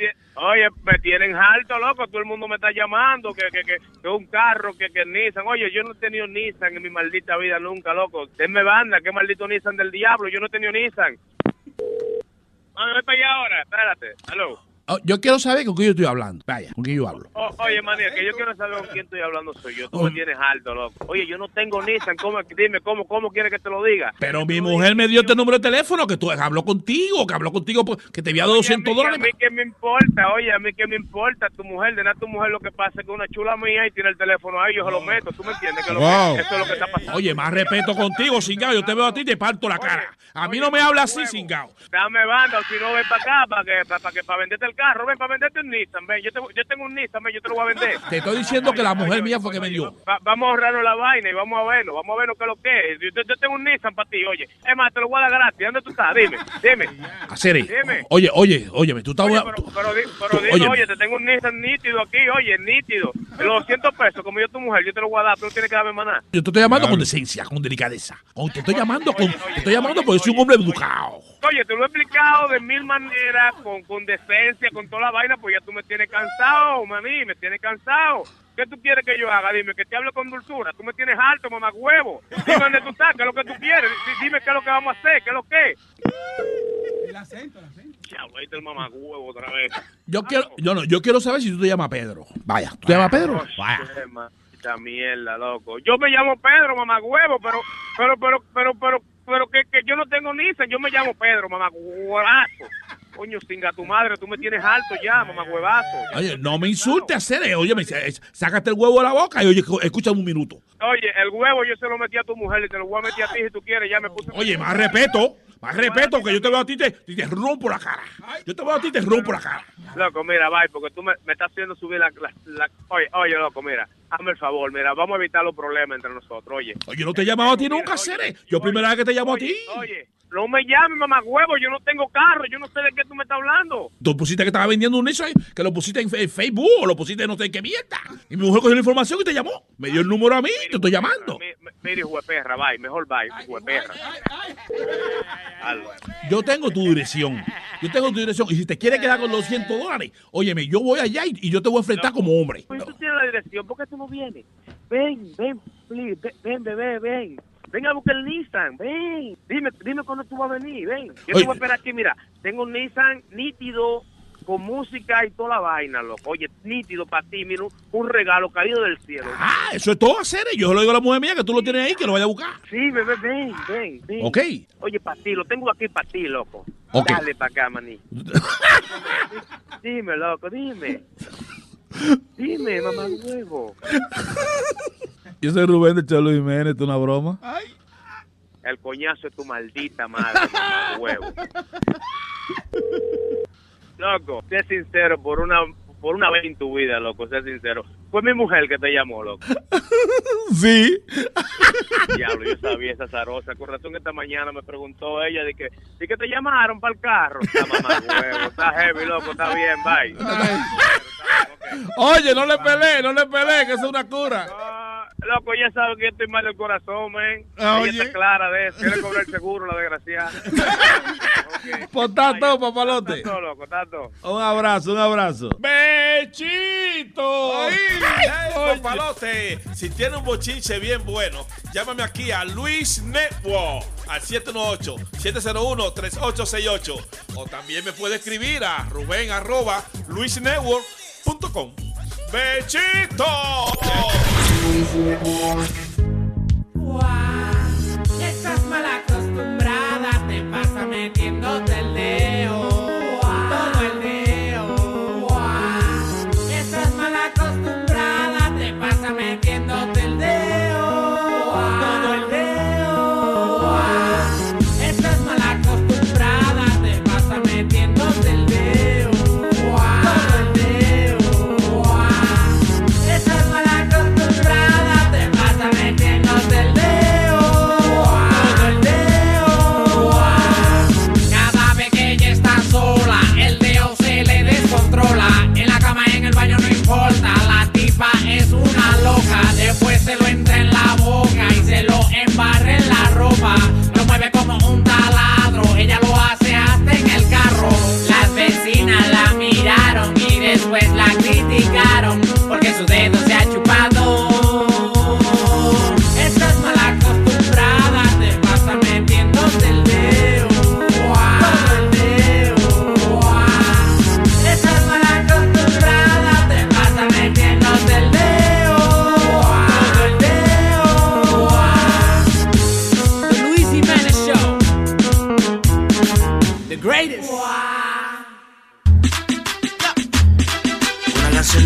Oye, me tienen alto, loco. Todo el mundo me está llamando, que, que, que, que un carro, que, que Nissan. Oye, yo no he tenido Nissan en mi maldita vida nunca, loco. Denme banda, qué maldito Nissan del diablo. Yo no he tenido Nissan. Ah, no estoy ahora, espérate. Aló. Oh, yo quiero saber con quién yo estoy hablando. Vaya, con quién yo hablo. O- oye, manía, que yo quiero saber con quién estoy hablando soy yo. Tú me tienes alto, loco. Oye, yo no tengo Nissan. ¿Cómo, dime, ¿cómo, cómo quieres que te lo diga? Pero mi mujer me dio este número de teléfono que tú habló contigo, que habló contigo, pues, que te había dado 200 a dólares. mí qué me importa, oye, a mí qué me importa tu mujer, de nada tu mujer lo que pasa es que una chula mía y tiene el teléfono ahí, yo se lo meto, ¿tú me entiendes? Que lo Wow. que- eso es lo que está pasando. Oye, más respeto contigo, cingado. Yo te veo a ti y te parto la cara. A mí no me habla así, cingado. Dame banda, si no, ven para acá, para que, para, que, para venderte el carro, ven, para venderte un Nissan, ven, yo, te- yo tengo un Nissan, ven, yo te lo voy a vender. Te estoy diciendo que la mujer mía fue que me dio. Va- vamos a ahorrarnos la vaina y vamos a verlo, vamos a ver lo que es lo que es. Yo, yo tengo un Nissan para ti, oye. Es más, te lo voy a dar gratis. ¿Dónde tú estás? Dime, dime. Acere. Dime. Oye, oye, óyeme, tú estás... Pero, di- pero Tú- dime, oye, te tengo un Nissan nítido aquí, oye, nítido. Los 200 pesos, como yo tu mujer, yo te lo voy a dar, pero no tienes que darme maná. Yo te estoy llamando con decencia, con delicadeza. Oh, te estoy llamando con, te estoy llamando porque soy un hombre educado. Oye, te lo he explicado de mil maneras, con, con decencia, con toda la vaina, pues ya tú me tienes cansado, maní, me tienes cansado. ¿Qué tú quieres que yo haga? Dime, que te hable con dulzura. Tú me tienes alto, mamá huevo. Dime dónde tú estás, qué es lo que tú quieres. Di- Dime qué es lo que vamos a hacer, qué es lo que. El acento, el acento. Diablo, ahí está el mamá huevo otra vez. Yo quiero, yo no, yo quiero saber si tú te llamas Pedro. Vaya, ¿tú te llamas Pedro? Vaya. Maldita mierda, loco. Yo me llamo Pedro, mamá huevo, pero, pero, pero, pero, pero, pero que, que yo no tengo Nissan. Yo me llamo Pedro, mamá huevazo. Coño, singa tu madre, tú me tienes alto ya, mamá huevazo. Oye, no me insultes, Acere. Oye, me, sácate el huevo de la boca y oye, escúchame un minuto. Oye, el huevo yo se lo metí a tu mujer y te lo voy a meter a ti si tú quieres. Ya me puse. Oye, más respeto, más respeto, que yo te veo a ti te, y te rompo la cara. Yo te veo a ti y te rompo la cara. Loco, mira, bye, porque tú me, me estás haciendo subir la, la, la- Oye, oye, loco, mira, hazme el favor, mira, vamos a evitar los problemas entre nosotros, oye. Oye, no te he llamado a ti nunca, Acere. Yo primera vez que te llamo a ti. Oye, no me llames, mamá huevo, yo no tengo carro, yo no sé de qué tú me estás hablando. Tú pusiste que estaba vendiendo un Nissan, que lo pusiste en Facebook o lo pusiste en no sé qué mierda. Y mi mujer cogió la información y te llamó. Me dio el número a mí y te estoy llamando. Mi- mi- Mira, hijo de perra, bye, mejor bye, hijo de perra. Algo. Yo tengo tu dirección. Yo tengo tu dirección. Y si te quieres quedar con los 200 dólares, óyeme, yo voy allá y, y yo te voy a enfrentar como hombre. Pues tú tienes la dirección, ¿por qué tú no vienes? Ven, ven, please, ven, ven, bebé, ven. Ven a buscar el Nissan, ven. Dime, dime cuándo tú vas a venir, ven. Yo te voy a esperar aquí, mira. Tengo un Nissan nítido, con música y toda la vaina, loco. Oye, nítido para ti, mira, un- regalo caído del cielo. Ah, eso es todo hacer. Yo se lo digo a la mujer mía que tú lo tienes ahí, que lo vaya a buscar. Sí, bebé, ven, ven, ven. Ok. Oye, para ti, lo tengo aquí para ti, loco. Dale para acá, maní. dime, loco, dime. Dime, mamá huevo. Yo soy Rubén de Cholo Jiménez, ¿esto es una broma? El coñazo es tu maldita madre, mamá huevo. Loco, sé sincero por una por una vez en tu vida, loco, sé sincero. Fue mi mujer que te llamó, loco. Sí. Diablo, yo sabía esa zarosa. Con razón esta mañana me preguntó ella de que, de que te llamaron para el carro. Está mamá huevo, está heavy, loco, está bien, bye. Oye, no le peleé, no le peleé, que es una cura. Loco, ya sabe que yo estoy mal del corazón, men. Ah, está clara de eso. Quiere cobrar el seguro, la desgraciada. okay. Pues tanto, papalote. Tanto. Un abrazo, un abrazo. ¡Bechito! ¡Ay, papalote! Si tiene un bochinche bien bueno, llámame aquí a Luis Network al 718-701-3868. O también me puede escribir a ruben arroba luisnetwork.com. ¡Bechito! Estás mal acostumbrada, te pasa metiéndote el leo.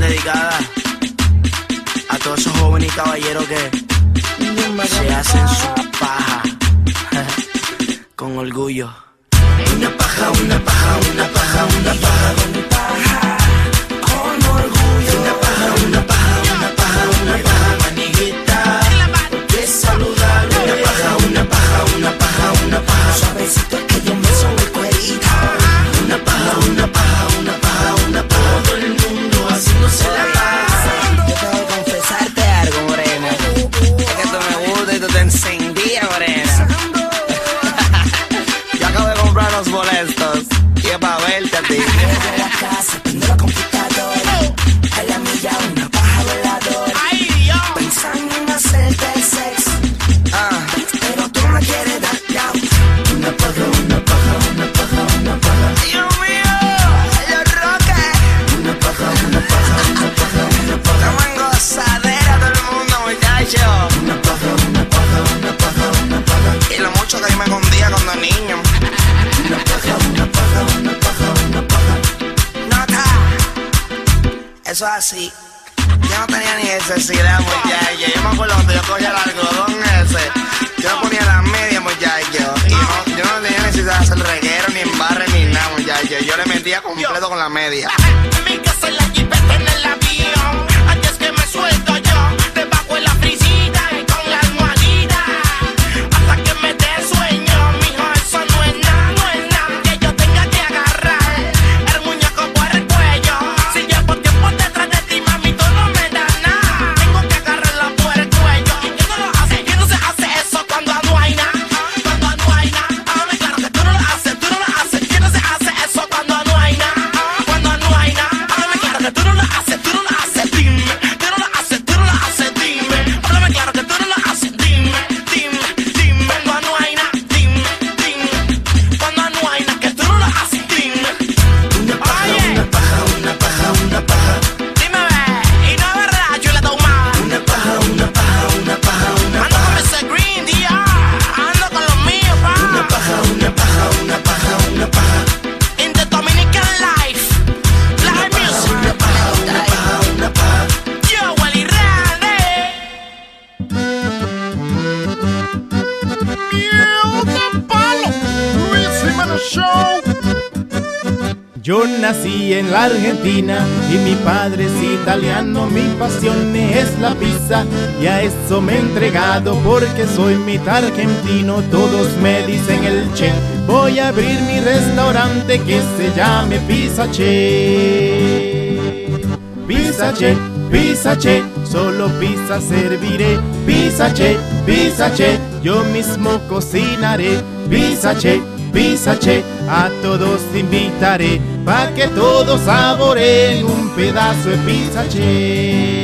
dedicada a todos esos jóvenes y caballeros que se hacen su paja con orgullo. Una paja, una paja, una paja, una paja, una paja. así. Yo no tenía ni necesidad, muchacho. Yo me acuerdo cuando yo cogía el algodón ese. Yo no ponía las medias, muchacho. Y no, yo no tenía necesidad de hacer reguero, ni embarre, ni nada, muchacho. Yo le metía completo con la media. Que soy mitad argentino, todos me dicen el Che. Voy a abrir mi restaurante que se llame Pizza Che. Pizza Che, Pizza Che, solo pizza serviré. Pizza Che, Pizza Che, yo mismo cocinaré. Pizza Che, Pizza Che, a todos invitaré, pa' que todos saboreen un pedazo de Pizza Che.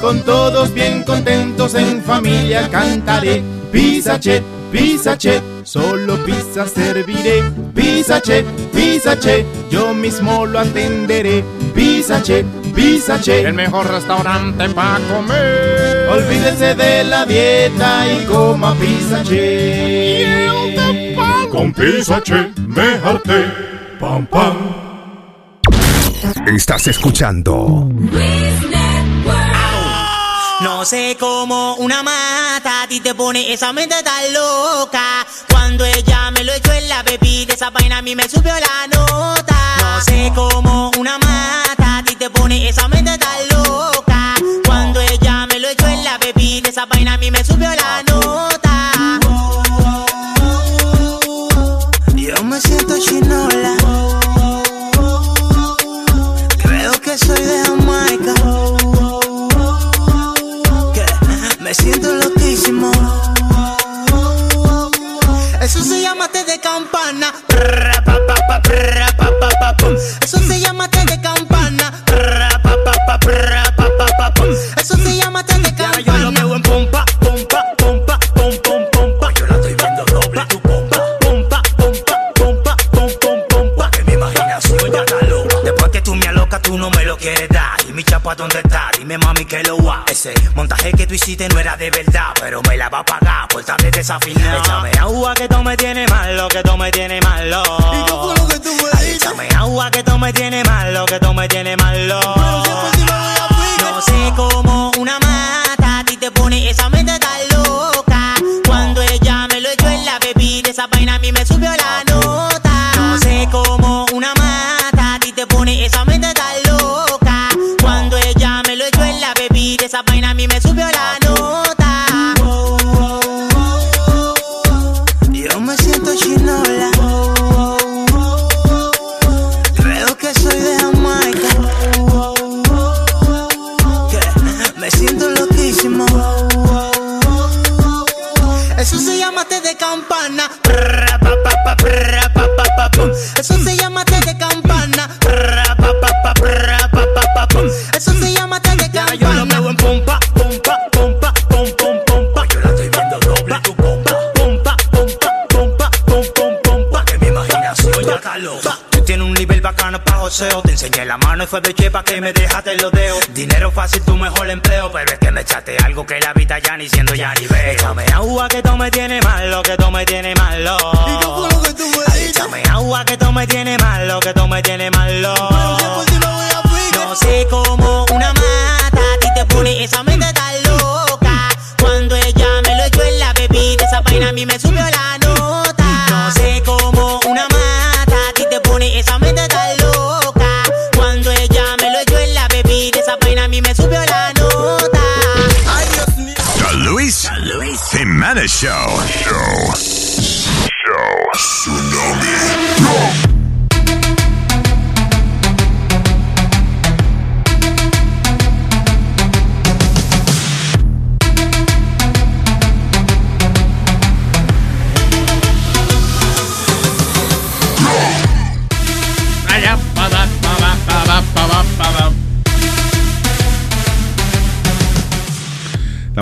Con todos bien contentos en familia cantaré. Pizza che, pizza che. Solo pizza serviré. Pizza che, pizza che. Yo mismo lo atenderé. Pizza che, pizza che. El mejor restaurante para comer. Olvídese de la dieta y coma pizza che. Con Pizza Che me harté. Pam, pam. Estás escuchando No sé cómo una mata a ti te pone esa mente tan loca. Cuando ella me lo echó en la bebida, esa vaina a mí me subió la nota. No sé cómo una mata a ti te pone esa mente tan loca. Ese montaje que tú hiciste no era de verdad, pero me la va a pagar por estar desafinado. Échame agua que tú me tienes malo, que tú me tienes malo. ¿Y qué fue lo que tú me Ay, Échame agua que tú me tienes malo, que tú me tienes malo. Fue beche pa' que me dejaste los dedos. Dinero fácil, tu mejor empleo. Pero es que me echaste algo que la vida ya ni siendo ya ni veo. Échame agua que tú me tienes malo, que tú me tienes malo. ¿Y qué fue lo que tú me Échame agua que tú me tienes malo, que tú me tienes malo.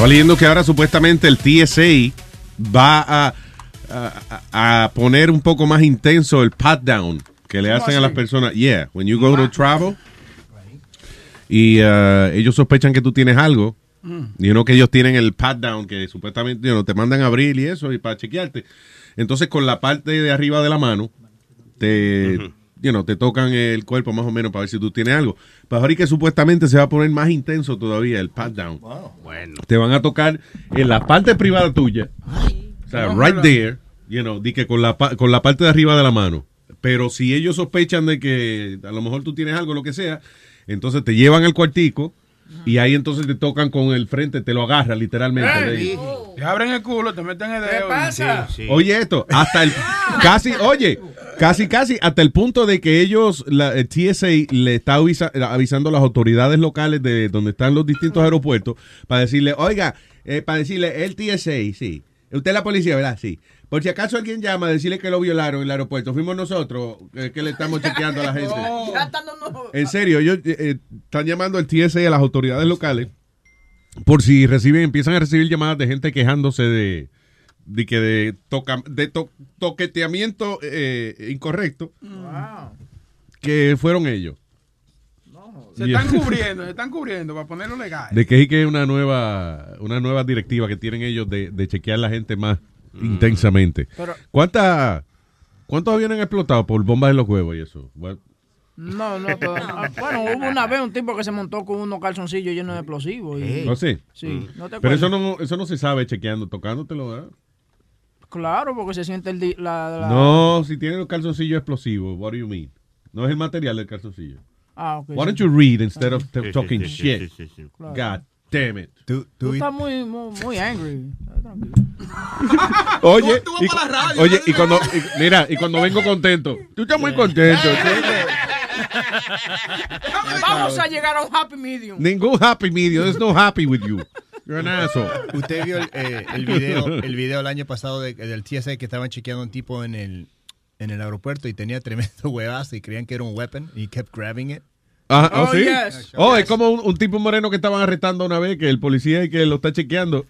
Estaba leyendo que ahora supuestamente el TSA va a, a- a poner un poco más intenso el pat down que le ¿Cómo hacen a las personas. Yeah, when you go to travel y uh, ellos sospechan que tú tienes algo. Mm. Y uno que ellos tienen el pat down que supuestamente you know, te mandan a abrir y eso y para chequearte. Entonces con la parte de arriba de la mano te you know, te tocan el cuerpo más o menos para ver si tú tienes algo. Pero ahora que supuestamente se va a poner más intenso todavía el pat down. Bueno. Te van a tocar en la parte privada tuya. O sea, No, right no. there, you know, di que con la, pa- con la parte de arriba de la mano. Pero si ellos sospechan de que a lo mejor tú tienes algo, lo que sea, entonces te llevan al cuartico y ahí entonces te tocan con el frente, te lo agarran literalmente. Te abren el culo, te meten el dedo. pasa? Oye esto, hasta el casi, oye, casi casi hasta el punto de que ellos, la el TSA le está avisa- avisando a las autoridades locales de donde están los distintos aeropuertos para decirle, oiga, eh, para decirle el TSA, sí. Usted es la policía, ¿verdad? Sí. Por si acaso alguien llama a decirle que lo violaron en el aeropuerto, fuimos nosotros eh, que le estamos chequeando a la gente. Dando- En serio, ellos eh, eh, están llamando al TSA a las autoridades locales por si reciben, empiezan a recibir llamadas de gente quejándose de, de que de, toca, de to- toqueteamiento eh, incorrecto, que fueron ellos. Se están cubriendo, se están cubriendo para ponerlo legal. De que sí que es una nueva, una nueva directiva que tienen ellos de, de chequear a la gente más intensamente. Pero- ¿Cuánta, ¿Cuántos aviones han explotado por bombas en los huevos y eso? What? No, no, todo- ah, Bueno, hubo una vez un tipo que se montó con unos calzoncillos llenos de explosivos. Y, ¿Oh, sí? Sí, ¿no te Pero eso no, eso no se sabe chequeando, tocándotelo, ¿verdad? Claro, porque se siente el... di- La, la- No, si tiene los calzoncillos explosivos, what do you mean? No es el material del calzoncillo. Ah, ok. Why don't you read instead of talking shit? Claro. God damn it. Tú estás muy, muy, muy angry. Oye, Tú- tú vas y, para la radio, oye, y cuando, y- mira, y cuando vengo contento, tú estás muy contento. Vamos a llegar a un happy medium. Ningún happy medium, there's no happy with you. You're an asshole. Usted vio el, eh, el video el video el año pasado de- del TSA que estaban chequeando a un tipo en el en el aeropuerto y tenía tremendo huevazo y creían que era un weapon y kept grabbing it. Ah, ¿oh, Oh, sí? yes. Oh, es como un, un tipo moreno que estaban arrestando una vez, que el policía y que lo está chequeando.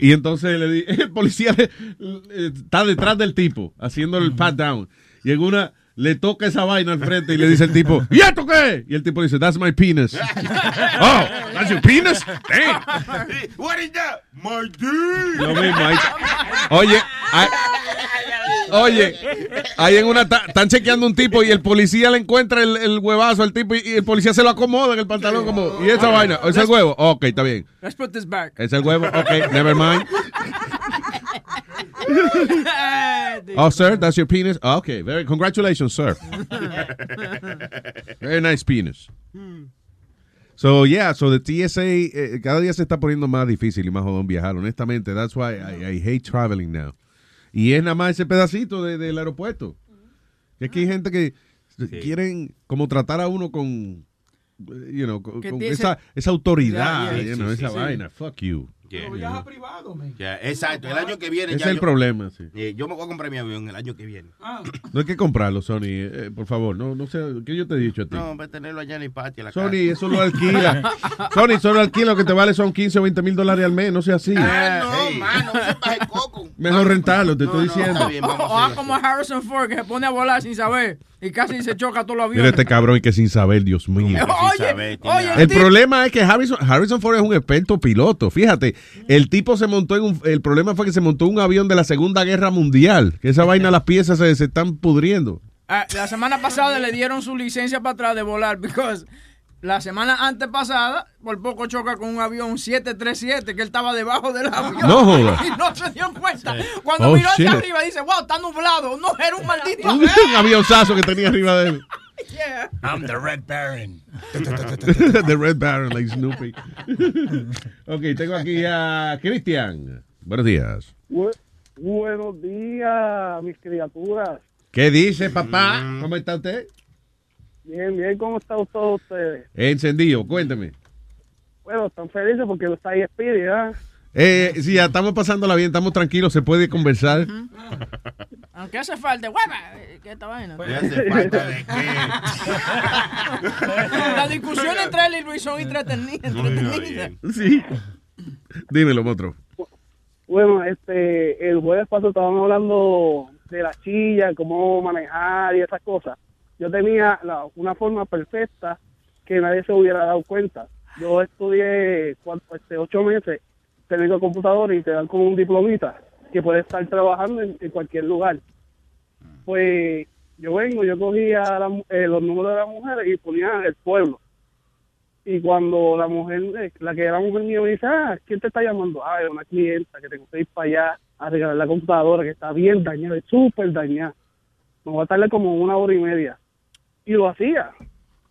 Y entonces le di- el policía le- le- está detrás del tipo, haciendo el pat down. Y en una le toca esa vaina al frente y le dice el tipo, ¿y esto qué? Y el tipo dice, that's my penis. oh, that's your penis? Damn. What is that? My dick. Lo mismo. ahí- Oye, oye, ahí en una ta- están chequeando un tipo y el policía le encuentra el, el huevazo al tipo y, y el policía se lo acomoda en el pantalón como, ¿y esa vaina? ¿Es el huevo? Ok, está bien. Let's put this back. ¿Es el huevo? Ok, never mind. Oh, sir, that's your penis? Ah, Okay, very, congratulations, sir. Very nice penis. So, yeah, so the TSA eh, cada día se está poniendo más difícil y más jodón viajar. Honestamente, that's why I, I hate traveling now. Y es nada más ese pedacito de- del aeropuerto. Que aquí hay gente que quieren como tratar a uno con, eh, you know, con, con esa, esa autoridad, you know, Sí, sí, esa sí. vaina. Fuck you. Yeah, yeah. know. Ya, exacto, el año que viene ya es el yo- problema, sí. Eh, yo me voy a comprar mi avión el año que viene. No hay que comprarlo, Sony. eh, por favor, no, no sé. ¿Qué yo te he dicho a ti? No, voy a tenerlo allá en el patio. la Sony, casa. eso lo alquila. Sony, solo alquila lo que te vale son 15 o 20 mil dólares al mes. No sea así. Ah, no, mano, no el coco. Mejor rentarlo, te estoy diciendo. O ah, como Harrison Ford que se pone a volar sin saber y casi se choca todos los Mira aviones. este cabrón y que sin saber, Dios mío. Oye, oye, El problema es que Harrison, Harrison Ford es un experto piloto. Fíjate, el tipo se montó en un. El problema fue que se montó en un avión de la Segunda Guerra Mundial. Que esa vaina, las piezas se, se están pudriendo. Ah, la semana pasada le dieron su licencia para atrás de volar, because la semana antepasada por poco choca con un avión 737 que él estaba debajo del avión. No joda. Y no se dio cuenta. Cuando Oh, miró hacia shit. arriba dice, wow, está nublado. No, era un maldito un avión. avionzazo que tenía arriba de él. Yeah. I'm the Red Baron. The Red Baron, like Snoopy. ok, tengo aquí a Cristian. Buenos días. Bu- buenos días, mis criaturas. ¿Qué dice, papá? ¿Cómo está usted? Bien, bien, ¿cómo están todos ustedes? Encendido, cuéntame. Bueno, están felices porque está ahí Speedy, ¿ah? Eh, sí, ya estamos pasándola bien, estamos tranquilos, se puede conversar. Aunque hace falta, hueva, eh, ¿qué esta vaina? ¿Qué hace falta de La discusión entre él y Luis son entretenidas. entretenidas. Sí. Dímelo, otro. Bueno, este, el jueves pasado estábamos hablando de la chilla, cómo manejar y esas cosas. Yo tenía la- una forma perfecta que nadie se hubiera dado cuenta. Yo estudié cuatro, este, ocho meses técnico de computador y te dan como un diplomita que puedes estar trabajando en, cualquier lugar. Pues Yo vengo, yo cogía la eh, los números de las mujeres y ponía el pueblo. Y cuando la mujer, eh, la que era mujer mía, me dice, ah, ¿quién te está llamando? Ah, es una clienta que tengo que ir para allá a regalar la computadora que está bien dañada, súper dañada. Me voy a tardar como una hora y media. Y lo hacía.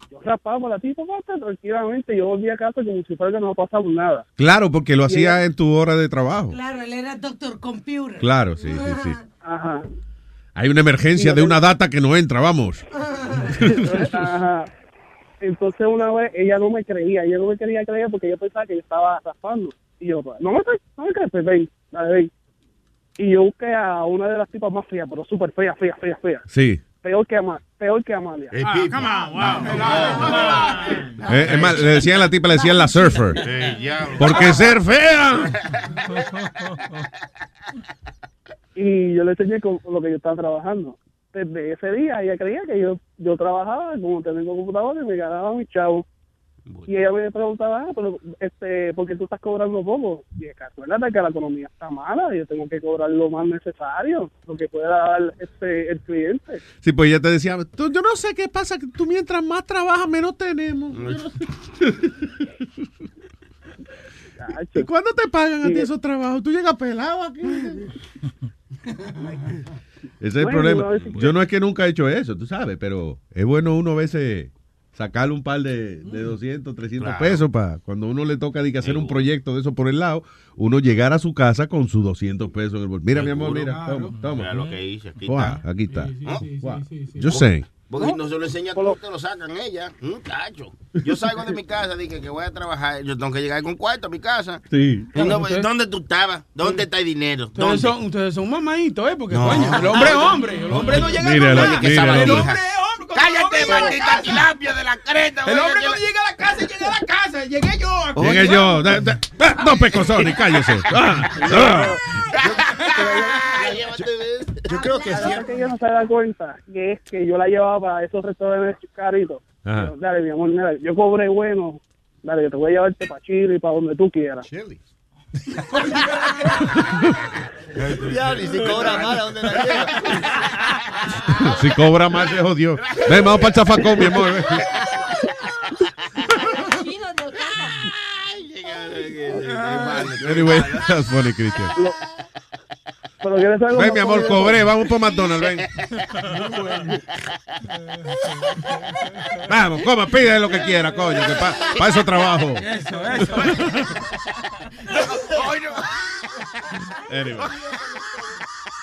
Yo raspaba por la tipa, pata, tranquilamente. Yo volví a casa como si fuera que no pasaba nada. Claro, porque lo Y hacía ella- en tu hora de trabajo. Claro, él era doctor computer. Claro, sí, sí, sí. Ajá. Hay una emergencia de una data que no entra, vamos. Ajá. Entonces una vez ella no me creía, ella no me quería creer porque yo pensaba que yo estaba raspando. Y yo, pues, no me, cre- no me crees, pues ven, dale, ven. Y yo busqué a una de las tipas más feas, pero súper fea, fea, fea, fea. Sí. Peor que, Ama- peor que Amalia. Eh, es más, le decían a la tipa, le decían la surfer. Porque ser fea. Y yo le enseñé con lo que yo estaba trabajando. Desde ese día ella creía que yo yo trabajaba como tengo computadora y me ganaba mi chavo. Y ella me preguntaba, ah, pero este, ¿por qué tú estás cobrando poco? Y dije, acuérdate que la economía está mala y yo tengo que cobrar lo más necesario, lo que pueda dar este, el cliente. Sí, pues ella te decía, "Tú- yo no sé qué pasa, que tú mientras más trabajas, menos tenemos. Yo no sé. ¿Y cuándo te pagan a ti esos trabajos? Tú llegas pelado aquí. Ese es el Bueno, problema. Yo no es que nunca he hecho eso, tú sabes, pero es bueno uno a veces sacarle un par de, de 200, 300 Claro. pesos para cuando uno le toca que hacer un proyecto de eso por el lado, uno llegar a su casa con sus 200 pesos en el bolsillo. Mira, mi amor, mira, toma, toma. Mira lo que hice, aquí Guau, está. aquí está. Just saying. Porque no se lo enseña tú, te lo sacan ella. Muchacho. Yo salgo de mi casa, dije que voy a trabajar. Yo tengo que llegar con cuarto a mi casa. Sí. Y no, Ustedes- ¿Dónde tú estabas? ¿Dónde está el dinero? Ustedes ¿Dónde? son, ustedes son mamaditos, ¿eh? Porque, No. coño, el hombre es hombre. El hombre no llega Míralo, a nada. El hombre Cállate, maldita tilapia de la creta. El hombre la- llega a la casa, llega a la casa. Llegué yo. Llegué yo. No, pecosones, cállese. Ah, ah. Yo creo que sí. que ella no se da cuenta que es que yo la llevaba para esos restaurantes caritos. Dale, mi amor, mira, yo cobré bueno. Dale, yo te voy a llevarte para Chile y para donde tú quieras. Chile. Ya, ni si cobra mal, ¿a dónde la lleva? Si cobra más, se jodió. Ven, vamos para el zafacón, mi amor. Anyway, that's funny, Cristian. Pero quieres saber Ven, mi amor, cobré. Vamos por McDonald's, ven. Vamos, coma, pide lo que quiera, coño, que para eso trabajo. Eso, eso. Anyway.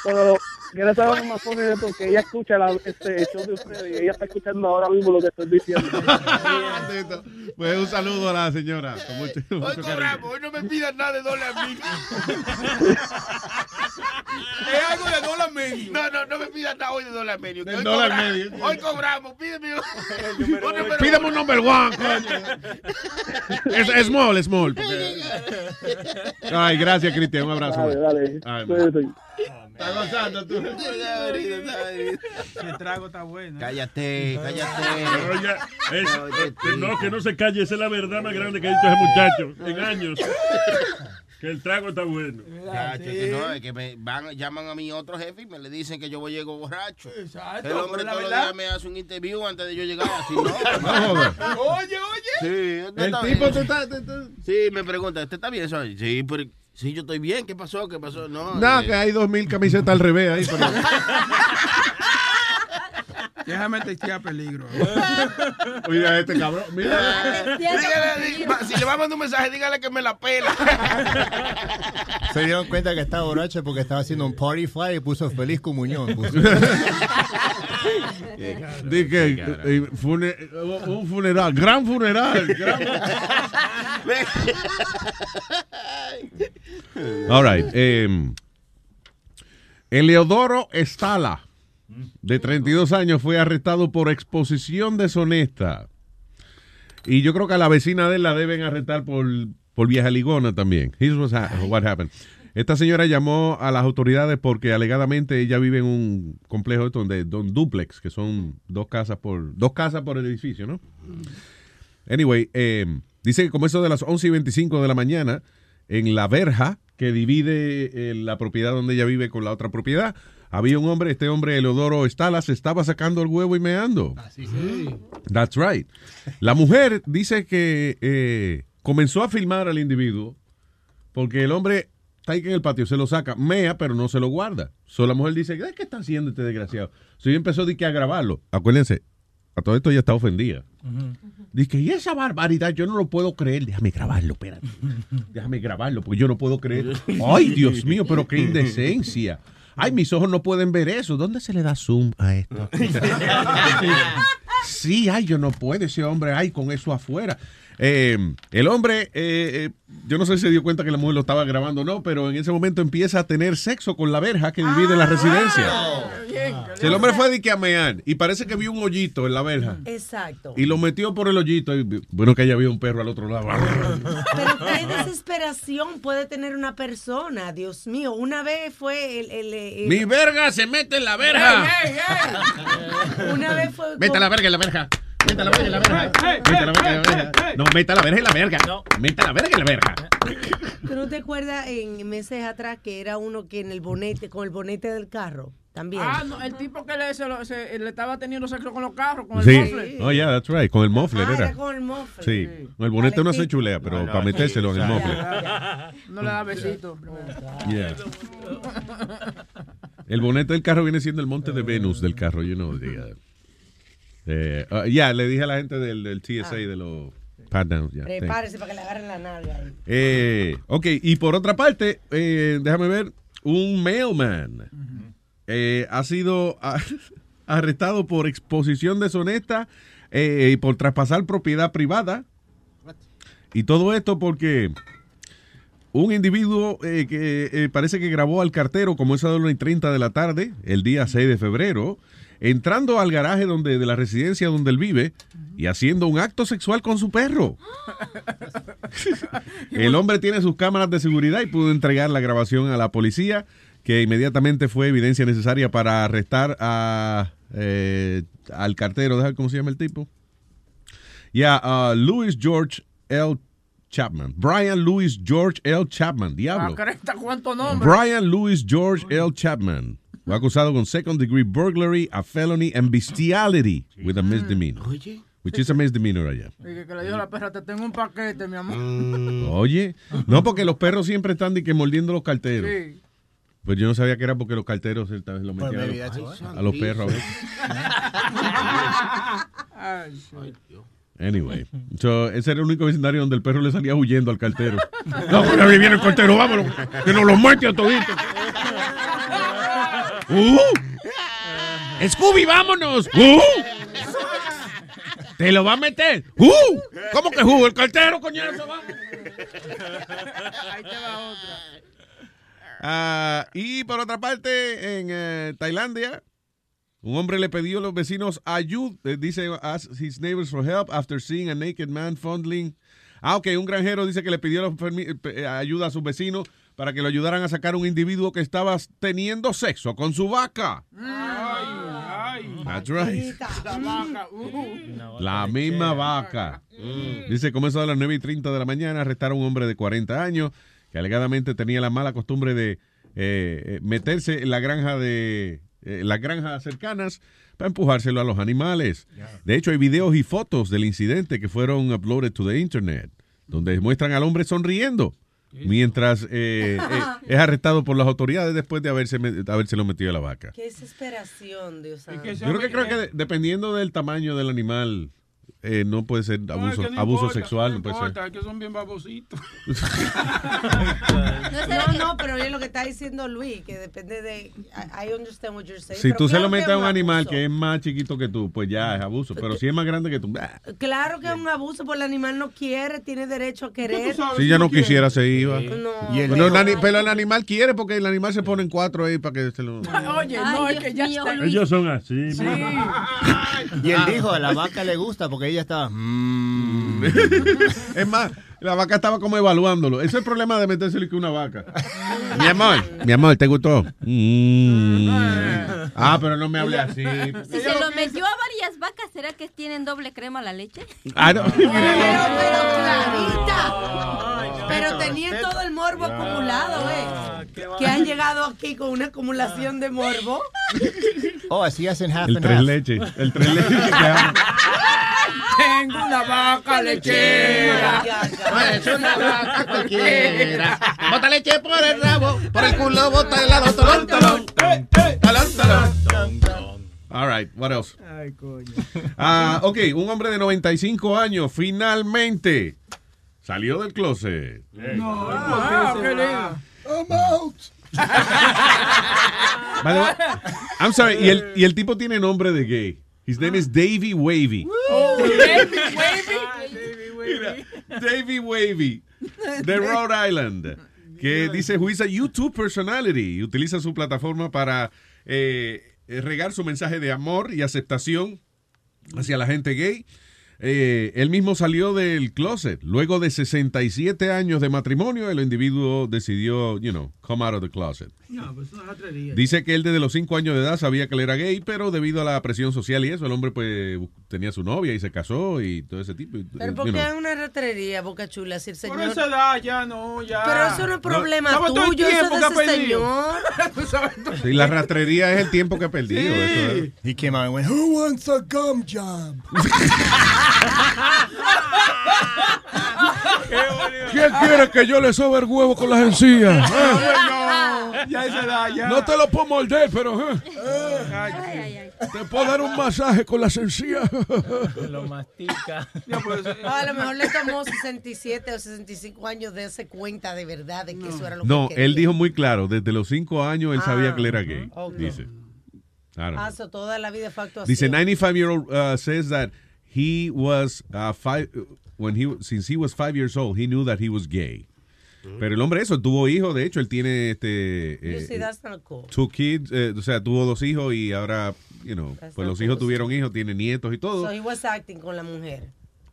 Pero quieres saber más funny de esto? Que ella escucha la, este show de ustedes y ella está escuchando ahora mismo lo que estoy diciendo. Pues un saludo a la señora. Con mucho, Hoy mucho cobramos, hoy no me pidas nada de dólar a mí. Es algo de dólar medio. No, no, no me pidas nada hoy de dólar medio. hoy dólar cobramos, medio. Hoy cobramos, pídeme. Pídame un number one, coño. Es, es small, small. porque- Ay, gracias, Cristian. Un abrazo. Dale, dale. Ay. Está gozando tú. El trago está bueno. Cállate, cállate. Oye, es- eh, no, que no se calle, esa es la verdad más grande que ha dicho ese muchacho en años. Que el trago está bueno. Chacho, que no, es que me van, llaman a mi otro jefe y me le dicen que yo voy llego borracho. Exacto, El hombre todos los días me hace un interview antes de yo llegar. Así no. Oye, oye. Sí, usted El está tipo bien. te está. te- te- Sí, me pregunta, ¿usted está bien? Soy? Sí, pero sí, yo estoy bien. ¿Qué pasó? ¿Qué pasó? No. No, eh, que hay dos mil camisetas al revés ahí. pero- Déjame testear peligro. Mira este cabrón. Mira. dígale, di- si le va a mandar un mensaje, dígale que me la pela. Se dieron cuenta que estaba borracho porque estaba haciendo un party fly y puso feliz comunión. puso. Di que eh, fune- un funeral, gran funeral. gran- All right. em, Eleodoro Estala, de 32 años, fue arrestado por exposición deshonesta. Y yo creo que a la vecina de él la deben arrestar por, por vieja ligona también. Here's what happened. Esta señora llamó a las autoridades porque alegadamente ella vive en un complejo donde don duplex, que son dos casas por dos casas por el edificio, ¿no? Anyway, eh, dice que como eso de las 11 y 25 de la mañana, en la verja que divide eh, la propiedad donde ella vive con la otra propiedad, había un hombre, este hombre, Eleodoro Estalas, estaba sacando el huevo y meando. That's right. La mujer dice que eh, comenzó a filmar al individuo porque el hombre está ahí en el patio, se lo saca, mea, pero no se lo guarda. So, la mujer dice, "Ay, ¿qué está haciendo este desgraciado? So, ella empezó de que a grabarlo. Acuérdense, a todo esto ya está ofendida. Dice, y esa barbaridad, yo no lo puedo creer. Déjame grabarlo, espérate. Déjame grabarlo, porque yo no puedo creer. Ay, Dios mío, pero qué indecencia. Ay, mis ojos no pueden ver eso. ¿Dónde se le da zoom a esto? Sí, ay, yo no puedo, ese hombre, ay, con eso afuera. Eh, el hombre, eh, eh, yo no sé si se dio cuenta que la mujer lo estaba grabando o no, pero en ese momento empieza a tener sexo con la verja que divide la residencia. Si el hombre fue de que a mear y parece que vio un hoyito en la verja Exacto. y lo metió por el hoyito. Y, bueno, que haya había un perro al otro lado. Pero qué desesperación puede tener una persona, Dios mío. Una vez fue el... el- el- Mi verga se mete en la verja. Una vez fue... Meta la verga en la verja. Meta la verga en la verja. Meta la verga en la verga. No, meta la verga en la verga. Meta la verga en la verga. ¿Tú no te acuerdas en meses atrás que era uno que en el bonete, con el bonete del carro? También. Ah, no, el tipo que le, se lo- se- le estaba teniendo sexo con los carros, con el Sí. mofle. Oh, yeah, that's right. Con el muffler Ah, era. era con el muffler. Sí. Con el bonete uno se chulea, pero para metérselo en el muffler. No le da besito. Yeah. El bonete del carro viene siendo el monte de Venus del carro, you know. the, uh, eh, uh, ya, le dije a la gente del, del TSA de los pat downs. thanks. Prepárese para que le agarren la nalga. ahí. Eh, ok, y por otra parte, eh, déjame ver, un mailman eh, ha sido ah, arrestado por exposición deshonesta eh, y por traspasar propiedad privada. Y todo esto porque un individuo eh, que eh, parece que grabó al cartero como esa de las 1 y 30 de la tarde, el día 6 de febrero, entrando al garaje donde, de la residencia donde él vive y haciendo un acto sexual con su perro. El hombre tiene sus cámaras de seguridad y pudo entregar la grabación a la policía, que inmediatamente fue evidencia necesaria para arrestar a, eh, al cartero. Deja ver ¿Cómo se llama el tipo? Ya, a Louis George L. Chapman. Brian Louis George L. Chapman. Diablo. Ah, cresta, ¿cuánto nombre? Brian Louis George L. Chapman. Fue acusado con second degree burglary, a felony, and bestiality with a misdemeanor. Which is a misdemeanor allá. Dije que le dijo a la perra, te tengo un paquete, mi amor. Oye, no porque los perros siempre están de que mordiendo los carteros. Sí. Pues yo no sabía que era porque los carteros tal vez lo Pues metían a maybe los- a los perros a veces. Ay, sí. Anyway, so, ese era el único vecindario donde el perro le salía huyendo al cartero. No, pues ahí viene el cartero, vámonos, que nos los muerte a toditos. ¡Uh! ¡Scooby, vámonos! ¡Uh! ¿Te lo va a meter? ¡Uh! ¿Cómo que uh? El cartero, coñazo, vamos. Ahí te va otra. Ah, y por otra parte, en eh, Tailandia, un hombre le pidió a los vecinos ayuda, eh, dice, ask his neighbors for help after seeing a naked man fondling. Ah, ok, un granjero dice que le pidió eh, ayuda a sus vecinos para que lo ayudaran a sacar un individuo que estaba teniendo sexo con su vaca. That's right. La vaca. uh. La misma vaca. Dice, comenzó a las 9 y 30 de la mañana, arrestaron a un hombre de 40 años que alegadamente tenía la mala costumbre de eh, eh, meterse en la granja de eh, las granjas cercanas para empujárselo a los animales. De hecho, hay videos y fotos del incidente que fueron uploaded to the internet, donde muestran al hombre sonriendo mientras eh, eh, es arrestado por las autoridades después de haberse habérselo metido a la vaca. Qué desesperación, Dios santo. Yo creo que, creo que de- dependiendo del tamaño del animal, eh, no puede ser abuso, que no abuso importa, sexual. No No puede importa, ser. es que son bien babositos. No, no, pero es lo que está diciendo Luis, que depende de... I, understand what you're saying. Si tú se lo metes es a un animal abuso. que es más chiquito que tú, pues ya es abuso. Pero si es más grande que tú, bah. Claro que es un abuso, porque el animal no quiere, tiene derecho a querer. si ya no quisiera, se iba. No. Y el Pero, el ani- pero el animal quiere porque el animal se pone en cuatro ahí para que se lo... Oye, no, es que ya está. Ellos son así. Sí. Y él dijo, a la vaca le gusta porque ella estaba... "Mm". es más, la vaca estaba como evaluándolo. Ese es el problema de meterse que una vaca. mi amor, mi amor, ¿te gustó? Mm. Ah, pero no me hable así. Si se lo metió a varias vacas, vaca será que tienen doble crema la leche? Ah, no. Pero, pero clarita. Pero tenía todo el morbo acumulado, ¿eh? Que han llegado aquí con una acumulación de morbo. Oh, así hacen half El and tres half. leches. El tres leches que amo. Tengo una vaca lechera. Es una vaca cualquiera. Bota leche por el rabo, por el culo bota helado, tolón, tolón. Talón, talón. All right, what else? Ay, coño. Ah, ok, un hombre de 95 años finalmente salió del closet. Ah, qué lindo. I'm out. By the way, I'm sorry, y el, y el tipo tiene nombre de gay. His name is Davy Wavy. Oh, baby, Mira, Davy Wavy, de Rhode Island, que dice, who is a YouTube personality, y utiliza su plataforma para eh, eh, regar su mensaje de amor y aceptación hacia la gente gay. Eh, él mismo salió del closet. Luego de 67 años de matrimonio, el individuo decidió, you know, come out of the closet. No, pues es una ratrería. Dice que él desde los 5 años de edad sabía que él era gay, pero debido a la presión social y eso, el hombre pues tenía su novia y se casó y todo ese tipo. Pero porque know. es una retrería, Boca Chula, si el Por señor... esa edad ya no, ya. Pero eso no es problema ¿Sabes todo el tuyo, eso es ese señor. Tú sabes todo- Sí, la rastrería es el tiempo que ha perdido. eso es. He came out and went, Who wants a gum job? ¿Quién quiere que yo le sobe el huevo con las encías? No, ya esa edad, ya. No te lo puedo morder, pero eh, te puedo dar un masaje con las encías. Lo mastica. A lo mejor le tomó 67 o 65 años de darse cuenta de verdad de que eso era lo que No, quería. él dijo muy claro, desde los 5 años él sabía Ah, que él era gay. ok. Dice. Ah, so toda la vida fue actuación. Dice 95 year old uh, says that he was uh, five when he since he was five years old he knew that he was gay. Pero el hombre eso tuvo hijos, de hecho él tiene este You eh, see, that's not cool. two kids, eh, o sea, tuvo dos hijos y ahora, you know, That's pues los hijos tuvieron hijos, tiene nietos y todo. So he was acting con la mujer.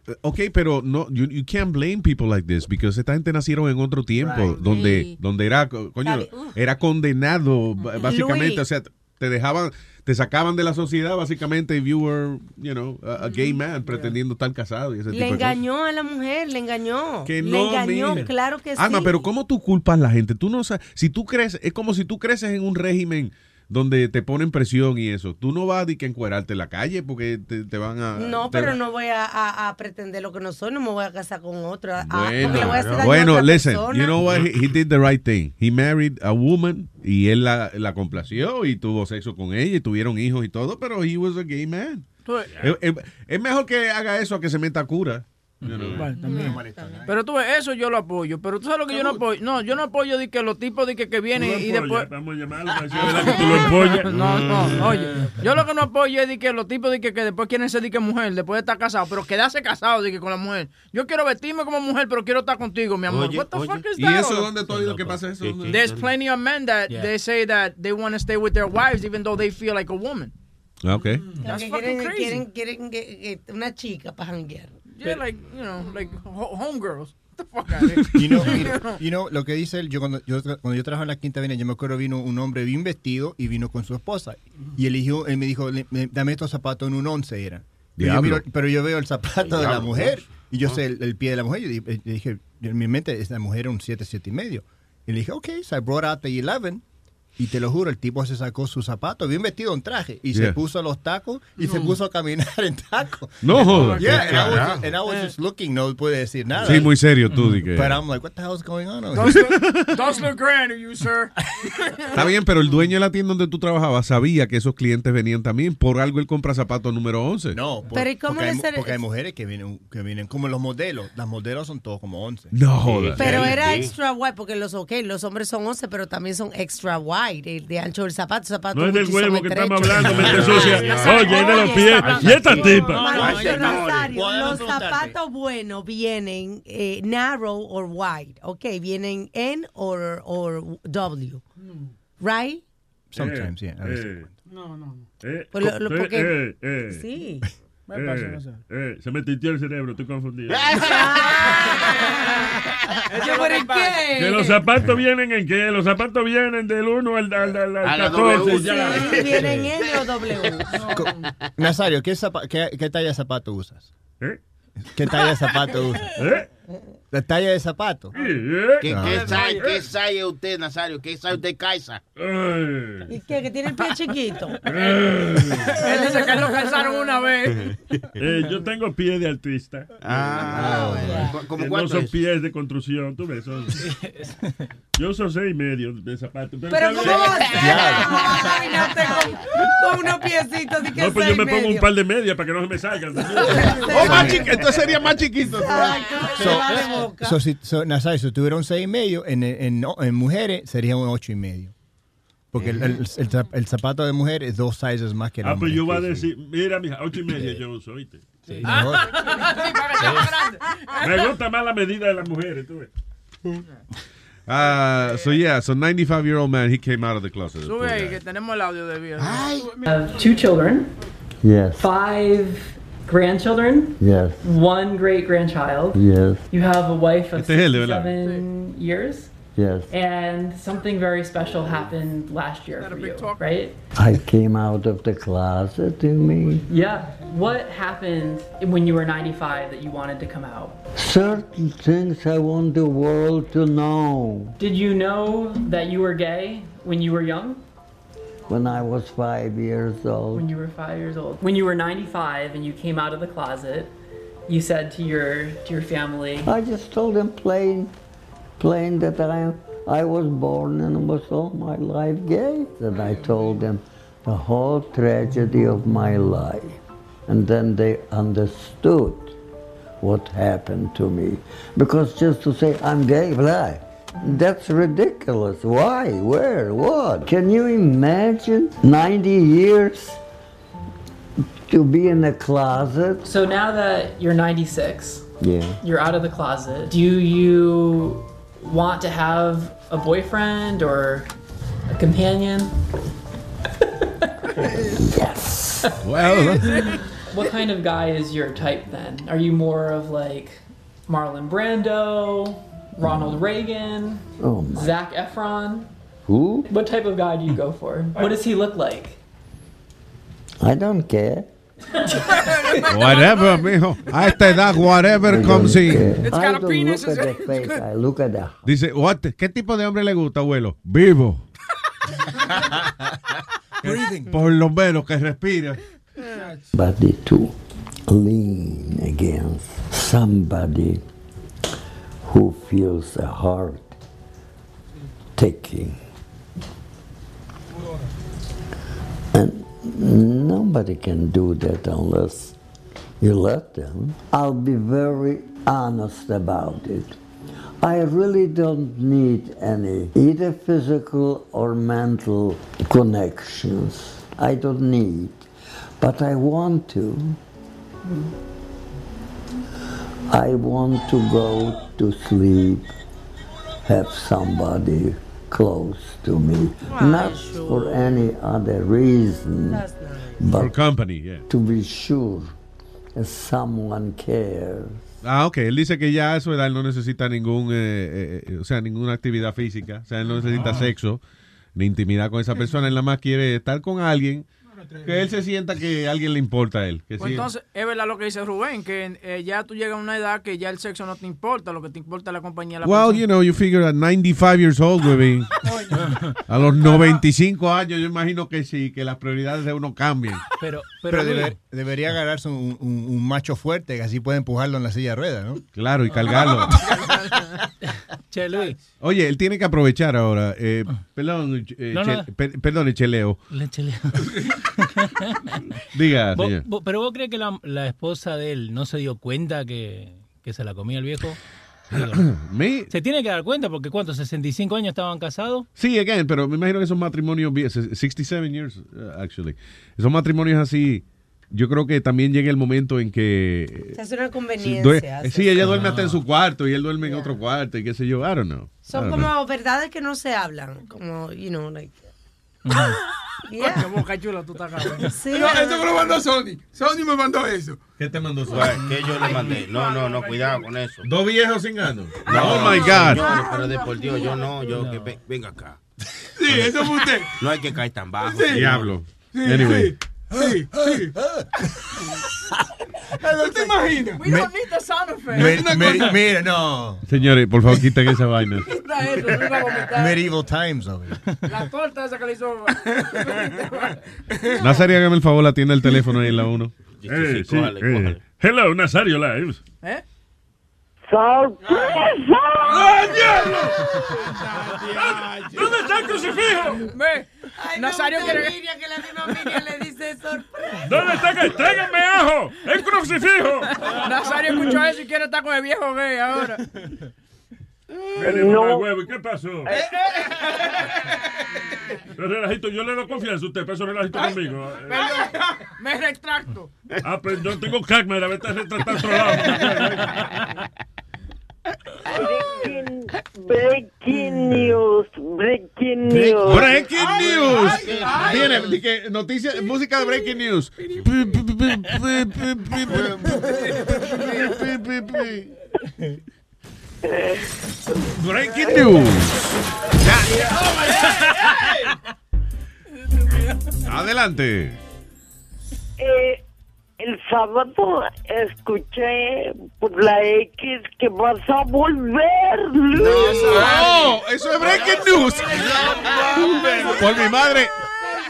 Eh, Ok, pero no, you, you can't blame people like this because esta gente nacieron en otro tiempo Right. donde, Sí. donde era, co- coño, ugh. era condenado b- básicamente, Luis. o sea, te dejaban, te sacaban de la sociedad básicamente if you were, you know, a, a gay man pretendiendo estar casado y ese Le tipo de cosas. engañó a la mujer, le engañó. Que le no, engañó, mira. claro que sí. pero ¿cómo tú culpas a la gente? Tú no sabes, si tú crees, es como si tú creces en un régimen donde te ponen presión y eso. Tú no vas a que encuerarte en la calle porque te, te van a... No, te- pero no voy a, a- a pretender lo que no soy, no me voy a casar con otro. ah, porque Bueno, le voy a a bueno otra listen, persona. you know what? He, he did the right thing. He married a woman y él la, la complació y tuvo sexo con ella y tuvieron hijos y todo, pero he was a gay man. Tú- Es, es- es mejor que haga eso a que se meta a cura. Vale, también. Pero tú ves, eso yo lo apoyo. Pero tú sabes lo que yo no apoyo. No, yo no apoyo de que los tipos de que, que vienen lo y apoyas, después. Vamos a ¿verdad que tú lo empollas. No, no, oye. Yo lo que no apoyo es de que los tipos de que, que después quieren ser de que mujer, después de estar casado, pero quedarse casado de que con la mujer. Yo quiero vestirme como mujer, pero quiero estar contigo, mi amor. Oye, What the oye. fuck is ¿Y that? eso dónde tú has oído que pasa eso? ¿Dónde? There's plenty of men that Yeah. they say that they want to stay with their wives even though they feel like a woman. Ah, Ok. That's fucking quieren, crazy. quieren, quieren que una chica para janguear. Yeah, like, you know, like ho- homegirls. Get the fuck out of here. You know, you know- you know, lo que dice él, yo cuando yo, cuando yo trabajaba en la Quinta Avenida, yo me acuerdo vino un hombre bien vestido y vino con su esposa. Y eligió, él me dijo, "Le- me- dame estos zapatos en un once, era. Pero yo, miro- pero yo veo el zapato de la mujer y yo Ah. sé el, el pie de la mujer. Yo dije, yo dije, en mi mente, esta mujer era un 7, 7 y medio. Y le dije, ok, so I brought out the 11. Y te lo juro, el tipo se sacó su zapato, bien vestido en traje, y se puso los tacos y se puso a caminar en tacos. No jodas. Yeah, and I, was just, and I was just looking, no puede decir nada. Sí, muy serio tú. But I'm like, what the hell is going on Does look, does look grand to you, sir. Está bien, pero el dueño de la tienda donde tú trabajabas sabía que esos clientes venían también. Por algo él compra zapatos número 11. No, por- Pero ¿y cómo porque, hay, ser- porque hay mujeres que vienen, que vienen como los modelos. Las modelos son todos como 11. No jodas. Pero Sí, era extra wide, porque los, okay, los hombres son 11, pero también son extra wide, el de ancho del zapato. zapato No es del huevo que estamos hablando, mente sucia. Oye, es de los pies. Y esta tipa. Los zapatos buenos vienen eh, narrow or wide, ok, vienen N or, or W, right? Sometimes, yeah. a veces. Eh, No, no, no. eh, Pues eh, porque- eh, eh. Sí. Me pasó, Eh, no sé. eh, se me tintió el cerebro, estoy confundido. Yo, ¿pero qué? Que los zapatos vienen en qué? Los zapatos vienen del 1 al, al, al, al A la 14 W. ya. Sí, vienen N o W. Nazario, ¿qué, zapa- qué, qué talla de zapato usas? ¿Eh? ¿Qué talla de zapato usas? ¿Eh? La talla de zapato. ¿Qué, Ah. qué sabe, qué sabe usted, Nazario? ¿Qué sabe usted, Kaisa? ¿Y qué? ¿Que tiene el pie chiquito? Él dice que lo calzaron una vez. Eh, yo tengo pie de artista. Ah, Eh, ¿Cómo no son es? pies de construcción, tú ves. son- yo uso seis y medio de zapatos. Pero está ¿cómo va a ser? No con, con unos piecitos. que No, pues yo me pongo un par de medias para que no se me salgan. Oh, más chiqui- entonces sería más chiquito. So, si, so, Nazario, si tuviera un seis y medio, en, en, en mujeres sería un ocho y medio. Porque el, el, el el zapato de mujer es dos sizes más que el Ah, hombre. pues yo voy a decir, mira, mija, ocho y media yo uso, ¿oíste? Sí, mejor. Me gusta más la medida de las mujeres, tú ves. Uh, so yeah, so 95 year old man, he came out of the closet. Sube que tenemos el audio de viejo. have two children, Yes. five grandchildren, Yes. one great grandchild. Yes. You have a wife of Este es él, de verdad. 67 years. Yes. And something very special happened last year for you, right? I came out of the closet, you mean? Yeah. What happened when you were 95 that you wanted to come out? Certain things I want the world to know. Did you know that you were gay when you were young? When I was five years old. When you were five years old. When you were 95 and you came out of the closet, you said to your to your family, I just told them plain, plain that I, I was born and was all my life gay. And I told them the whole tragedy of my life. And then they understood what happened to me. Because just to say I'm gay, blah, that's ridiculous. Why? Where? What? Can you imagine 90 years to be in a closet? So now that you're 96, Yeah. you're out of the closet, do you want to have a boyfriend or a companion? yes. Well, what kind of guy is your type then? Are you more of like Marlon Brando, Ronald Reagan, Oh. Zach Efron? Who? What type of guy do you go for? What does he look like? I don't care. Whatever, mijo. A esta edad, whatever comes in. I don't look at the face, I look at the Dice, what, ¿qué tipo de hombre le gusta, abuelo? Vivo. Breathing. Por lo menos que respira. body to lean against somebody who feels a heart taking. And nobody can do that unless you let them. I'll be very honest about it. I really don't need any either physical or mental connections. I don't need, but I want to. I want to go to sleep, have somebody close to me, not for any other reason, but For company, yeah. to be sure that someone cares. Ah, ok. Él dice que ya a su edad él no necesita ningún, eh, eh, eh, o sea, ninguna actividad física. O sea, él no necesita sexo ni intimidad con esa persona. Él nada más quiere estar con alguien que él se sienta que alguien le importa a él. Que Pues sí. entonces, es verdad lo que dice Rubén, que eh, ya tú llegas a una edad que ya el sexo no te importa, lo que te importa es la compañía la Well, persona. you know, you figure at 95 years old, baby. A los 95 años, yo imagino que sí, que las prioridades de uno cambian. Pero, debe- debería agarrarse un, un- un macho fuerte que así puede empujarlo en la silla de ruedas, ¿no? Claro, y cargarlo. Che, Luis. Oye, él tiene que aprovechar ahora. Eh, perdón, eh, No, no. Che- per- perdone, Cheleo. Le cheleo. Diga, Vos- señor. vos- pero vos crees que la, la esposa de él no se dio cuenta que, que se la comía el viejo? Me- se tiene que dar cuenta porque ¿cuántos? ¿65 años estaban casados? Sí, again, pero me imagino que esos matrimonios, vie- 67 years, uh, actually. Esos matrimonios así, yo creo que también llega el momento en que... Se hace una Sí, conveniencia. hace- sí, ella duerme hasta en su cuarto y él duerme en otro cuarto y qué sé yo, I don't know. I Son don't como know. verdades que no se hablan. Como, you know, like. Coño, boca chula, tú estás cabrón. Sí. No, eso me lo mandó Sony. Sony me mandó eso. ¿Qué te mandó ¿Qué yo le mandé? No, no, no, cuidado con eso. Dos viejos sin ganos. No, oh my no, God. señores, pero de por Dios, yo no, yo que ve- venga acá. Sí, eso fue usted. No hay que caer tan bajo. Sí. Diablo. Sí, Anyway. Sí, sí. ¿No te imaginas? We don't need the sound effect. Me- me- mira, no. Señores, por favor, quiten esa vaina. Quita eso, tú vas a vomitar. Medieval times here. La torta esa que le hizo. Nazario, hágame el favor, la tienda el teléfono ahí en la 1. Eh, sí, eh. Hello, Nazario Lives. ¿Eh? ¡Sorpresa! ¿Dónde está el crucifijo? Ve, Ay, Nazario me quiere- Miriam, que la misma Miriam le dice sorpresa. ¿Dónde está que tráiganme ajo? ¡El crucifijo! Nazario escuchó eso y quiere estar con el viejo gay ahora. Mamá huevo, ¿y qué pasó? Pero relajito, yo le doy confianza a usted, pero eso relajito conmigo. Eh, Perdón, me retracto. Ah, pero yo tengo cámara, vete a retratar a otro lado. Breaking, breaking news, breaking news. Breaking news. Viene, di que noticia, música de breaking news. Breaking news. Adelante. Eh, el sábado escuché por la X que vas a volver, Luis. No, eso es breaking news. Por mi madre,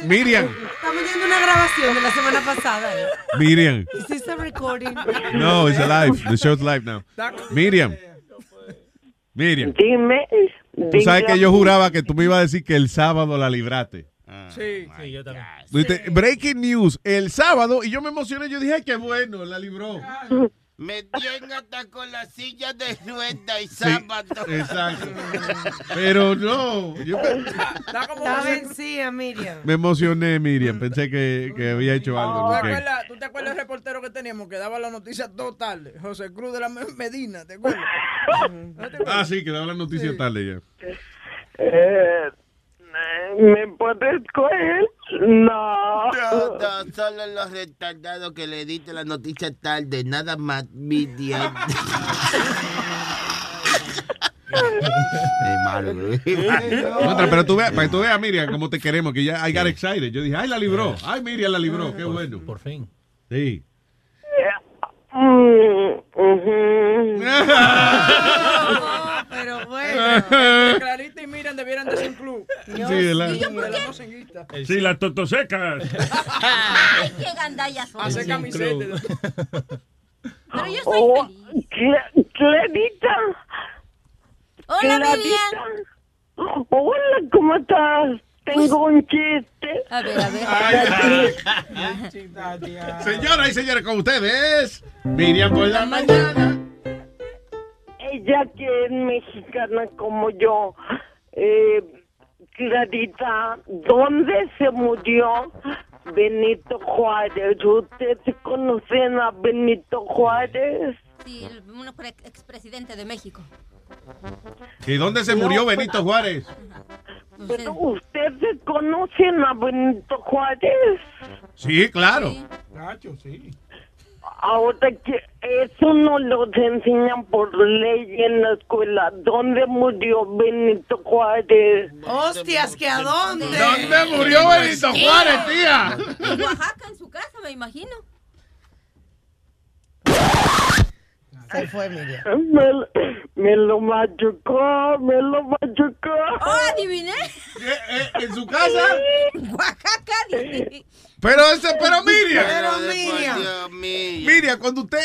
Miriam. Estamos viendo una grabación de la semana pasada. ¿eh? Miriam. Is this a recording? No, it's live. The show's live now. Miriam. Miriam. Dime. Tú sabes que yo juraba que tú me ibas a decir que el sábado la libraste. Sí, sí, yo también. Breaking news el sábado y yo me emocioné. Yo dije, ay, qué bueno, la libró. Me dieron hasta con la silla de rueda y Sí, sábado. exacto. Pero no, yo Está como Está vencida, Miriam. me emocioné, Miriam. Pensé que, que había hecho algo. ¿Tú acuerdas, ¿Tú te acuerdas del reportero que teníamos que daba las noticias dos tardes? José Cruz de la Me- Medina, ¿te acuerdas? ¿No te acuerdas? Ah, sí, que daba la noticia tarde ya. Eh, ¿Me puedes coger? No. No, no, solo los retardados que le diste la noticia tarde, nada más Miriam. Es malo, güey. Otra, pero tú veas, para que tú veas, Miriam, cómo te queremos, que ya I got excited. Yo dije, ay, la libró. Ay, Miriam la libró. Qué bueno. Por fin. Sí. Mm, ujú. Pero bueno. Clarita y Miriam debieran de ser un club. Sí, ¿verdad? De las dos cenguistas. Sí, las totosecas. Ay, qué gandallas son. Hace camisetas. Pero yo estoy Oh, feliz. Cla- Clarita. Hola, Clarita. Miriam. Hola, ¿cómo estás? Tengo un chiste. A ver, a ver. Señoras y señores, con ustedes, Miriam por la mañana. Ella que es mexicana como yo, eh, Clarita, ¿dónde se murió Benito Juárez? ¿Ustedes conocen a Benito Juárez? Sí, el- un pre- expresidente de México. ¿Y dónde se murió Benito Juárez? Pero ¿Ustedes conocen a Benito Juárez? Sí, claro. Nacho, sí. Ahora que eso no lo enseñan por ley en la escuela. ¿Dónde murió Benito Juárez? Hostias, ¿que a dónde? ¿Dónde murió Benito Juárez, tía? En Oaxaca, en su casa, me imagino. Se fue, Miriam. Me, me lo machucó, me lo machucó. ¡Oh, adiviné! ¿En su casa? Oaxaca. Pero ese, pero Miriam. Pero Miriam. Dios mío. Miriam, cuando usted,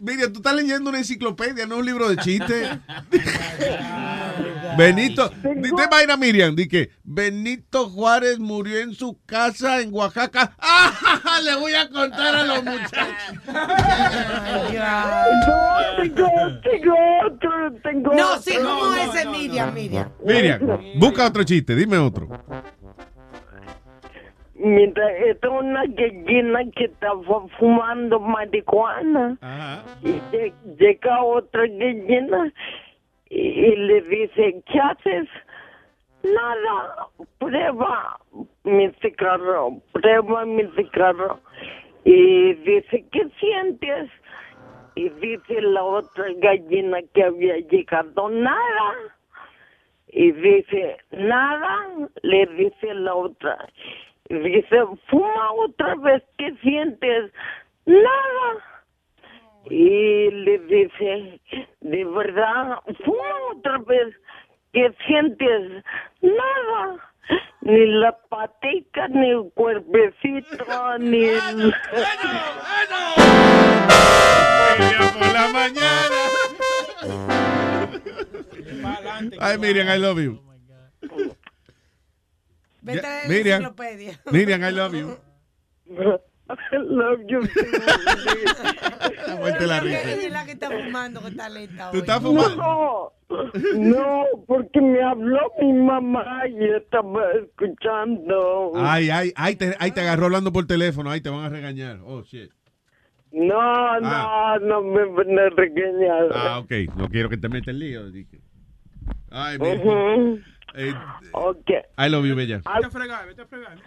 Miriam, tú estás leyendo una enciclopedia, no un libro de chistes. Benito, di- te vaina Miriam, di que Benito Juárez murió en su casa en Oaxaca. ¡Ah! Le voy a contar a los muchachos. No, tengo, tengo otro, tengo No, sí, ¿cómo es ese Miriam, Miriam? Miriam, busca otro chiste, dime otro. Mientras está una gallina que estaba fumando marihuana. Y lle- llega otra gallina y, y le dice, ¿qué haces? nada, prueba mi cigarro, prueba mi cigarro. Y dice, ¿qué sientes? Y dice la otra gallina que había llegado, nada. Y dice, nada, le dice la otra. Dice, fuma otra vez, ¿qué sientes? Nada. Y le dice, de verdad, fuma otra vez, ¿qué sientes? Nada. Ni la patica, ni el cuerpecito, ni el... por la mañana. Ay, Miriam, I love you. Vete Ya, a la Miriam. enciclopedia. Miriam, I love you. I love you. La risa. Ella es la que está fumando, que está lenta ¿Tú estás fumando? No, no, porque me habló mi mamá y estaba escuchando. Ay, ay, ay, te, ay, te agarró hablando por teléfono. Ay, te van a regañar. Oh, shit. No, no, no me van a regañar. Ah, ok. No quiero que te metas en lío. dije. Ay, Miriam. Ujú. Eh, Ok. I love you, bella. Vete a fregar, vete a fregar.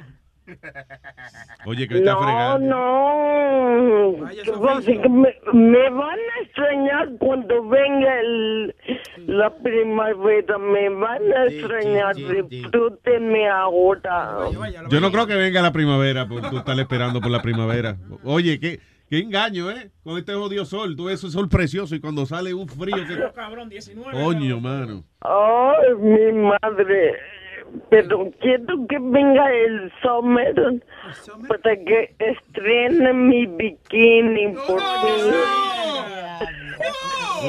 Oye, que está No, fregando. no. ¿Qué pasa? Que me, me van a extrañar cuando venga el, la primavera. Me van a extrañar. Disfrútenme ahora. Yo no creo que venga la primavera, porque tú estás esperando por la primavera. Oye, qué, qué engaño, ¿eh? Con este jodido sol. Tú ves ese sol precioso y cuando sale un frío que... Cabrón, 19. Coño, mano. Ay, mi madre. Pero quiero que venga el summer para que estrene mi bikini por fin.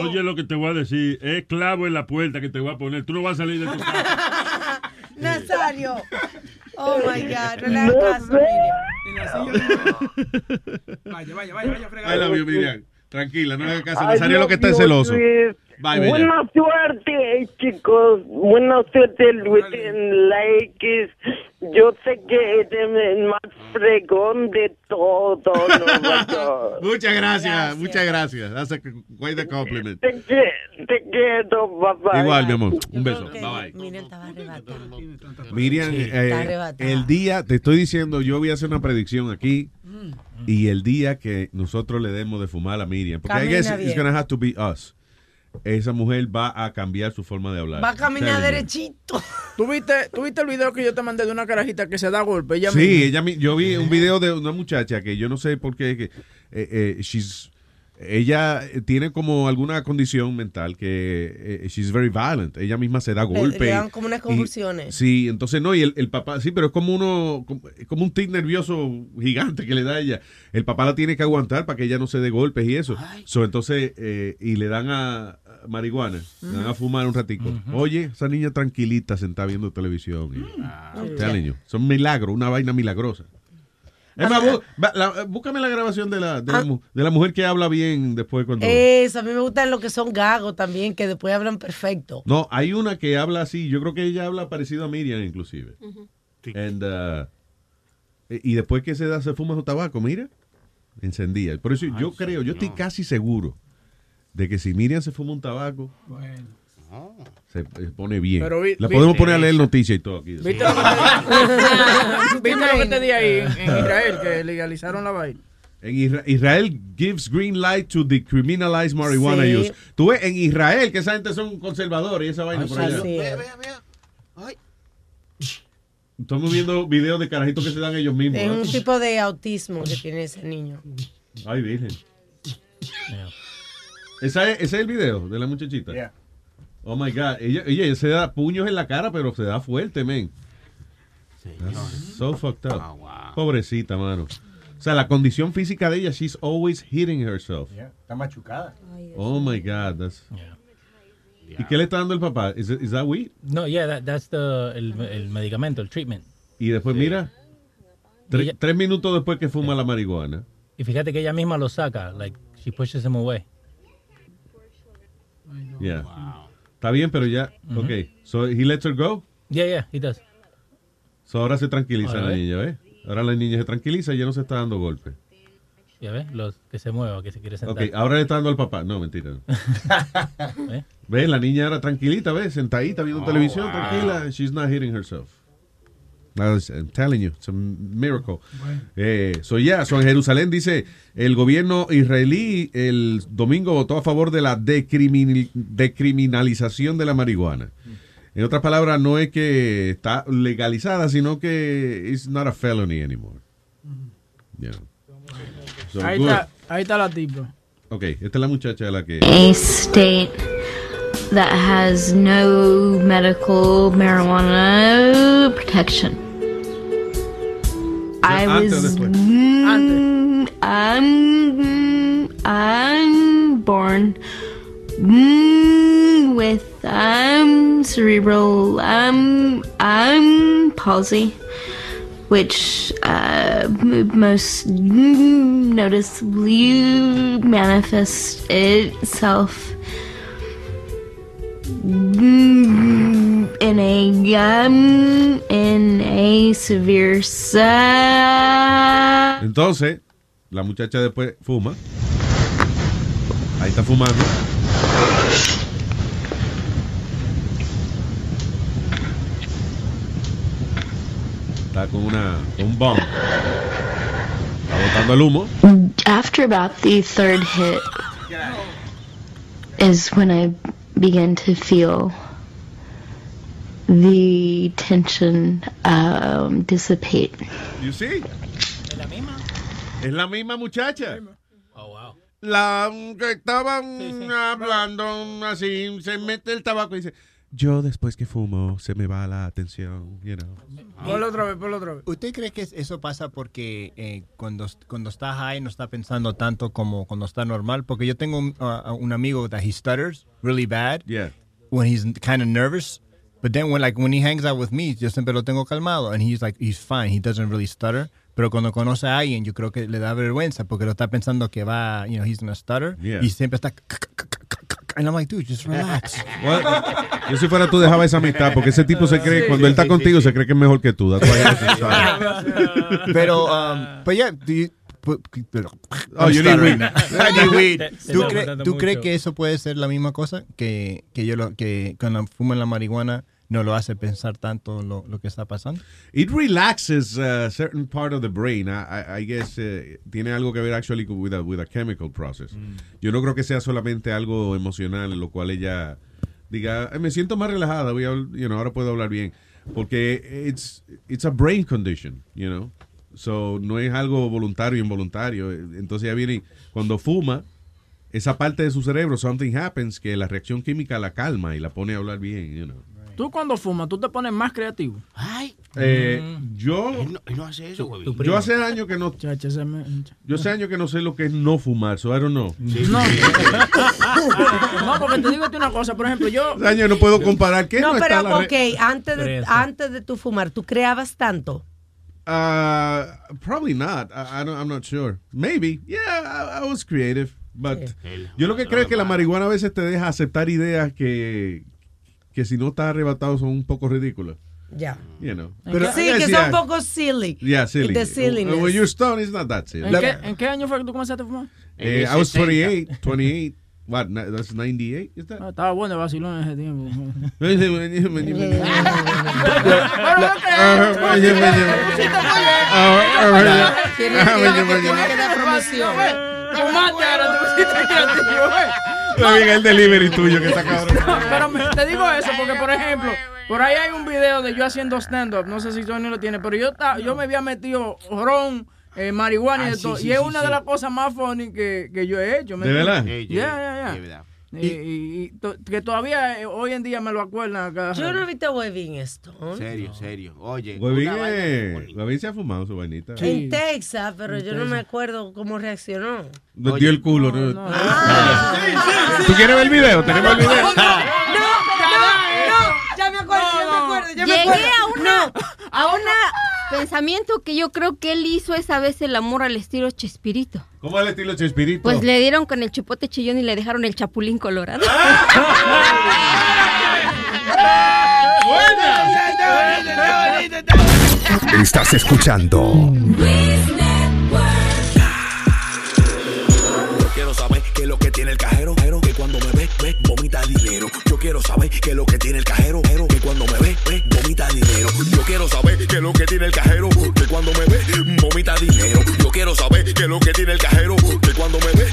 Oye, lo que te voy a decir, es clavo en la puerta que te voy a poner. Tú no vas a salir de tu casa. Nazario. Oh my God, no le hagas caso, Vaya, vaya, vaya, vaya a fregar. I love you, Miriam. Tranquila, no le hagas caso. Nazario lo que está Dios, celoso. Luis. Bye. Buena suerte, chicos. Buena suerte, Luis, en la X. Yo sé que eres el más fregón de todo York. Muchas gracias, muchas gracias. That's a, quite a compliment. Te, que- te quiero, papá. Igual, mi amor. Un beso. Bye bye. Miriam estaba arrebatada. Miriam, Sí, eh, el día, te estoy diciendo, yo voy a hacer una predicción aquí. Y el día que nosotros le demos de fumar a Miriam, porque I Camina guess bien. it's gonna have to be us. Esa mujer va a cambiar su forma de hablar. Va a caminar derechito. ¿Tú viste, ¿Tú viste el video que yo te mandé de una carajita que se da golpe? Ella Sí, misma? ella, mi- yo vi un video de una muchacha que yo no sé por qué, que, eh, eh, she's- ella eh, tiene como alguna condición mental que eh, she's very violent. Ella misma se da Le- golpes. le dan como unas y- convulsiones. sí, entonces no, y el, el papá, sí, pero es como uno, como, como un tic nervioso gigante que le da a ella. El papá la tiene que aguantar para que ella no se dé golpes y eso. So, entonces, eh, y le dan a, a marihuana, le dan a fumar un ratico. Oye, esa niña tranquilita sentada viendo televisión. y- Mm. Telling you. Son milagros, una vaina milagrosa. Es más, va- la- búscame la grabación de la, de, la, Ah. de la mujer que habla bien después cuando... Eso, a mí me gustan los que son gagos también, que después hablan perfecto. No, hay una que habla así. Yo creo que ella habla parecido a Miriam, inclusive. And, uh, y después que se da, se fuma su tabaco, mira, encendía. Por eso yo creo, yo estoy casi seguro de que si Miriam se fuma un tabaco, se, se pone bien. Pero vi- la vi- podemos poner a leer noticias y todo aquí. ¿Viste lo que te, ¿Viste lo que te di ahí en, en Israel? Que legalizaron la vaina. En Isra- Israel gives green light to decriminalize marijuana Sí. use. Tú ves, en Israel, que esa gente son conservadores y esa vaina por allá. Es. Estamos viendo videos de carajitos que se dan ellos mismos. Es un tipo de autismo que tiene ese niño. Ay, virgen. ¿Esa es, ese es el video de la muchachita? Oh my God. Ella, ella se da puños en la cara, pero se da fuerte, men. So fucked up. Pobrecita, mano. O sea, la condición física de ella, she's always hitting herself. Está machucada. Oh my God. That's... ¿Y qué le está dando el papá? ¿Is, it- is that weed? No, yeah, that, that's the, el, el medicamento, el treatment. Y después, mira, tre- Ella- tres minutos después que fuma la marihuana. Y fíjate que ella misma lo saca, like, she pushes him away. Yeah. Está bien, pero ya. Ok. So he lets her go. Yeah, yeah, he does. So ahora se tranquiliza Ahora la niña, ¿ves? Ahora la niña se tranquiliza y ya no se está dando golpes. Ya ves, los que se mueva, que se quiere sentar. Ok, ahora le está dando al papá. No, mentira. no. ¿Eh? Ve, la niña era tranquilita, ¿ves? Sentadita viendo Oh, televisión, wow. tranquila. She's not hitting herself. I'm telling you, it's a miracle. Eh, so yeah, so en Jerusalén dice, el gobierno israelí el domingo votó a favor de la decrimin- decriminalización de la marihuana. En otras palabras, no es que está legalizada, sino que it's not a felony anymore. Yeah. So, Ahí está, ahí está la tipa. Ok, esta es la muchacha de la que... a state that has no medical marijuana protection. I antes was mm, I'm I'm born mm, with um cerebral um um palsy which uh, most noticeably manifests itself in a um, in a severe Entonces, la muchacha después fuma. Ahí está fumando. Está con una con un bomb. Está botando el humo. After about the third hit is when I began to feel the tension um, dissipate. You see? ¿Es la misma? Es la misma muchacha. Oh, wow. La que estaban hablando así, se mete el tabaco y dice, yo después que fumo se me va la atención, you know. Ponlo otra vez, ponlo otra vez. ¿Usted cree que eso pasa porque eh, cuando, cuando está high no está pensando tanto como cuando está normal? Porque yo tengo un, uh, un amigo that he stutters really bad Yeah. when he's kind of nervous. But then when like when he hangs out with me, yo siempre lo tengo calmado and he's like he's fine. He doesn't really stutter. Pero cuando conoce a alguien, yo creo que le da vergüenza porque lo está pensando que va, you know, he's gonna stutter Yeah. y siempre está and I'm like, dude, just relax. Well, yo si fuera tú dejaba esa amistad porque ese tipo se cree, Sí, cuando él está sí, contigo sí, se cree que es mejor que tú. Pero, um, but yeah, do you, Oh, you need weed. I need weed. ¿Tú, crees que eso puede ser la misma cosa? Que, que yo lo, que cuando fuman la marihuana no lo hace pensar tanto lo, lo que está pasando. It relaxes a certain part of the brain. I, I- guess eh, tiene algo que ver actually with a, with a chemical process. Yo no creo que sea solamente algo emocional en lo cual ella diga, "Eh, me siento más relajada, voy a, you know, ahora puedo hablar bien. Porque it's, it's a brain condition, you know. So, no es algo voluntario o involuntario. Entonces ya viene, cuando fuma, esa parte de su cerebro, something happens, que la reacción química la calma y la pone a hablar bien, you know. Tú cuando fumas, tú te pones más creativo. Ay. Eh, yo, Él no, él no hace eso, güey. yo hace años que no, yo hace años que no sé lo que es no fumar, so I don't know. No. no, porque te digo una cosa, por ejemplo, yo... Hace años no puedo comparar qué no, No, está pero la re- ok, antes de, antes de tu fumar, ¿tú creabas tanto? Uh, probably not. I, I don't, I'm not sure. Maybe. Yeah, I, I was creative. But yo lo que creo es que la marihuana a veces te deja aceptar ideas que, que si no estás arrebatado son un poco ridículas. Ya. You know. sí, I guess, que yeah. son un poco silly. Yeah, silly. The silliness. When you're stoned, it's not that silly. ¿En qué, ¿En qué año fue que tú comenzaste a fumar? Eh, I was 28. 28. What? That's 98? Is that? Ah, estaba bueno el vacilón en ese tiempo. Tiene que, tiene que dar promoción. Fumaste ahora, te pusiste creativo, Está bien el delivery tuyo que está cabrón. Pero me- te digo eso porque, por ejemplo, por ahí hay un video de yo haciendo stand-up. No sé si Sony lo tiene, pero yo, ta- yo me había metido ron, eh, marihuana y Ah, de sí, todo. sí, y es sí, una sí. de las cosas más funny que, que yo he hecho. ¿me ¿De entiendes? verdad? Sí, sí, Ya, Y, y- y to- que todavía eh, hoy en día me lo acuerdan cada Yo no he visto a Webin esto. Serio, serio. Oye. Huevín, una vaina- eh, Huevín se ha fumado su vainita. En Texas, pero En yo no me acuerdo cómo reaccionó. Nos dio el culo, ¿no? ¿Tú quieres ver el video? Tenemos el video. No, no, ya me acuerdo, ya me acuerdo, ya me Llegué acuerdo. a una, a un pensamiento que yo creo que él hizo esa vez el amor al estilo Chespirito. ¿Cómo el estilo Chespirito? Pues le dieron con el chupote chillón y le dejaron el chapulín colorado. Estás escuchando Yo quiero saber qué es lo que tiene el cajero, pero que cuando me ve, ve, vomita dinero. es lo que tiene el cajero, que quiero saber qué es lo que tiene el cajero, que cuando me ve, vomita dinero. Yo quiero saber qué es lo que tiene el cajero, que cuando me ve,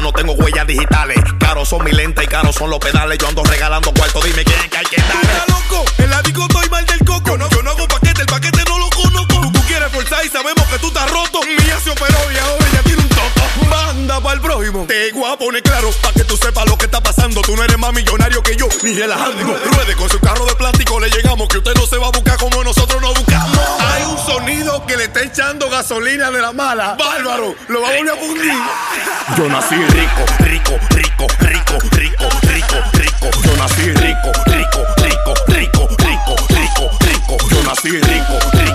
No tengo huellas digitales. Caros son mi lente y caros son los pedales. Yo ando regalando cuarto, dime quién que hay que dar. Mira, loco, en la disco estoy mal del coco. Yo no, yo no hago paquete, el paquete no lo conozco. Tú, tú quieres forzar y sabemos que tú estás roto. Mía se operó y ahora ella tiene un toco. Manda pa'l prójimo. Te voy a poner claro pa' que tú sepas lo que está pasando. Tú no eres más millonario que yo, ni relajando. Ruede con su carro de plástico, le llegamos. Que usted no se va a buscar como nosotros nos buscamos. Está echando gasolina de la mala. Bárbaro, lo va a a fundir. Yo nací rico, rico, rico, rico, rico, rico, rico. Yo nací rico, rico, rico, rico, rico, rico, rico. Yo nací rico, rico,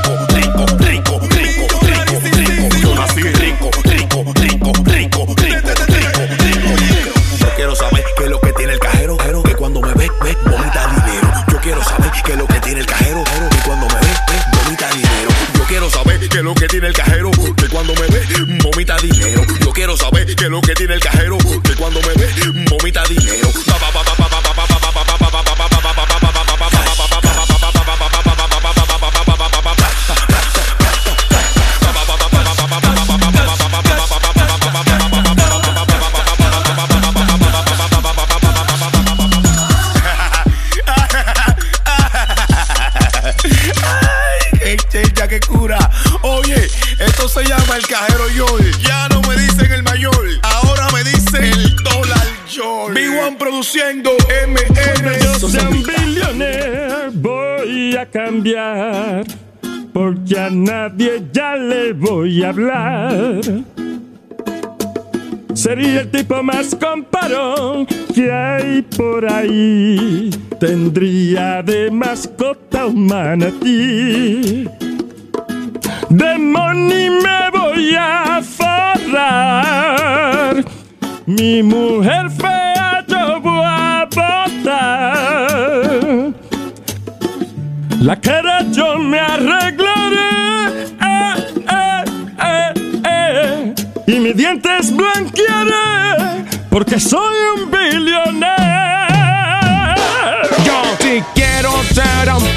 es lo que tiene el cajero, que cuando me ve, vomita dinero. Yo quiero saber qué es lo que tiene el cajero, que cuando me ve, cajero Yol. Ya no me dicen el mayor, ahora me dicen el dólar Yol. B1 produciendo MR. Yo sea un billionaire, voy a cambiar. Porque a nadie ya le voy a hablar. Sería el tipo más comparón que hay por ahí. Tendría de mascota un manatí. De money me voy a forrar. Mi mujer fea yo voy a botar. La cara yo me arreglaré. Eh, eh, eh. Y mis dientes blanquearé. Porque soy un billonero.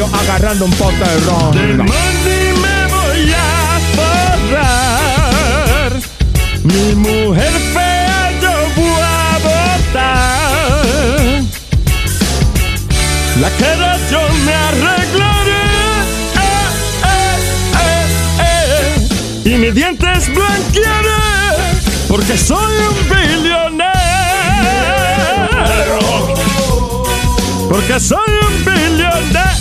agarrando un pote de ron. Me voy a forrar. Mi mujer fea yo voy a botar. La cara yo me arreglaré. Y mis dientes blanquearé. Porque soy un billonero. Porque soy un billonero.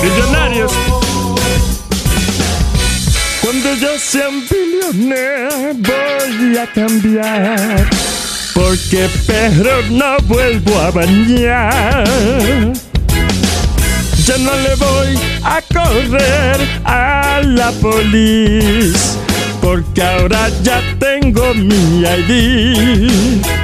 Billonarios. Cuando yo sea un voy a cambiar. Porque perro no vuelvo a bañar. Yo no le voy a correr a la policía. Porque ahora ya tengo mi ID.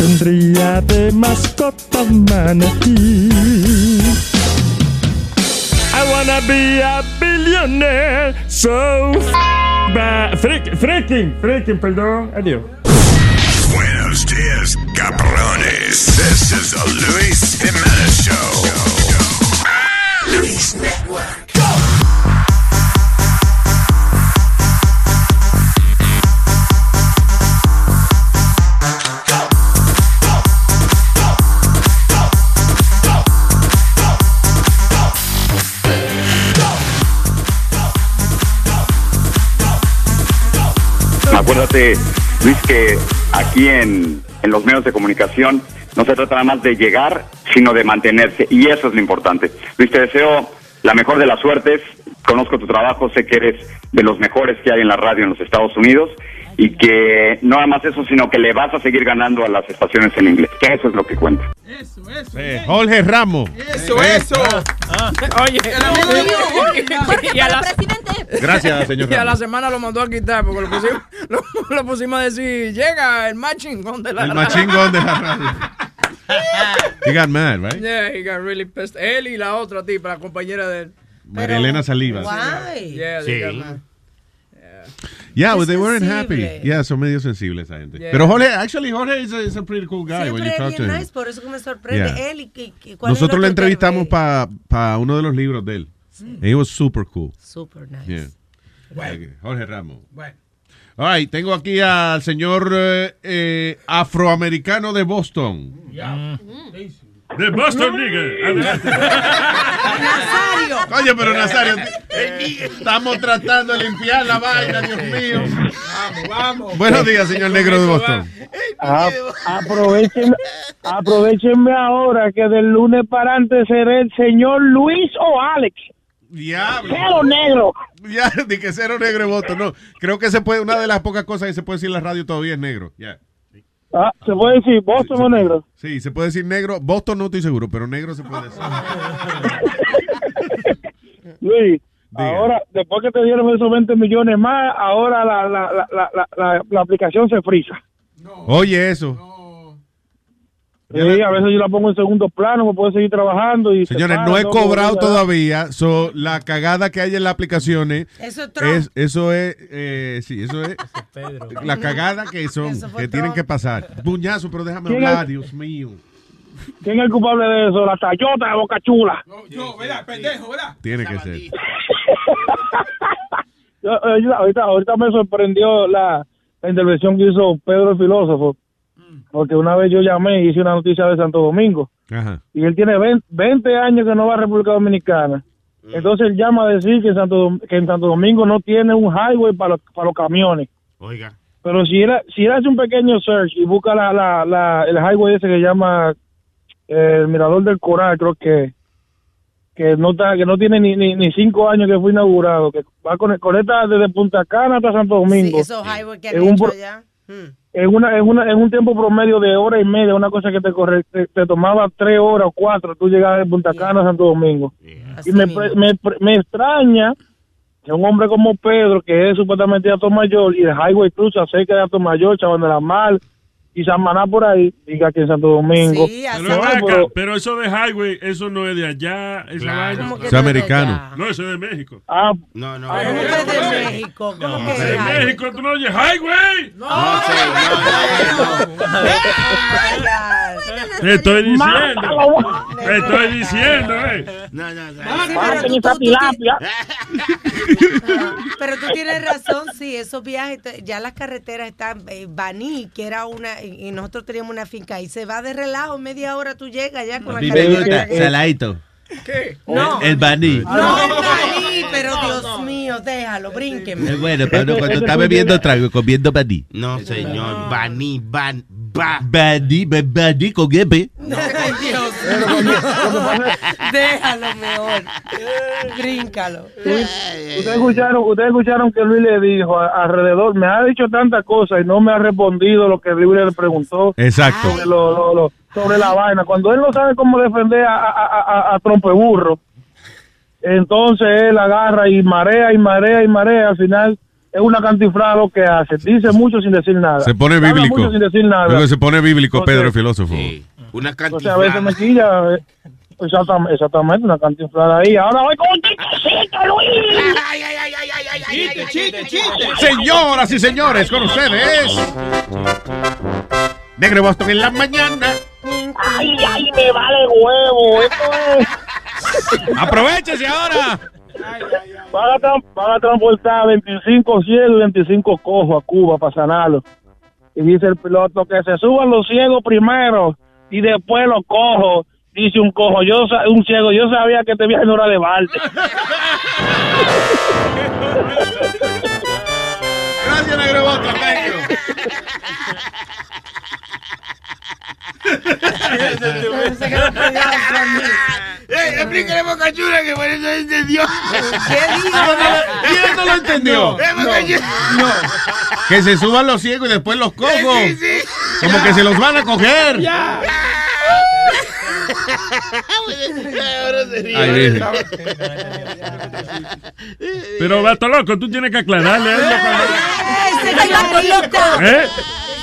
Tendría de mascota manatí. I wanna be a billionaire, so ba freak, freaking, freaking, perdón, adiós. Buenos dias, cabrones. This is the Luis Jimenez Show. Luis Network. Acuérdate, Luis, que aquí en, en los medios de comunicación no se trata nada más de llegar, sino de mantenerse. Y eso es lo importante. Luis, te deseo la mejor de las suertes. Conozco tu trabajo, sé que eres de los mejores que hay en la radio en los Estados Unidos y que no nada más eso, sino que le vas a seguir ganando a las estaciones en inglés. Que eso es lo que cuenta. Eh, Jorge Ramos. Eso, eso. Oye, y a la, Gracias, señor y a la semana lo mandó a quitar porque lo pusimos, lo, lo pusimos a decir, llega el machingón de la El machingón de la radio. He got mad, right? Yeah, he got really pissed. Él y la otra tipa, la compañera de él. María Elena Salivas. Why? Yeah, they got mad. Yeah, Qué well, they weren't happy. Yeah, son medio sensibles esa gente. Yeah. Pero Jorge, actually, Jorge is a, is a pretty cool guy when Siempre you es talk bien to him. nice, por eso que me sorprende Yeah. él y, que- que- ¿cuál es el Nosotros le entrevistamos para uno de los libros de él. And he was super cool. Super nice. Yeah. Bueno. Jorge Ramos. Bueno. All right, tengo aquí al señor eh, eh, afroamericano de Boston. De Boston, nigga. Adelante. Nazario. Oye, pero Nazario, estamos tratando de limpiar la vaina, Dios mío. Vamos, vamos. Buenos días, señor negro de Boston. A- aprovechen, aprovechenme ahora que del lunes para antes seré el señor Luis o Alex. Diablo. Cero negro. Ya, di que cero negro de Boston. No, creo que se puede, una de las pocas cosas que se puede decir en la radio todavía es negro. Ya. Ah, ¿Se puede decir Boston o negro? Sí, se puede decir negro. Boston no estoy seguro, pero negro se puede decir. Luis, ahora, después que te dieron esos 20 millones más, ahora la, la, la, la, la, la- la aplicación se frisa. Oye, eso. Sí, a veces yo la pongo en segundo plano, me puedo seguir trabajando. y se Señores, para, no he cobrado todavía. So, la cagada que hay en las aplicaciones. Eso es Trump. es, eso es, eh, sí, eso es la cagada que son, que tienen que pasar. Puñazo, pero déjame ¿Quién hablar, es? Dios mío. ¿Quién es el culpable de eso? La Tayota de Boca Chula. Yo, ¿verdad? Pendejo, ¿verdad? Tiene que ser. Yo, yo- ahorita, ahorita me sorprendió la, la intervención que hizo Pedro el filósofo, porque una vez yo llamé y hice una noticia de Santo Domingo, Ajá. y él tiene 20, 20 años que no va a República Dominicana. Entonces él llama a decir que en Santo, Dom- que en Santo Domingo no tiene un highway para los, para los camiones. Oiga. Pero si él, si él hace un pequeño search y busca la, la, la, el highway ese que llama eh, el Mirador del Coral, creo que que no está, que no tiene ni, ni, ni cinco años que fue inaugurado, que va con, conecta desde Punta Cana hasta Santo Domingo. Sí, esos highways que han en un hecho allá. Hmm. En una, en una, en un tiempo promedio de hora y media, una cosa que te corre, te, te tomaba tres horas o cuatro, tú llegabas de Punta Cana a Santo Domingo. Y me, pre- me, pre- me extraña que un hombre como Pedro, que es supuestamente de Alto Mayor, y el highway cruza cerca de Alto Mayor, Chabón de la Mar, y Samaná por ahí, diga que en Santo Domingo. Pero, No, vaca, pero- pero eso de highway, eso no es de allá. Esa Claro. vaina. ¿Cómo que Eso es no americano. allá? No, eso es de México. Ah, no, no. ¿Cómo que es de México? ¿Cómo que es De? México, tú no oyes highway. No, Te estoy diciendo. Te estoy diciendo, eh. No, no, no. Pero tú-. Pero tienes razón, sí, esos viajes, ya las carreteras están, eh, Baní, que era una, y nosotros teníamos una finca, y se va de relajo, media hora tú llegas ya con la carretera. saladito. ¿Qué? No, El baní. no, Baní, pero Dios mío, déjalo, brínqueme. Es bueno, uno cuando está bebiendo trago, comiendo baní. No, señor. Baní, ban, ba. Baní, ba- baní con Dios Déjalo mejor. Bríncalo. Ustedes escucharon, ustedes escucharon que Luis le dijo a- alrededor, me ha dicho tantas cosas y no me ha respondido lo que Luis le preguntó. Exacto. Sobre, lo- lo- lo- sobre la vaina. Cuando él no sabe cómo defender a, a, a, a- a trompeburro, entonces él agarra y marea y marea y marea. Al final es una cantiflada lo que hace. Dice mucho sin decir nada. Se pone Habla bíblico. mucho sin decir nada. Luego se pone bíblico, Entonces- Pedro, el filósofo. Una O sea, a veces me quilla. eh, Exactamente, exactamente, una cantinflada ahí. Ahora voy con un chistecito, Luis. Chiste, chiste, chiste. Señoras y señores, con ustedes. Negro Boston en la mañana. Ay, ay, me vale huevo. Esto es. Aprovechese ahora. Van a, tra- van a transportar 25 ciegos y 25 cojos a Cuba para sanarlos. Y dice el piloto que se suban los ciegos primero y después los cojos. Dice un cojo, yo sa- un ciego, yo sabía que este viaje no era de balde. Gracias, Negro Boston. Thank you. ¡Eh, explíquele a Boca Chula que por eso entendió! ¿Qué dijo? ¿Y él no lo entendió? ¡Eh, Boca Chula! Que se suban los ciegos y después los cojos. Sí, sí. Como que se los van a coger. Ahora se ríe. Ahí dice. Pero, vato loco, tú tienes que aclararle Clarita. ¿Eh?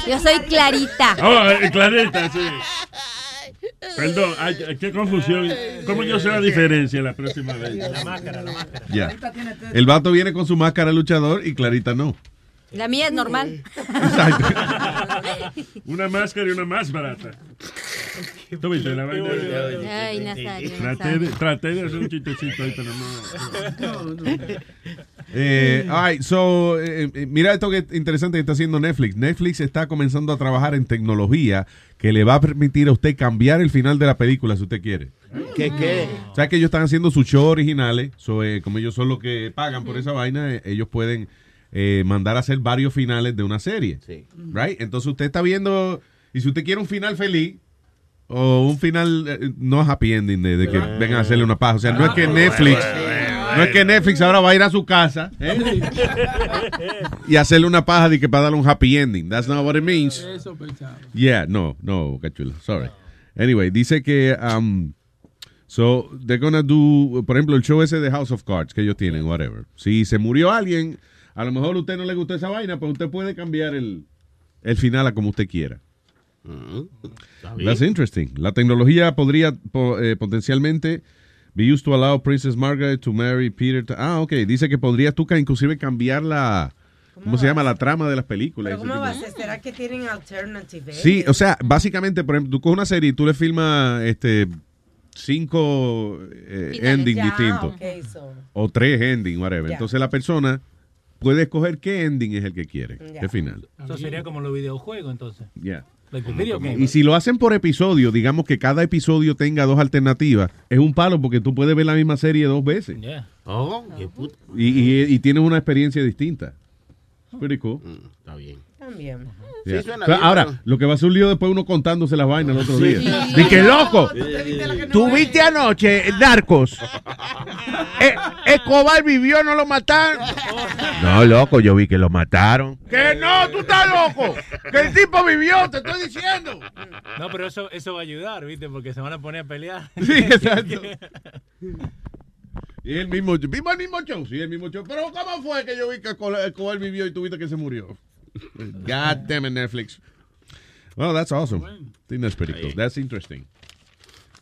Yo soy Clarita. Oh, eh, Clarita, sí. Perdón, ay, ay, qué confusión. ¿Cómo yo sé la diferencia la próxima vez? La máscara, la máscara. Ya. El vato viene con su máscara luchador y Clarita no. La mía es normal. Una máscara y una más barata. ¿Tú viste la vaina? Ay, Nazario. Traté de, traté de hacer un chistecito ahí, pero no. Eh, all right, so, eh, eh, mira esto que interesante que está haciendo Netflix. Netflix está comenzando a trabajar en tecnología que le va a permitir a usted cambiar el final de la película si usted quiere. ¿Qué, qué? O sea que ellos están haciendo sus shows originales, so, eh, como ellos son los que pagan por esa vaina, eh, ellos pueden eh, mandar a hacer varios finales de una serie. Right? Entonces usted está viendo, y si usted quiere un final feliz, o un final eh, no happy ending de, de que vengan a hacerle una paja. O sea, no es que Netflix, no es que Netflix ahora va a ir a su casa ¿eh? y hacerle una paja de que para darle un happy ending. That's not what it means. Eso pensaba. Yeah, no, no, cachula, sorry. Anyway, dice que um, so they're gonna do, por ejemplo, el show ese de House of Cards que ellos tienen, whatever. Si se murió alguien, a lo mejor a usted no le gustó esa vaina, pues usted puede cambiar el, el final a como usted quiera. That's interesting. La tecnología podría po- eh, potencialmente be used to allow Princess Margaret to marry Peter. to- ah, ok. Dice que podrías tú inclusive cambiar la, ¿cómo, se llama? La trama de las películas. ¿Pero cómo tipo va a ser? ¿Será que tienen alternative? Sí, o sea, básicamente, por ejemplo, tú coges una serie y tú le filmas este, cinco eh, endings distintos. so. O tres endings, whatever. Entonces la persona puede escoger qué ending es el que quiere, Ya. qué final. Eso sería como los videojuegos, entonces. Yeah. Video game. Y si lo hacen por episodio, digamos que cada episodio tenga dos alternativas, es un palo porque tú puedes ver la misma serie dos veces. Yeah. Oh, qué puta. Y, y, y tienes una experiencia distinta. Pretty cool. Está bien. También. Yeah. suena Pero bien, ahora, pero- lo que va a ser un lío después uno contándose las vainas el otro día. Sí. ¡Di que loco! ¿Tú viste anoche Narcos? Eh, Escobar vivió, no lo mataron. No, loco, yo vi que lo mataron. Que no, tú estás loco. Que el tipo vivió, te estoy diciendo. No, pero eso, eso va a ayudar, ¿viste? Porque se van a poner a pelear. Sí, exacto. Y el mismo, vimos el mismo show, sí, el mismo show. Pero ¿cómo fue que yo vi que Escobar vivió y tuviste que se murió? God damn it, Netflix. Well, that's awesome. I think that's pretty cool. That's interesting.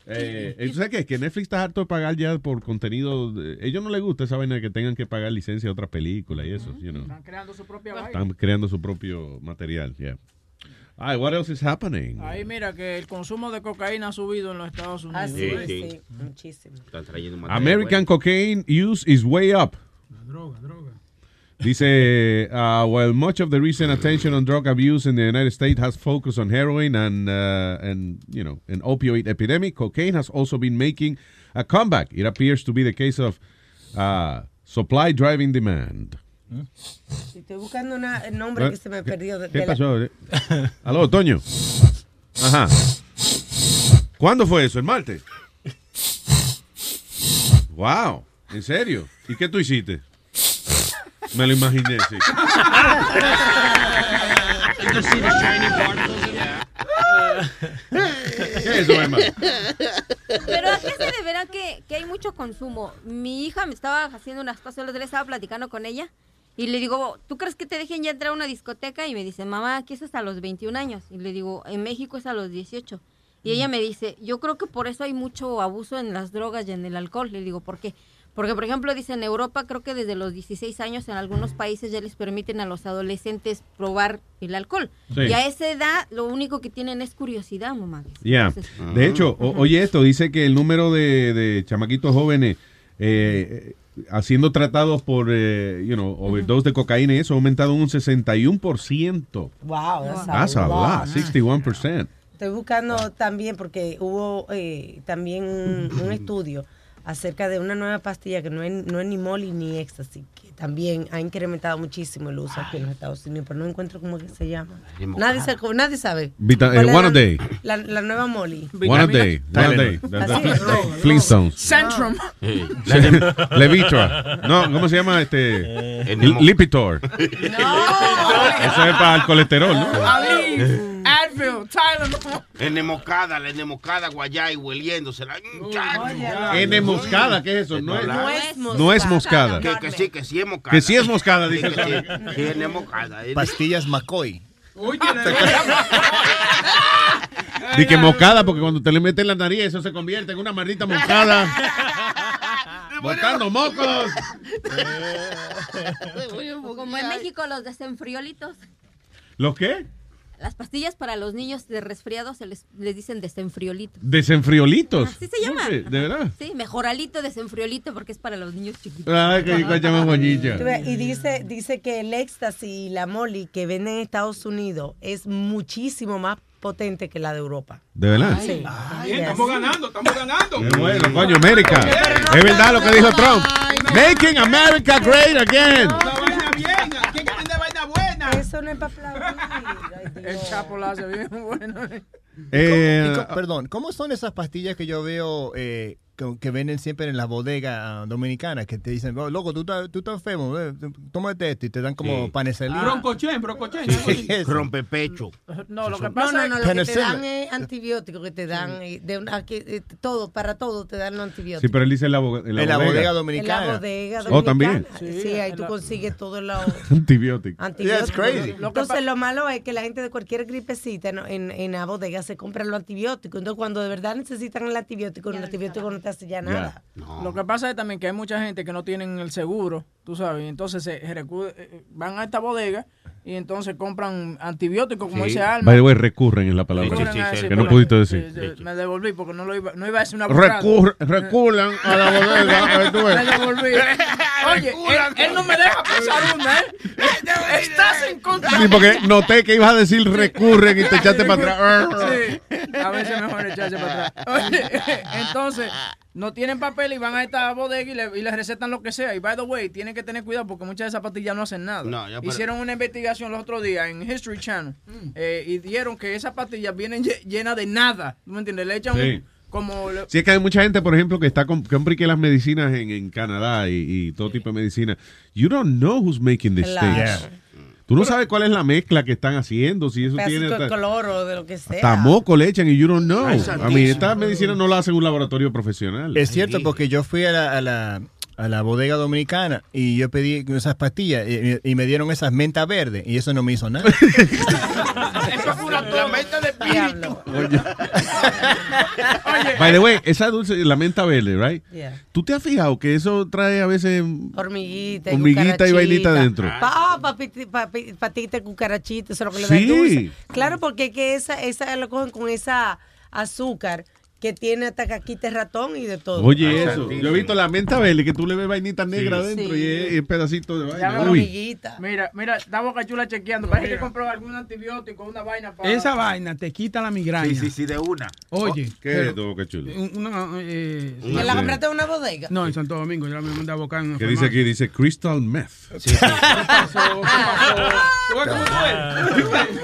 Eh, ¿tú ¿Sabes qué? Que Netflix está harto de pagar ya por contenido. de- ellos no les gusta esa vaina de que tengan que pagar licencia a otras películas y eso. you know. Están creando su propia vaina. Están creando su propio material. Yeah. Ay, what else is happening? Ahí mira que el consumo de cocaína ha subido en los Estados Unidos. Ah, sí, Sí, sí. sí, muchísimo. Están trayendo material American cocaine use is way up. Droga, droga. Dice, uh, while much of the recent attention on drug abuse in the United States has focused on heroin and, uh, and you know, an opioid epidemic, cocaine has also been making a comeback. It appears to be the case of uh, supply driving demand. Estoy buscando una- el nombre que se me perdió. de- ¿Qué de la- pasó? Aló, Toño. Ajá. ¿Cuándo fue eso? ¿El martes? Wow. ¿En serio? ¿Y qué tú hiciste? Me lo imaginé, sí. ¿Qué es eso, Emma? Pero ¿a qué se deberá que, que hay mucho consumo? Mi hija me estaba haciendo unas cosas, le estaba platicando con ella Y le digo, ¿tú crees que te dejen ya entrar a una discoteca? Y me dice, mamá, aquí es hasta los 21 años. Y le digo, en México es a los 18. Y ella me dice, yo creo que por eso hay mucho abuso en las drogas y en el alcohol. Le digo, ¿por qué? Porque, por ejemplo, dice, en Europa creo que desde los 16 años en algunos países ya les permiten a los adolescentes probar el alcohol. Sí. Y a esa edad lo único que tienen es curiosidad, mamá. Ya. De hecho, o- oye esto, dice que el número de, de chamaquitos jóvenes eh, haciendo tratados por, eh, you know, overdose de cocaína y eso ha aumentado un 61%. Wow, that's a That's a lot. lot, 61%. Estoy buscando también porque hubo eh, también un, un estudio acerca de una nueva pastilla que no es, no es ni Molly ni éxtasis, que también ha incrementado muchísimo el uso aquí en los Estados Unidos, pero no encuentro cómo que se llama. Nadie, se- nadie sabe. Vita- ¿Cuál eh, one a la- day. La, la nueva Molly. One a day, one a day. Flintstones. Centrum. Levitra. No, ¿cómo se llama este? Enemo- Lipitor. Eso es para el colesterol, ¿no? Advil, Tylenol. Enemocada, la enemocada guayá y hueliéndosela. N moscada, ¿qué es eso? No es, Nuez no es moscada. Que, que sí, que sí es moscada. Que sí es moscada, dice Sí, que el sí. Pastillas McCoy. Di que moscada, porque cuando te le metes en la nariz, eso se convierte en una maldita moscada. Botando mocos. Como en México los desenfriolitos. ¿Los qué? Las pastillas para los niños de resfriados se les, les dicen desenfriolitos. Desenfriolitos. Así se llama. ¿De verdad? Sí, mejoralito, desenfriolito, porque es para los niños chiquitos. Ay, qué cocha más bonita. Y dice, dice que el éxtasis y la Molly que venden en Estados Unidos es muchísimo más potente que la de Europa. ¿De verdad? Sí. Bien, estamos ganando, estamos ganando. Qué bueno, coño, América. Es verdad lo que dijo Trump. Making America great again. Eso no es para El Chapo lo hace bien bueno. Eh, Y co- perdón, ¿cómo son esas pastillas que yo veo eh, que, que venden siempre en las bodegas ah, dominicanas que te dicen, "Oh, loco, tú estás, tú estás enfermo, eh, tómate esto y te dan como Sí. panecelina? Broncochen, broncochen. Rompepecho. No, lo que No, pasa no, es no, lo que te dan es antibióticos, que te dan eh, de una, que, eh, todo, para todo te dan los antibióticos. Sí, pero él dice en la, bo- en la En la bodega. bodega En dominicana. la bodega Oh, también. dominicana. Sí, ahí tú consigues todo el Antibiótico. antibióticos. crazy. Entonces lo malo es que la gente de cualquier gripecita ¿no? en, en la bodega se compra los antibióticos. Entonces cuando de verdad necesitan el antibiótico, el antibiótico no Lo que pasa es también que hay mucha gente que no tienen el seguro, tú sabes, y entonces se recu- eh, van a esta bodega y entonces compran antibióticos, como Sí. dice Alma. By the way, recurren en la palabra. A decir, que no pudiste decir. sí, sí, Me devolví porque no, lo iba, no iba a decir una burrada. Recur- reculan a la bodega. a ver, tú ves. Me devolví. Oye, él, él no me deja pasar una, ¿eh? Estás en contra. Sí, porque noté que ibas a decir recurren y te echaste para atrás. Sí, a veces mejor echarse para atrás. Oye, entonces, no tienen papel y van a esta bodega y, le, y les recetan lo que sea. Y by the way, tienen que tener cuidado porque muchas de esas pastillas no hacen nada. No, Hicieron una investigación los otros días en History Channel eh, y dieron que esas pastillas vienen lle- llenas de nada. ¿Tú me entiendes? Le echan Sí. un- como... le- Sí, es que hay mucha gente, por ejemplo, que está con, compra que las medicinas en, en Canadá y, y todo tipo de medicina. You don't know who's making these Claro. Tú no sabes cuál es la mezcla que están haciendo, si eso tiene Pedacito de hasta, cloro, de lo que sea. hasta moco le echan y you don't know. Ay, A mí, esta medicina no la hace un laboratorio profesional. Es cierto, porque yo fui a la, a la, a la bodega dominicana y yo pedí esas pastillas y, y me dieron esas menta verde y eso no me hizo nada. Eso fue una tormenta de espíritu. By the way, esa dulce, la menta verde, right? Yeah. ¿Tú te has fijado que eso trae a veces Hormiguita, Hormiguita y vainita dentro. Pa, papiti- papi- patita, cucarachita, eso es lo que le da dulce. Claro, porque es que esa, esa lo cogen con esa azúcar que tiene hasta caquita ratón y de todo. Oye, eso. Yo he visto la menta verde que tú le ves vainita negra Sí. adentro Sí. y es, es pedacito de vaina. Uy. Mira, mira, está Boca Chula chequeando. Parece que compró algún antibiótico, una vaina para... Esa vaina te quita la migraña. Sí, sí, sí, de una. Oye. ¿Qué es pero- esto, Boca Chula? un- Una, eh, ¿Que la compraste en una bodega? No, en Santo Domingo. Yo la me mandé a buscar en una ¿Qué dice aquí? Dice Crystal Meth. ¿Qué pasó? ¿Qué pasó? ¿Tú ves cómo eres?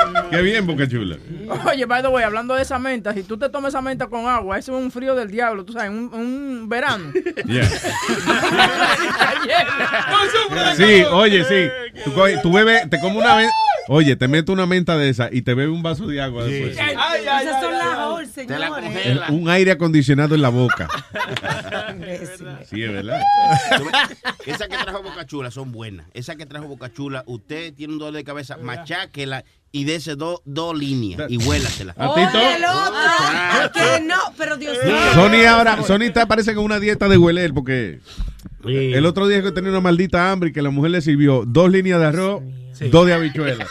Qué bien, Boca Chula. Oye, by the way, hablando de esa menta, si tú te tomas esa menta con agua, ese es un frío del diablo, tú sabes, un, un verano. Yeah. Sí, oye, sí. Tú, tú bebes, te comes una vez. Oye, te metes una menta de esa y te bebes un vaso de agua después. Esas son las señores. El- un aire acondicionado en la boca. Sí, es verdad. Esas que trajo Boca Chula son buenas. Esas que trajo Boca Chula, usted tiene un dolor de cabeza, macháquela y dese dos dos líneas y huélasela. A ti todo- Oye, el otro. Que no, pero Dios mío. Sony ahora, Sony está parece con una dieta de hueler porque el otro día que tenía una maldita hambre y que la mujer le sirvió dos líneas de arroz, dos de habichuelas.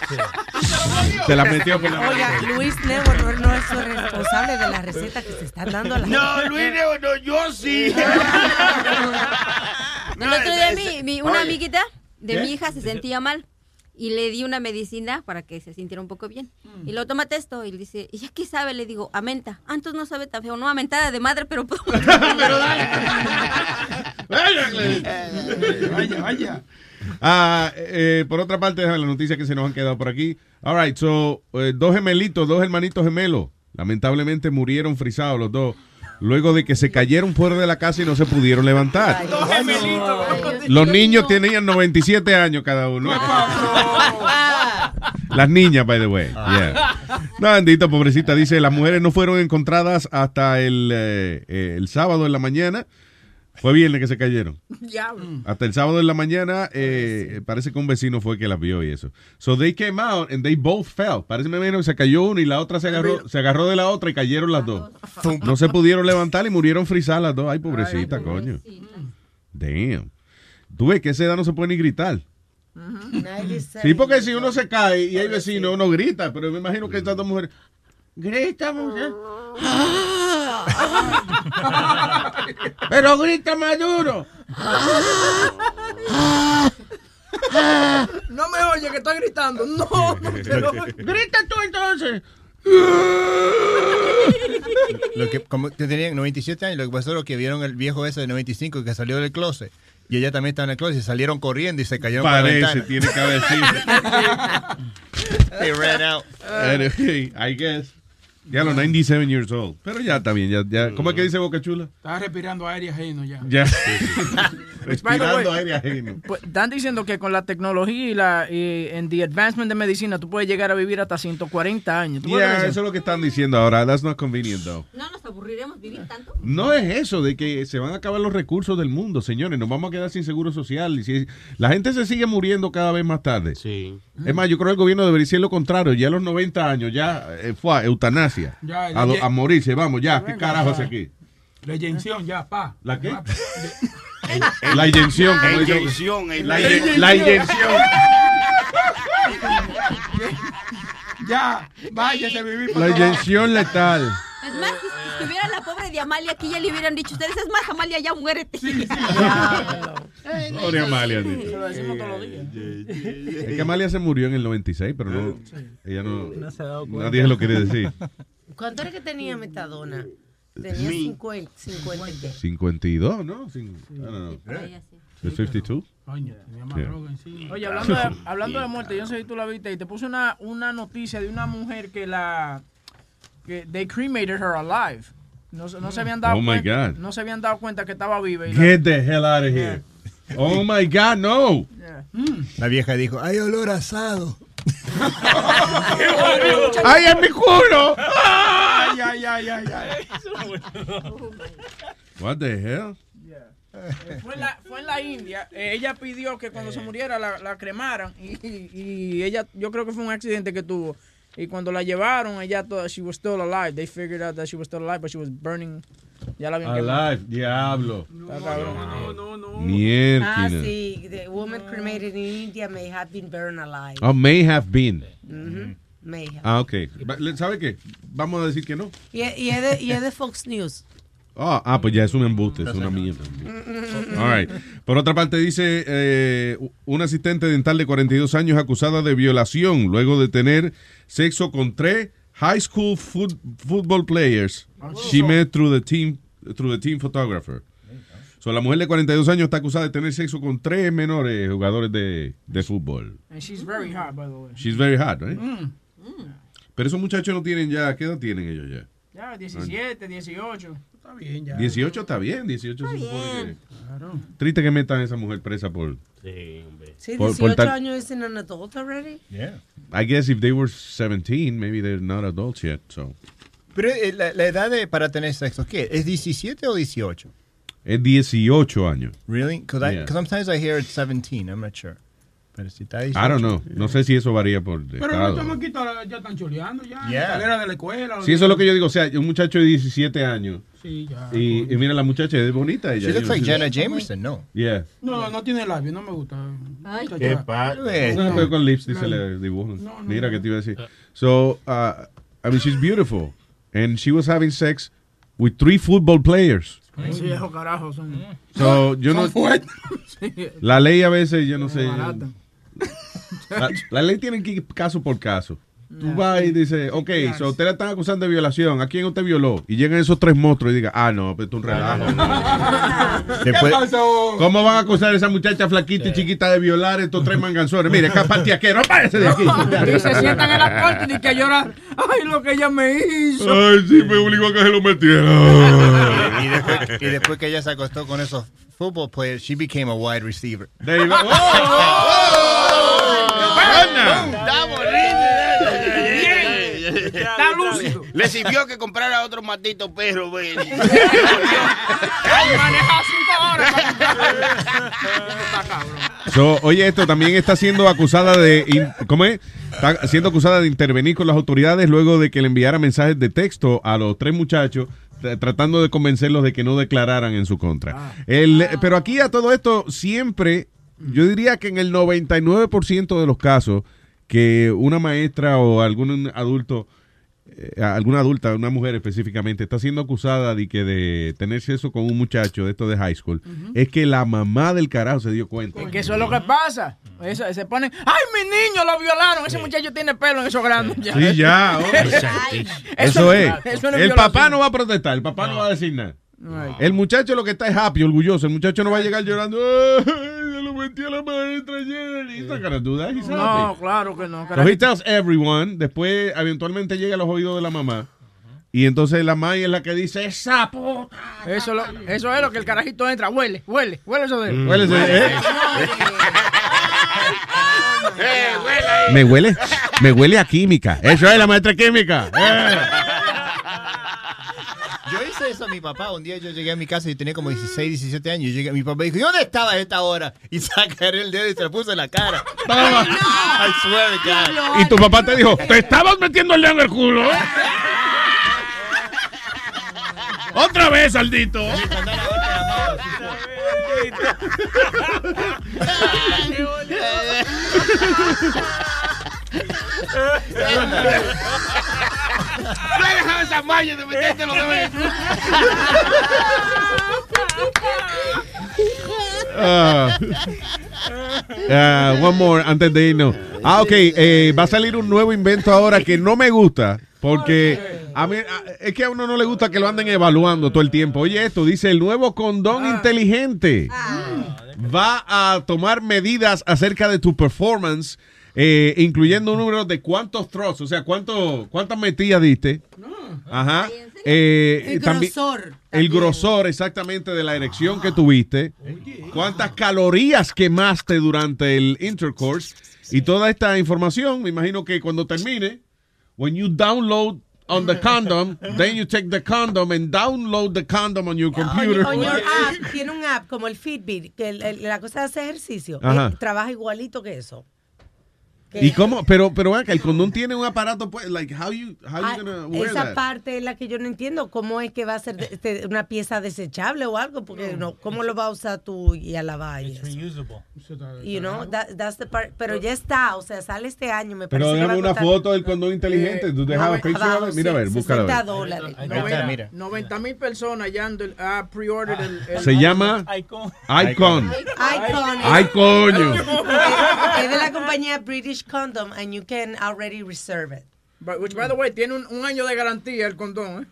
Se las metió por la Oiga, Luis Nebo no, no es el responsable de las recetas que se están dando a la No, gente. Luis Nebo, no, yo sí. El otro día mi, mi- una Oye. amiguita de ¿Qué? mi hija se sentía mal y le di una medicina para que se sintiera un poco bien. Mm. Y lo tómate esto y le dice, ¿y ya qué sabe? Le digo, a menta. Ah, entonces no sabe tan feo. No, a mentada de madre, pero... pero Vaya, vaya. Ah, eh, por otra parte, déjame la noticia que se nos han quedado por aquí. All right, so, eh, dos gemelitos, dos hermanitos gemelos, lamentablemente murieron frisados los dos, luego de que se cayeron fuera de la casa y no se pudieron levantar. Los niños tenían 97 años cada uno. Las niñas, by the way. Yeah. No, bendito, pobrecita. Dice, las mujeres no fueron encontradas hasta el, eh, eh, el sábado en la mañana. Fue viernes que se cayeron. Hasta el sábado en la mañana, eh, parece que un vecino fue que las vio y eso. So they came out and they both fell. Parece menos que se cayó uno y la otra se agarró, se agarró de la otra y cayeron las dos. No se pudieron levantar y murieron frisadas las dos. Ay, pobrecita, coño. Damn. Tú ves que a esa edad no se puede ni gritar. Sí, porque si uno se cae y hay vecino, uno grita, pero me imagino que estas dos mujeres. Grita, mujer. Pero grita más duro. No me oye que estoy gritando. No, no lo- Grita tú entonces. Lo que, como que tenían 97 años, lo que pasó es que vieron el viejo ese de 95 que salió del closet. Y ella también estaba en el closet y salieron corriendo y se cayeron por la Parece, ventana. tiene que haber sido. They ran out. Anyway, I guess. Ya los 97 years old. Pero ya bien. Ya, ya. ¿Cómo es que dice Boca Chula? Estaba respirando aire ajeno ya. Ya. The way, Respirando aire ajeno. pues, están diciendo que con la tecnología y la y en the advancement de medicina tú puedes llegar a vivir hasta 140 años. ¿Tú eso es lo que están diciendo ahora. That's not convenient, though. ¿No nos aburriremos vivir tanto? No es eso, de que se van a acabar los recursos del mundo, señores. Nos vamos a quedar sin seguro social. Y si, la gente se sigue muriendo cada vez más tarde. Sí. Es más, yo creo que el gobierno debería ser lo contrario. Ya a los 90 años, ya eh, fue a eutanasia. Ya, a, do- ya. a morirse, vamos, ya. ¿Qué carajo hace aquí? La inyección ya, pa. ¿La qué? La inyección. como dice- Inyección. La, inye- la inyección. Ya, váyase a vivir. por La inyección letal. Es más, si estuviera la pobre de Amalia aquí, ya le hubieran dicho ustedes, es más, Amalia, ya muérete. Pobre Amalia. sí. Se lo decimos todos los días. Es que Amalia se murió en el 96, pero no. Ella no. No se ha dado cuenta. Nadie se lo quiere decir. ¿Cuánto era que tenía Metadona? Tenía Mi- 50, 50 y qué. 52, ¿no? Cin- I don't know. ¿Es 52? Coño, tenía más Yeah. droga encima. Oye, hablando de, hablando de muerte, yo no sé si tú la viste y te puse una, una noticia de una mujer que la que they cremated her alive. No, se- no se habían dado Oh, my cuenta, God. no se habían dado cuenta que estaba viva. y la- Get the hell out of here. Oh my God, no. La vieja dijo, hay olor asado. ¡Ay, en mi culo! Ay, ay, ay, ay, ay. What the hell? Fue en la, fue en la India. Eh, ella pidió que cuando se muriera la, la cremaran y, y- y ella, yo creo que fue un accidente que tuvo. Y cuando la llevaron, ella toda, she was still alive. They figured out that she was still alive, but she was burning. Ya la habían quemado. Alive, diablo. Está cabrón. Ah, Mierda. sí. The woman cremated in India may have been burned alive. Oh, may have been. Mhm. Have. Ah, ok. ¿Sabe qué? Vamos a decir que no. Y, y es de, y es de Fox News. Ah, ah, pues ya es un embuste, es una mierda. All right. Por otra parte, dice eh, un asistente dental de 42 años acusada de violación luego de tener sexo con tres high school foot- football players she met through the team, through the team photographer. So, la mujer de 42 años está acusada de tener sexo con tres menores jugadores de, de fútbol. And she's very hot, by the way. She's very hot, right? Mm. Pero esos muchachos no tienen ya, ¿qué edad tienen ellos ya? Ya, 17, 18. Está bien, ya. 18 está bien, 18 se supone que... Triste que metan a esa mujer presa por... Sí, Por- 18 por tal- años is an adult already. I guess if they were 17, maybe they're not adults yet, so... Pero eh, la, la edad de, para tener sexo, ¿qué? ¿Es 17 o 18? Es 18 años. Really? Because Yeah. sometimes I hear it's 17. I'm not sure. Pero si está 18. I don't know. No sé si eso varía por Pero estado. los chamaquitos ya están choleando ya. en Yeah. La de la escuela. Sí, eso es lo que yo digo. O sea, un muchacho de 17 años. Sí, ya. Y, y mira, la muchacha es bonita. Ella, She looks like no. Jenna Jameson, no? Yeah. No, no tiene labio, no me gusta. Ay. ¿Qué pasa? No, pero con lipstick se le dibujan. Mira que te iba a decir. So, uh, I mean, she's beautiful. And she was having sex with three football players. Sí, esos carajos son. So, yo son no. La ley a veces, yo no sé. barata. La, la ley tiene que ir caso por caso. Tú vas y dices, ok, so usted la están acusando de violación. ¿A quién usted violó? Y llegan esos tres monstruos y digan, ah, no, esto es un relajo. Después, pasó? ¿Cómo van a acusar a esa muchacha flaquita y chiquita de violar estos tres manganzones? Mire, capatiaquero, váyase de aquí. Y se sientan en la puerta y que llorar. Ay, lo que ella me hizo. Ay, sí, me obligó a que se lo metiera. y, después, y después que ella se acostó con esos football players, she became a wide receiver. There you go. Está lúcido. Le sirvió que comprara otro maldito perro, güey. Maneja cinco horas. So, oye, esto también está siendo acusada de. in- ¿Cómo es? Está siendo acusada de intervenir con las autoridades luego de que le enviara mensajes de texto a los tres muchachos tratando de convencerlos de que no declararan en su contra. El- Pero aquí a todo esto siempre, yo diría que en el 99% de los casos que una maestra o algún adulto eh, alguna adulta, una mujer específicamente, está siendo acusada de que de tener sexo con un muchacho de esto de high school, es que la mamá del carajo se dio cuenta. Que eso es lo que pasa. Eso, se ponen, ay, mi niño lo violaron. Ese muchacho tiene pelo en esos grandes. Sí, ya. oh. Eso es. eso no es El violación. papá no va a protestar, el papá no va a decir nada. El muchacho lo que está es happy, orgulloso. El muchacho no va a llegar llorando. "Ay, Se lo metí a la maestra ayer. He's not gonna do that. He's No, happy. claro que no. So he tells everyone. Después, eventualmente llega a los oídos de la mamá. Y entonces la mamá es la que dice, ¡Esa puta! Eso, lo- eso es lo que el carajito entra. Huele, huele, huele eso de él. Huele ese- ¿eh? Me huele, me huele a química. Eso es la maestra de química. Eh. A mi papá. Un día yo llegué a mi casa y tenía como 16, 17 años. Yo llegué a mi papá y dijo, ¿y dónde estaba a esta hora? Y sacaré el dedo y se lo puse en la cara. I swear to God. Y tu papá te dijo, te estabas metiendo el dedo en el culo. Otra vez, Aldito. No he dejado esa maña de meterte los dedos. Ah. Ah, one more, antes de irnos. Ah, ok. eh, va a salir un nuevo invento ahora que no me gusta. Porque a mí, a- es que a uno no le gusta que lo anden evaluando todo el tiempo. Oye, esto dice el nuevo condón inteligente. Va a tomar medidas acerca de tu performance, eh, incluyendo un número de cuántos thrusts, o sea, cuánto, cuántas metidas diste. Ajá. Eh, El también- grosor. el grosor exactamente de la erección que tuviste, cuántas calorías quemaste durante el intercourse y toda esta información, me imagino que cuando termine, when you download on the condom, then you take the condom and download the condom on your computer. On your app, tiene un app como el Fitbit, que el- el- la cosa de hacer ejercicio eh, trabaja igualito que eso. ¿Y cómo? Pero, pero acá, el condón tiene un aparato, pues, like, how you, how you Ah, gonna wear esa that? parte es la que yo no entiendo. ¿Cómo es que va a ser de- de- una pieza desechable o algo? Porque no, ¿cómo lo va a usar tú y a la valla? You know, that- that's the part. Pero ya está, o sea, sale este año. Me Pero parece que va déjame a una costar- foto del condón inteligente. ¿Tú dejabas picture of abajo, it? Mira a ver, sí, búscala a 60 ver. dólares. Noventa- 90 mil personas ya han del- ha pre-ordered el, el- Se llama Icon. Icon. Ay, coño. Es de la compañía British Condom and you can already reserve it. But, which, by the way, tiene un, un año de garantía el condón, ¿eh?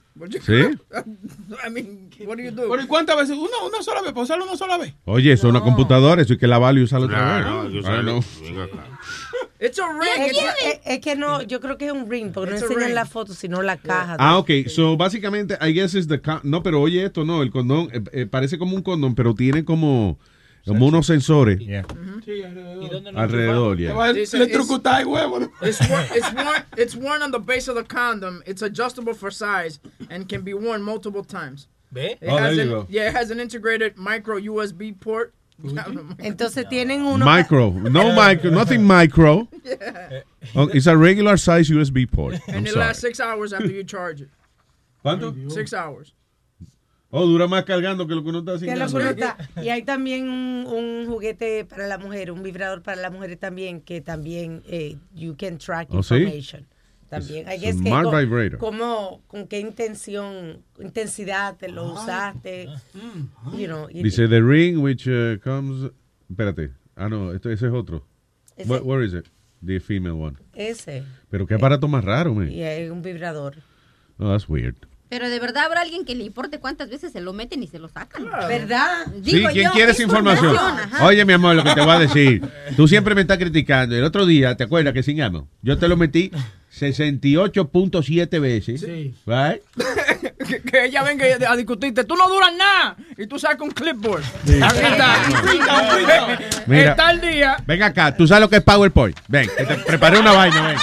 ¿Sí? I mean, what do you do? ¿Pero y cuántas veces? Una, una sola vez, para usarlo una sola vez. Oye, eso es una computadora, eso hay que lavarlo y usarlo otra vez. yo sé. don't know. It's a ring. Es, es- es que no, yo creo que es un ring, porque It's no enseñan ring. la foto, sino la caja. Ah, ok. So, básicamente, I guess is the... No, pero oye esto, no. El condón eh, eh, parece como un condón, pero tiene como... como unos sensores Sí, alrededor. alrededor. Ya. electrocutar huevo. It's worn, it's worn. It's worn on the base of the condom. It's adjustable for size and can be worn multiple times. ¿Ve? It Oh, has there an, you go. Yeah, it has an integrated micro USB port. Entonces tienen uno. Micro, no micro, nothing micro. Oh, it's a regular size USB port. I'm and it sorry. lasts six hours after you charge it. ¿Cuánto? Six hours. Oh, dura más cargando que lo que uno está Que haciendo. lo que uno está- Y hay también un, un juguete para la mujer, un vibrador para la mujer también, que también eh, you can track ¿Oh, sí? information. También. Es guess un que smart co- vibrator. Como, con qué intención, intensidad te lo usaste. You know, Dice the ring which uh, comes. Espérate. Ah, no, esto, ese es otro. Ese- Where, where is it? The female one. ese. Pero qué aparato más raro, man. Y hay un vibrador. Oh, that's weird. Pero de verdad habrá alguien que le importe cuántas veces se lo meten y se lo sacan. ¿Verdad? Sí, Digo ¿quién yo, quiere esa información? Oye, mi amor, lo que te voy a decir. Tú siempre me estás criticando. El otro día, ¿te acuerdas que sigamos? Yo te lo metí 68.7 veces. Sí. Right? que, que ella venga a discutirte. Tú no duras nada. Y tú sacas un clipboard. Sí. Aquí está. Mira. Está el día. Ven acá, tú sabes lo que es PowerPoint. Ven, que te preparé una vaina, ven.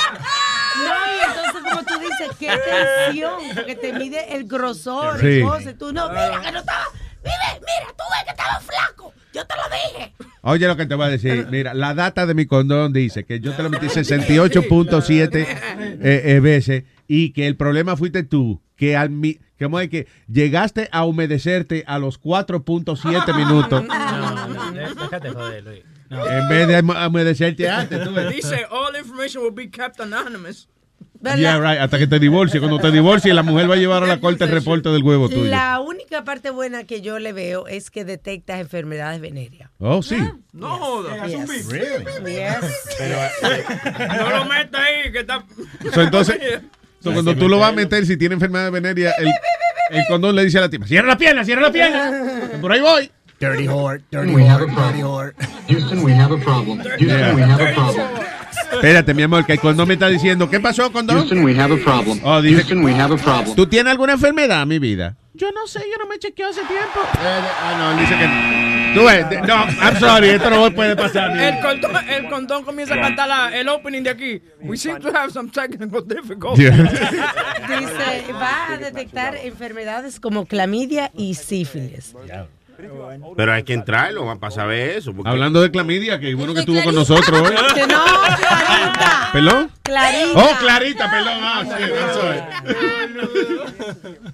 tensión, porque te mide el grosor Sí. cosas. Tú no, mira que no estaba, mira, mira, tú ves que estaba flaco. Yo te lo dije. Oye lo que te voy a decir. Mira, la data de mi condón dice que yo te lo metí 68.7 eh, eh, veces y que el problema fuiste tú. Que al mi, ¿cómo es que llegaste a humedecerte a los 4.7 minutos No, no, déjate joder, Luis. No. en vez de hum- humedecerte antes. tú ves. Dice, all information will be kept anonymous. Yeah, right, hasta que te divorcies. Cuando te divorcies, la mujer va a llevar a la corte el reporte del huevo tuyo. La única parte buena que yo le veo es que detectas enfermedades venéreas. Oh, sí. No jodas. Yes. Really? Yes. no lo metas ahí, que está. So, entonces, so, cuando tú lo vas a meter, si tiene enfermedad venérea, el, el condón le dice a la tipa, cierra la pierna, cierra la pierna. Por ahí voy. Dirty whore, dirty We have whore, a problem. dirty whore. Houston, we have a problem. Houston, Yeah. we have a problem. Espérate, mi amor, que el condón me está diciendo, ¿qué pasó, condón? Houston, we have a problem. Oh, dice Houston, we have a problem. ¿Tú tienes alguna enfermedad, mi vida? Yo no sé, yo no me chequeo hace tiempo. ah, no, él dice que... Tú ves, no, I'm sorry, esto no puede pasar. El condón, el condón comienza a cantar la- el opening de aquí. We seem to have some technical difficulties. Dice, va a detectar enfermedades como clamidia y sífilis. Pero hay que entrarlo para saber eso. porque- Hablando de clamidia, que bueno que estuvo con nosotros hoy. Que no, Clarita. ¿Perdón? Clarita. Oh, Clarita, perdón. Ah, sí, eso es.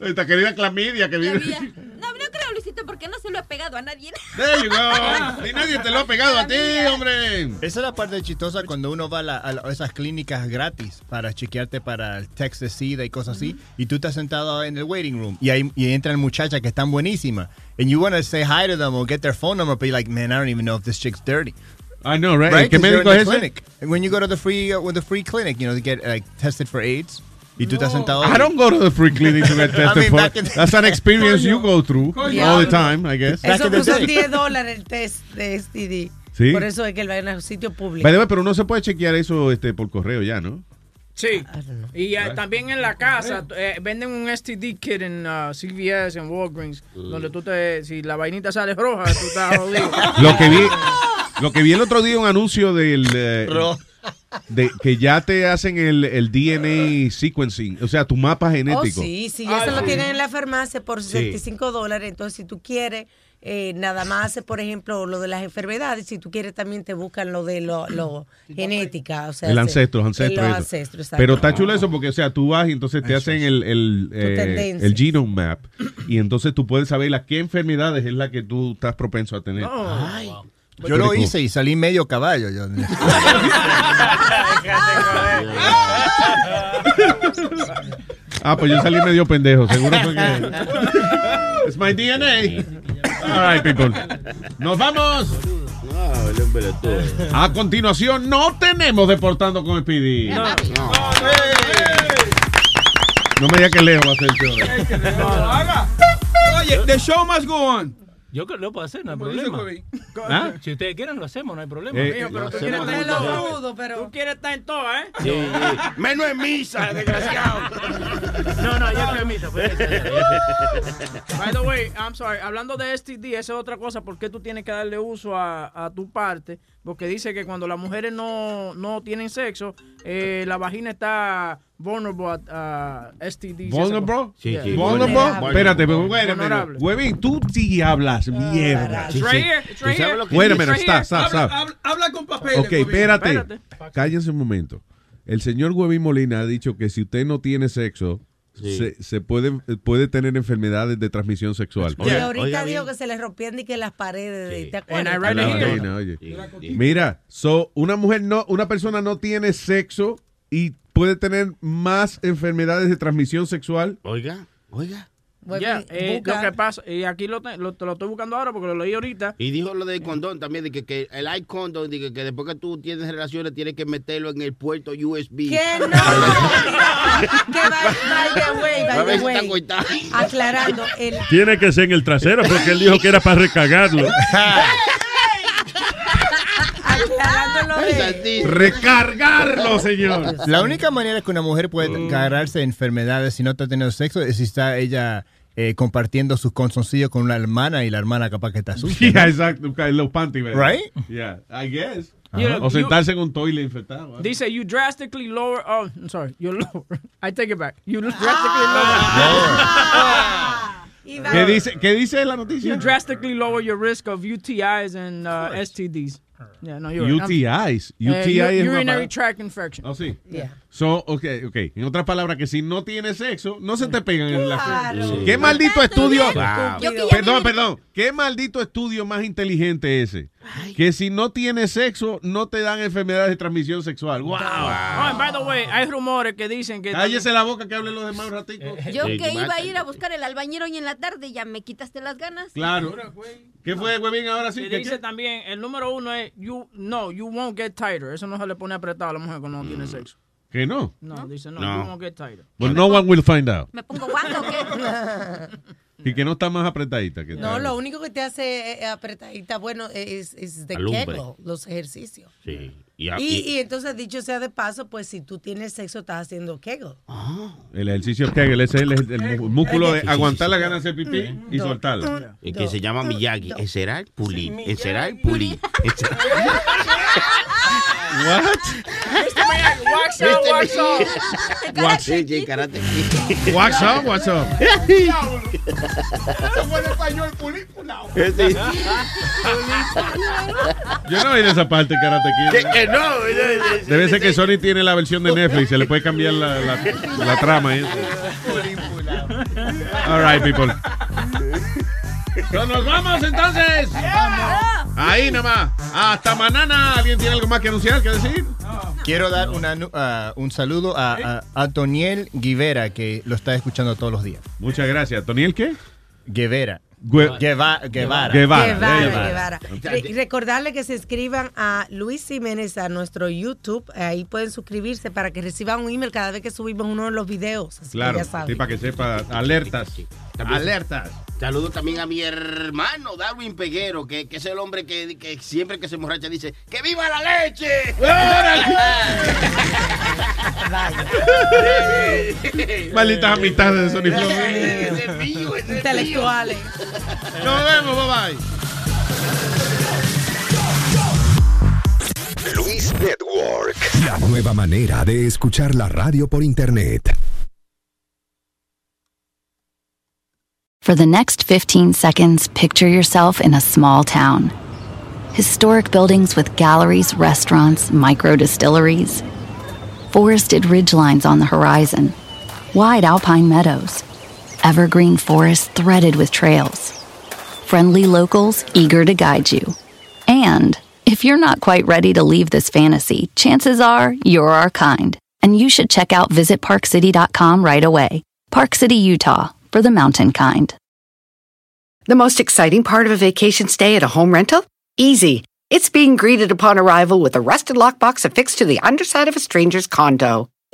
Esta querida clamidia que viene. Luisito, porque no se lo he pegado a nadie. There you go. Ni nadie te lo ha pegado a ti, hombre. Esa es la parte chistosa cuando uno va a, la- a esas clínicas gratis para chequearte para el test de SIDA y cosas así. Y tú estás sentado en el waiting room y ahí y entran muchachas que están buenísimas. And you want to say hi to them or get their phone number, but you're like, man, I don't even know if this chick's dirty. I know, right? Right? ¿Qué médico es ese? clinic. And when you go to the free, uh, with the free clinic, you know, to get like tested for AIDS. Y tú estás sentado. I don't go to the free clinic to get I tested mean, for. in- That's an experience you go through all the time, I guess. Eso puso 10 dólares el test de STD. Sí. Por eso es que él va a un sitio público. The pero uno se puede chequear eso este, por correo ya, ¿no? Sí. Y eh, también en la casa eh, venden un STD kit en uh, CVS, en Walgreens, donde tú te, si la vainita sale roja, tú estás jodido. Lo que vi, lo que vi el otro día un anuncio del eh, de que ya te hacen el, el DNA sequencing, o sea, tu mapa Oh, genético. sí, sí, eso lo tienen en la farmacia por 65 dólares. Entonces, si tú quieres, eh, nada más hace, por ejemplo, lo de las enfermedades. Si tú quieres, también te buscan lo de lo, lo genética. O sea, el ancestro, los eh, ancestros. Los. Pero está chulo eso porque, o sea, tú vas y entonces te hacen el, el, eh, el genome map y entonces tú puedes saber la qué enfermedades es la que tú estás propenso a tener. Ay. Yo lo hice y salí medio caballo. Yo. Ah, pues yo salí medio pendejo, seguro fue que... It's my DNA. All right, people. Nos vamos. No. A continuación, no tenemos Deportando con Speedy. No, me diga que Leo va a hacer el show. Haga. Oye, the show must go on. Yo creo que lo puedo hacer, no hay problema. ¿Ah? Si ustedes quieren, lo hacemos, no hay problema. Eh, Mijo, pero lo tú quieres estar en ¿eh? dudo, pero... Tú quieres estar en todo, ¿eh? Sí, sí. Menos en misa, desgraciado. No, no, ya fue misa. Fue By the way, I'm sorry, hablando de STD, esa es otra cosa, ¿por qué tú tienes que darle uso a, a tu parte? Porque dice que cuando las mujeres no, no tienen sexo, eh, la vagina está vulnerable a, a STD. ¿Vulnerable? Yeah. ¿Vulnerable? Espérate, pero bueno, Vulnerable. Huevín, tú sí hablas mierda. It's right here, it's right here. Wait a It's minute, right stop, here. stop, Habla, con papeles. Ok, espérate. Cállense un momento. El señor Huevín Molina ha dicho que si usted no tiene sexo, Sí. se, se puede, puede tener enfermedades de transmisión sexual. Y ahorita dijo que se le rompían y que las paredes, de, ¿te acuerdas? La vaina, oye. Mira, so, una mujer no, una persona no tiene sexo y puede tener más enfermedades de transmisión sexual. Oiga, oiga. Ya, eh, lo que pasa, y aquí lo, te- lo, te lo estoy buscando ahora porque lo leí ahorita. Y dijo lo del condón también, de que, que el eye condom, de que, que después que tú tienes relaciones tienes que meterlo en el puerto USB. Que no. que by, the way, by the way. Aclarando, el, Tiene que ser en el trasero porque él dijo que era para recagarlo. Recargarlo, señor. La única manera que una mujer puede agarrarse de enfermedades si no está teniendo sexo es si está ella eh, compartiendo sus consoncillos con una hermana y la hermana capaz que está sucia. Yeah, ¿no? exacto. Los panties, ¿verdad? Right? Yeah, I guess. Ajá. O sentarse en un toilet infectado. Dice, you drastically lower. Oh, I'm sorry. You lower. I take it back. You drastically lower. ¿Qué dice, ¿Qué dice la noticia? You drastically lower your risk of UTIs and uh, STDs. Yeah, no, you're. UTIs. I'm- UTI es urinary tract infection. Oh, sí. Yeah. So, ok, ok. En otras palabras, que si no tienes sexo, no se te pegan en la Claro. Sí. ¿Qué maldito estudio? Wow. Perdón, perdón. ¿Qué maldito estudio más inteligente ese? Que si no tienes sexo, no te dan enfermedades de transmisión sexual. Wow. Oh, and by the way, hay rumores que dicen que. Cállese la boca que hablen los demás un ratico. Yo que iba a ir a buscar el albañero hoy en la tarde, ya me quitaste las ganas. Claro. ¿Qué fue, huevín, ahora sí? Y ¿Qué- dice qué? también, el número uno es, you, no, you won't get tighter. Eso no se le pone apretado a la mujer cuando no tiene sexo. Que no. No, dice no, No. you won't get tighter. Well, no one will find out. ¿Me pongo guango o qué? Y que no está más apretadita. Que No, lo único que te hace eh, apretadita, bueno, es, es de. Kegel, los ejercicios. Sí. Y, Y, entonces, dicho sea de paso, pues si tú tienes sexo, estás haciendo Kegel. El ejercicio Kegel ese es el, el- el músculo de aguantar la sí. gana de hacer pipí y soltarla. y que se llama Miyagi. Ese será el pulí. Ese será el pulí. What? Mr. Miyagi, wax on, wax on. Wax. Kid. What's up? What's up? Eso español, pulícula. Yo no de esa parte, Karate Kid. Que- que no, eh, Debe ser que Sony tiene la versión de Netflix, se le puede cambiar la, la, la trama. ahí. All right, people. Nos vamos entonces. Ahí nomás. Hasta mañana. ¿Alguien tiene algo más que anunciar, que decir? Quiero dar una ah, un saludo a, a, a Toniel Guivera, que lo está escuchando todos los días. Muchas gracias. ¿Toniel qué? Guevara. Gue- Gueva- Guevara. Guevara. Guevara, Guevara. Guevara. Re- y recordarle que se inscriban a Luis Jiménez a nuestro YouTube. Ahí pueden suscribirse para que reciban un email cada vez que subimos uno de los videos. Así Claro, que ya saben. sí, para que sepa. Alertas. También- Alertas. Saludo también a mi hermano Darwin Peguero, que, que es el hombre que, que siempre que se emborracha dice ¡Que viva la leche! Malditas amistades de Sony Flow. Intelectuales. Nos vemos, bye bye. Luis Network. La nueva manera de escuchar la radio por internet. For the next 15 seconds, picture yourself in a small town. Historic buildings with galleries, restaurants, micro distilleries. Forested ridgelines on the horizon. Wide alpine meadows. Evergreen forests threaded with trails. Friendly locals eager to guide you. And if you're not quite ready to leave this fantasy, chances are you're our kind. And you should check out visitparkcity.com right away. Park City, Utah, for the mountain kind. The most exciting part of a vacation stay at a home rental? Easy. It's being greeted upon arrival with a rusted lockbox affixed to the underside of a stranger's condo.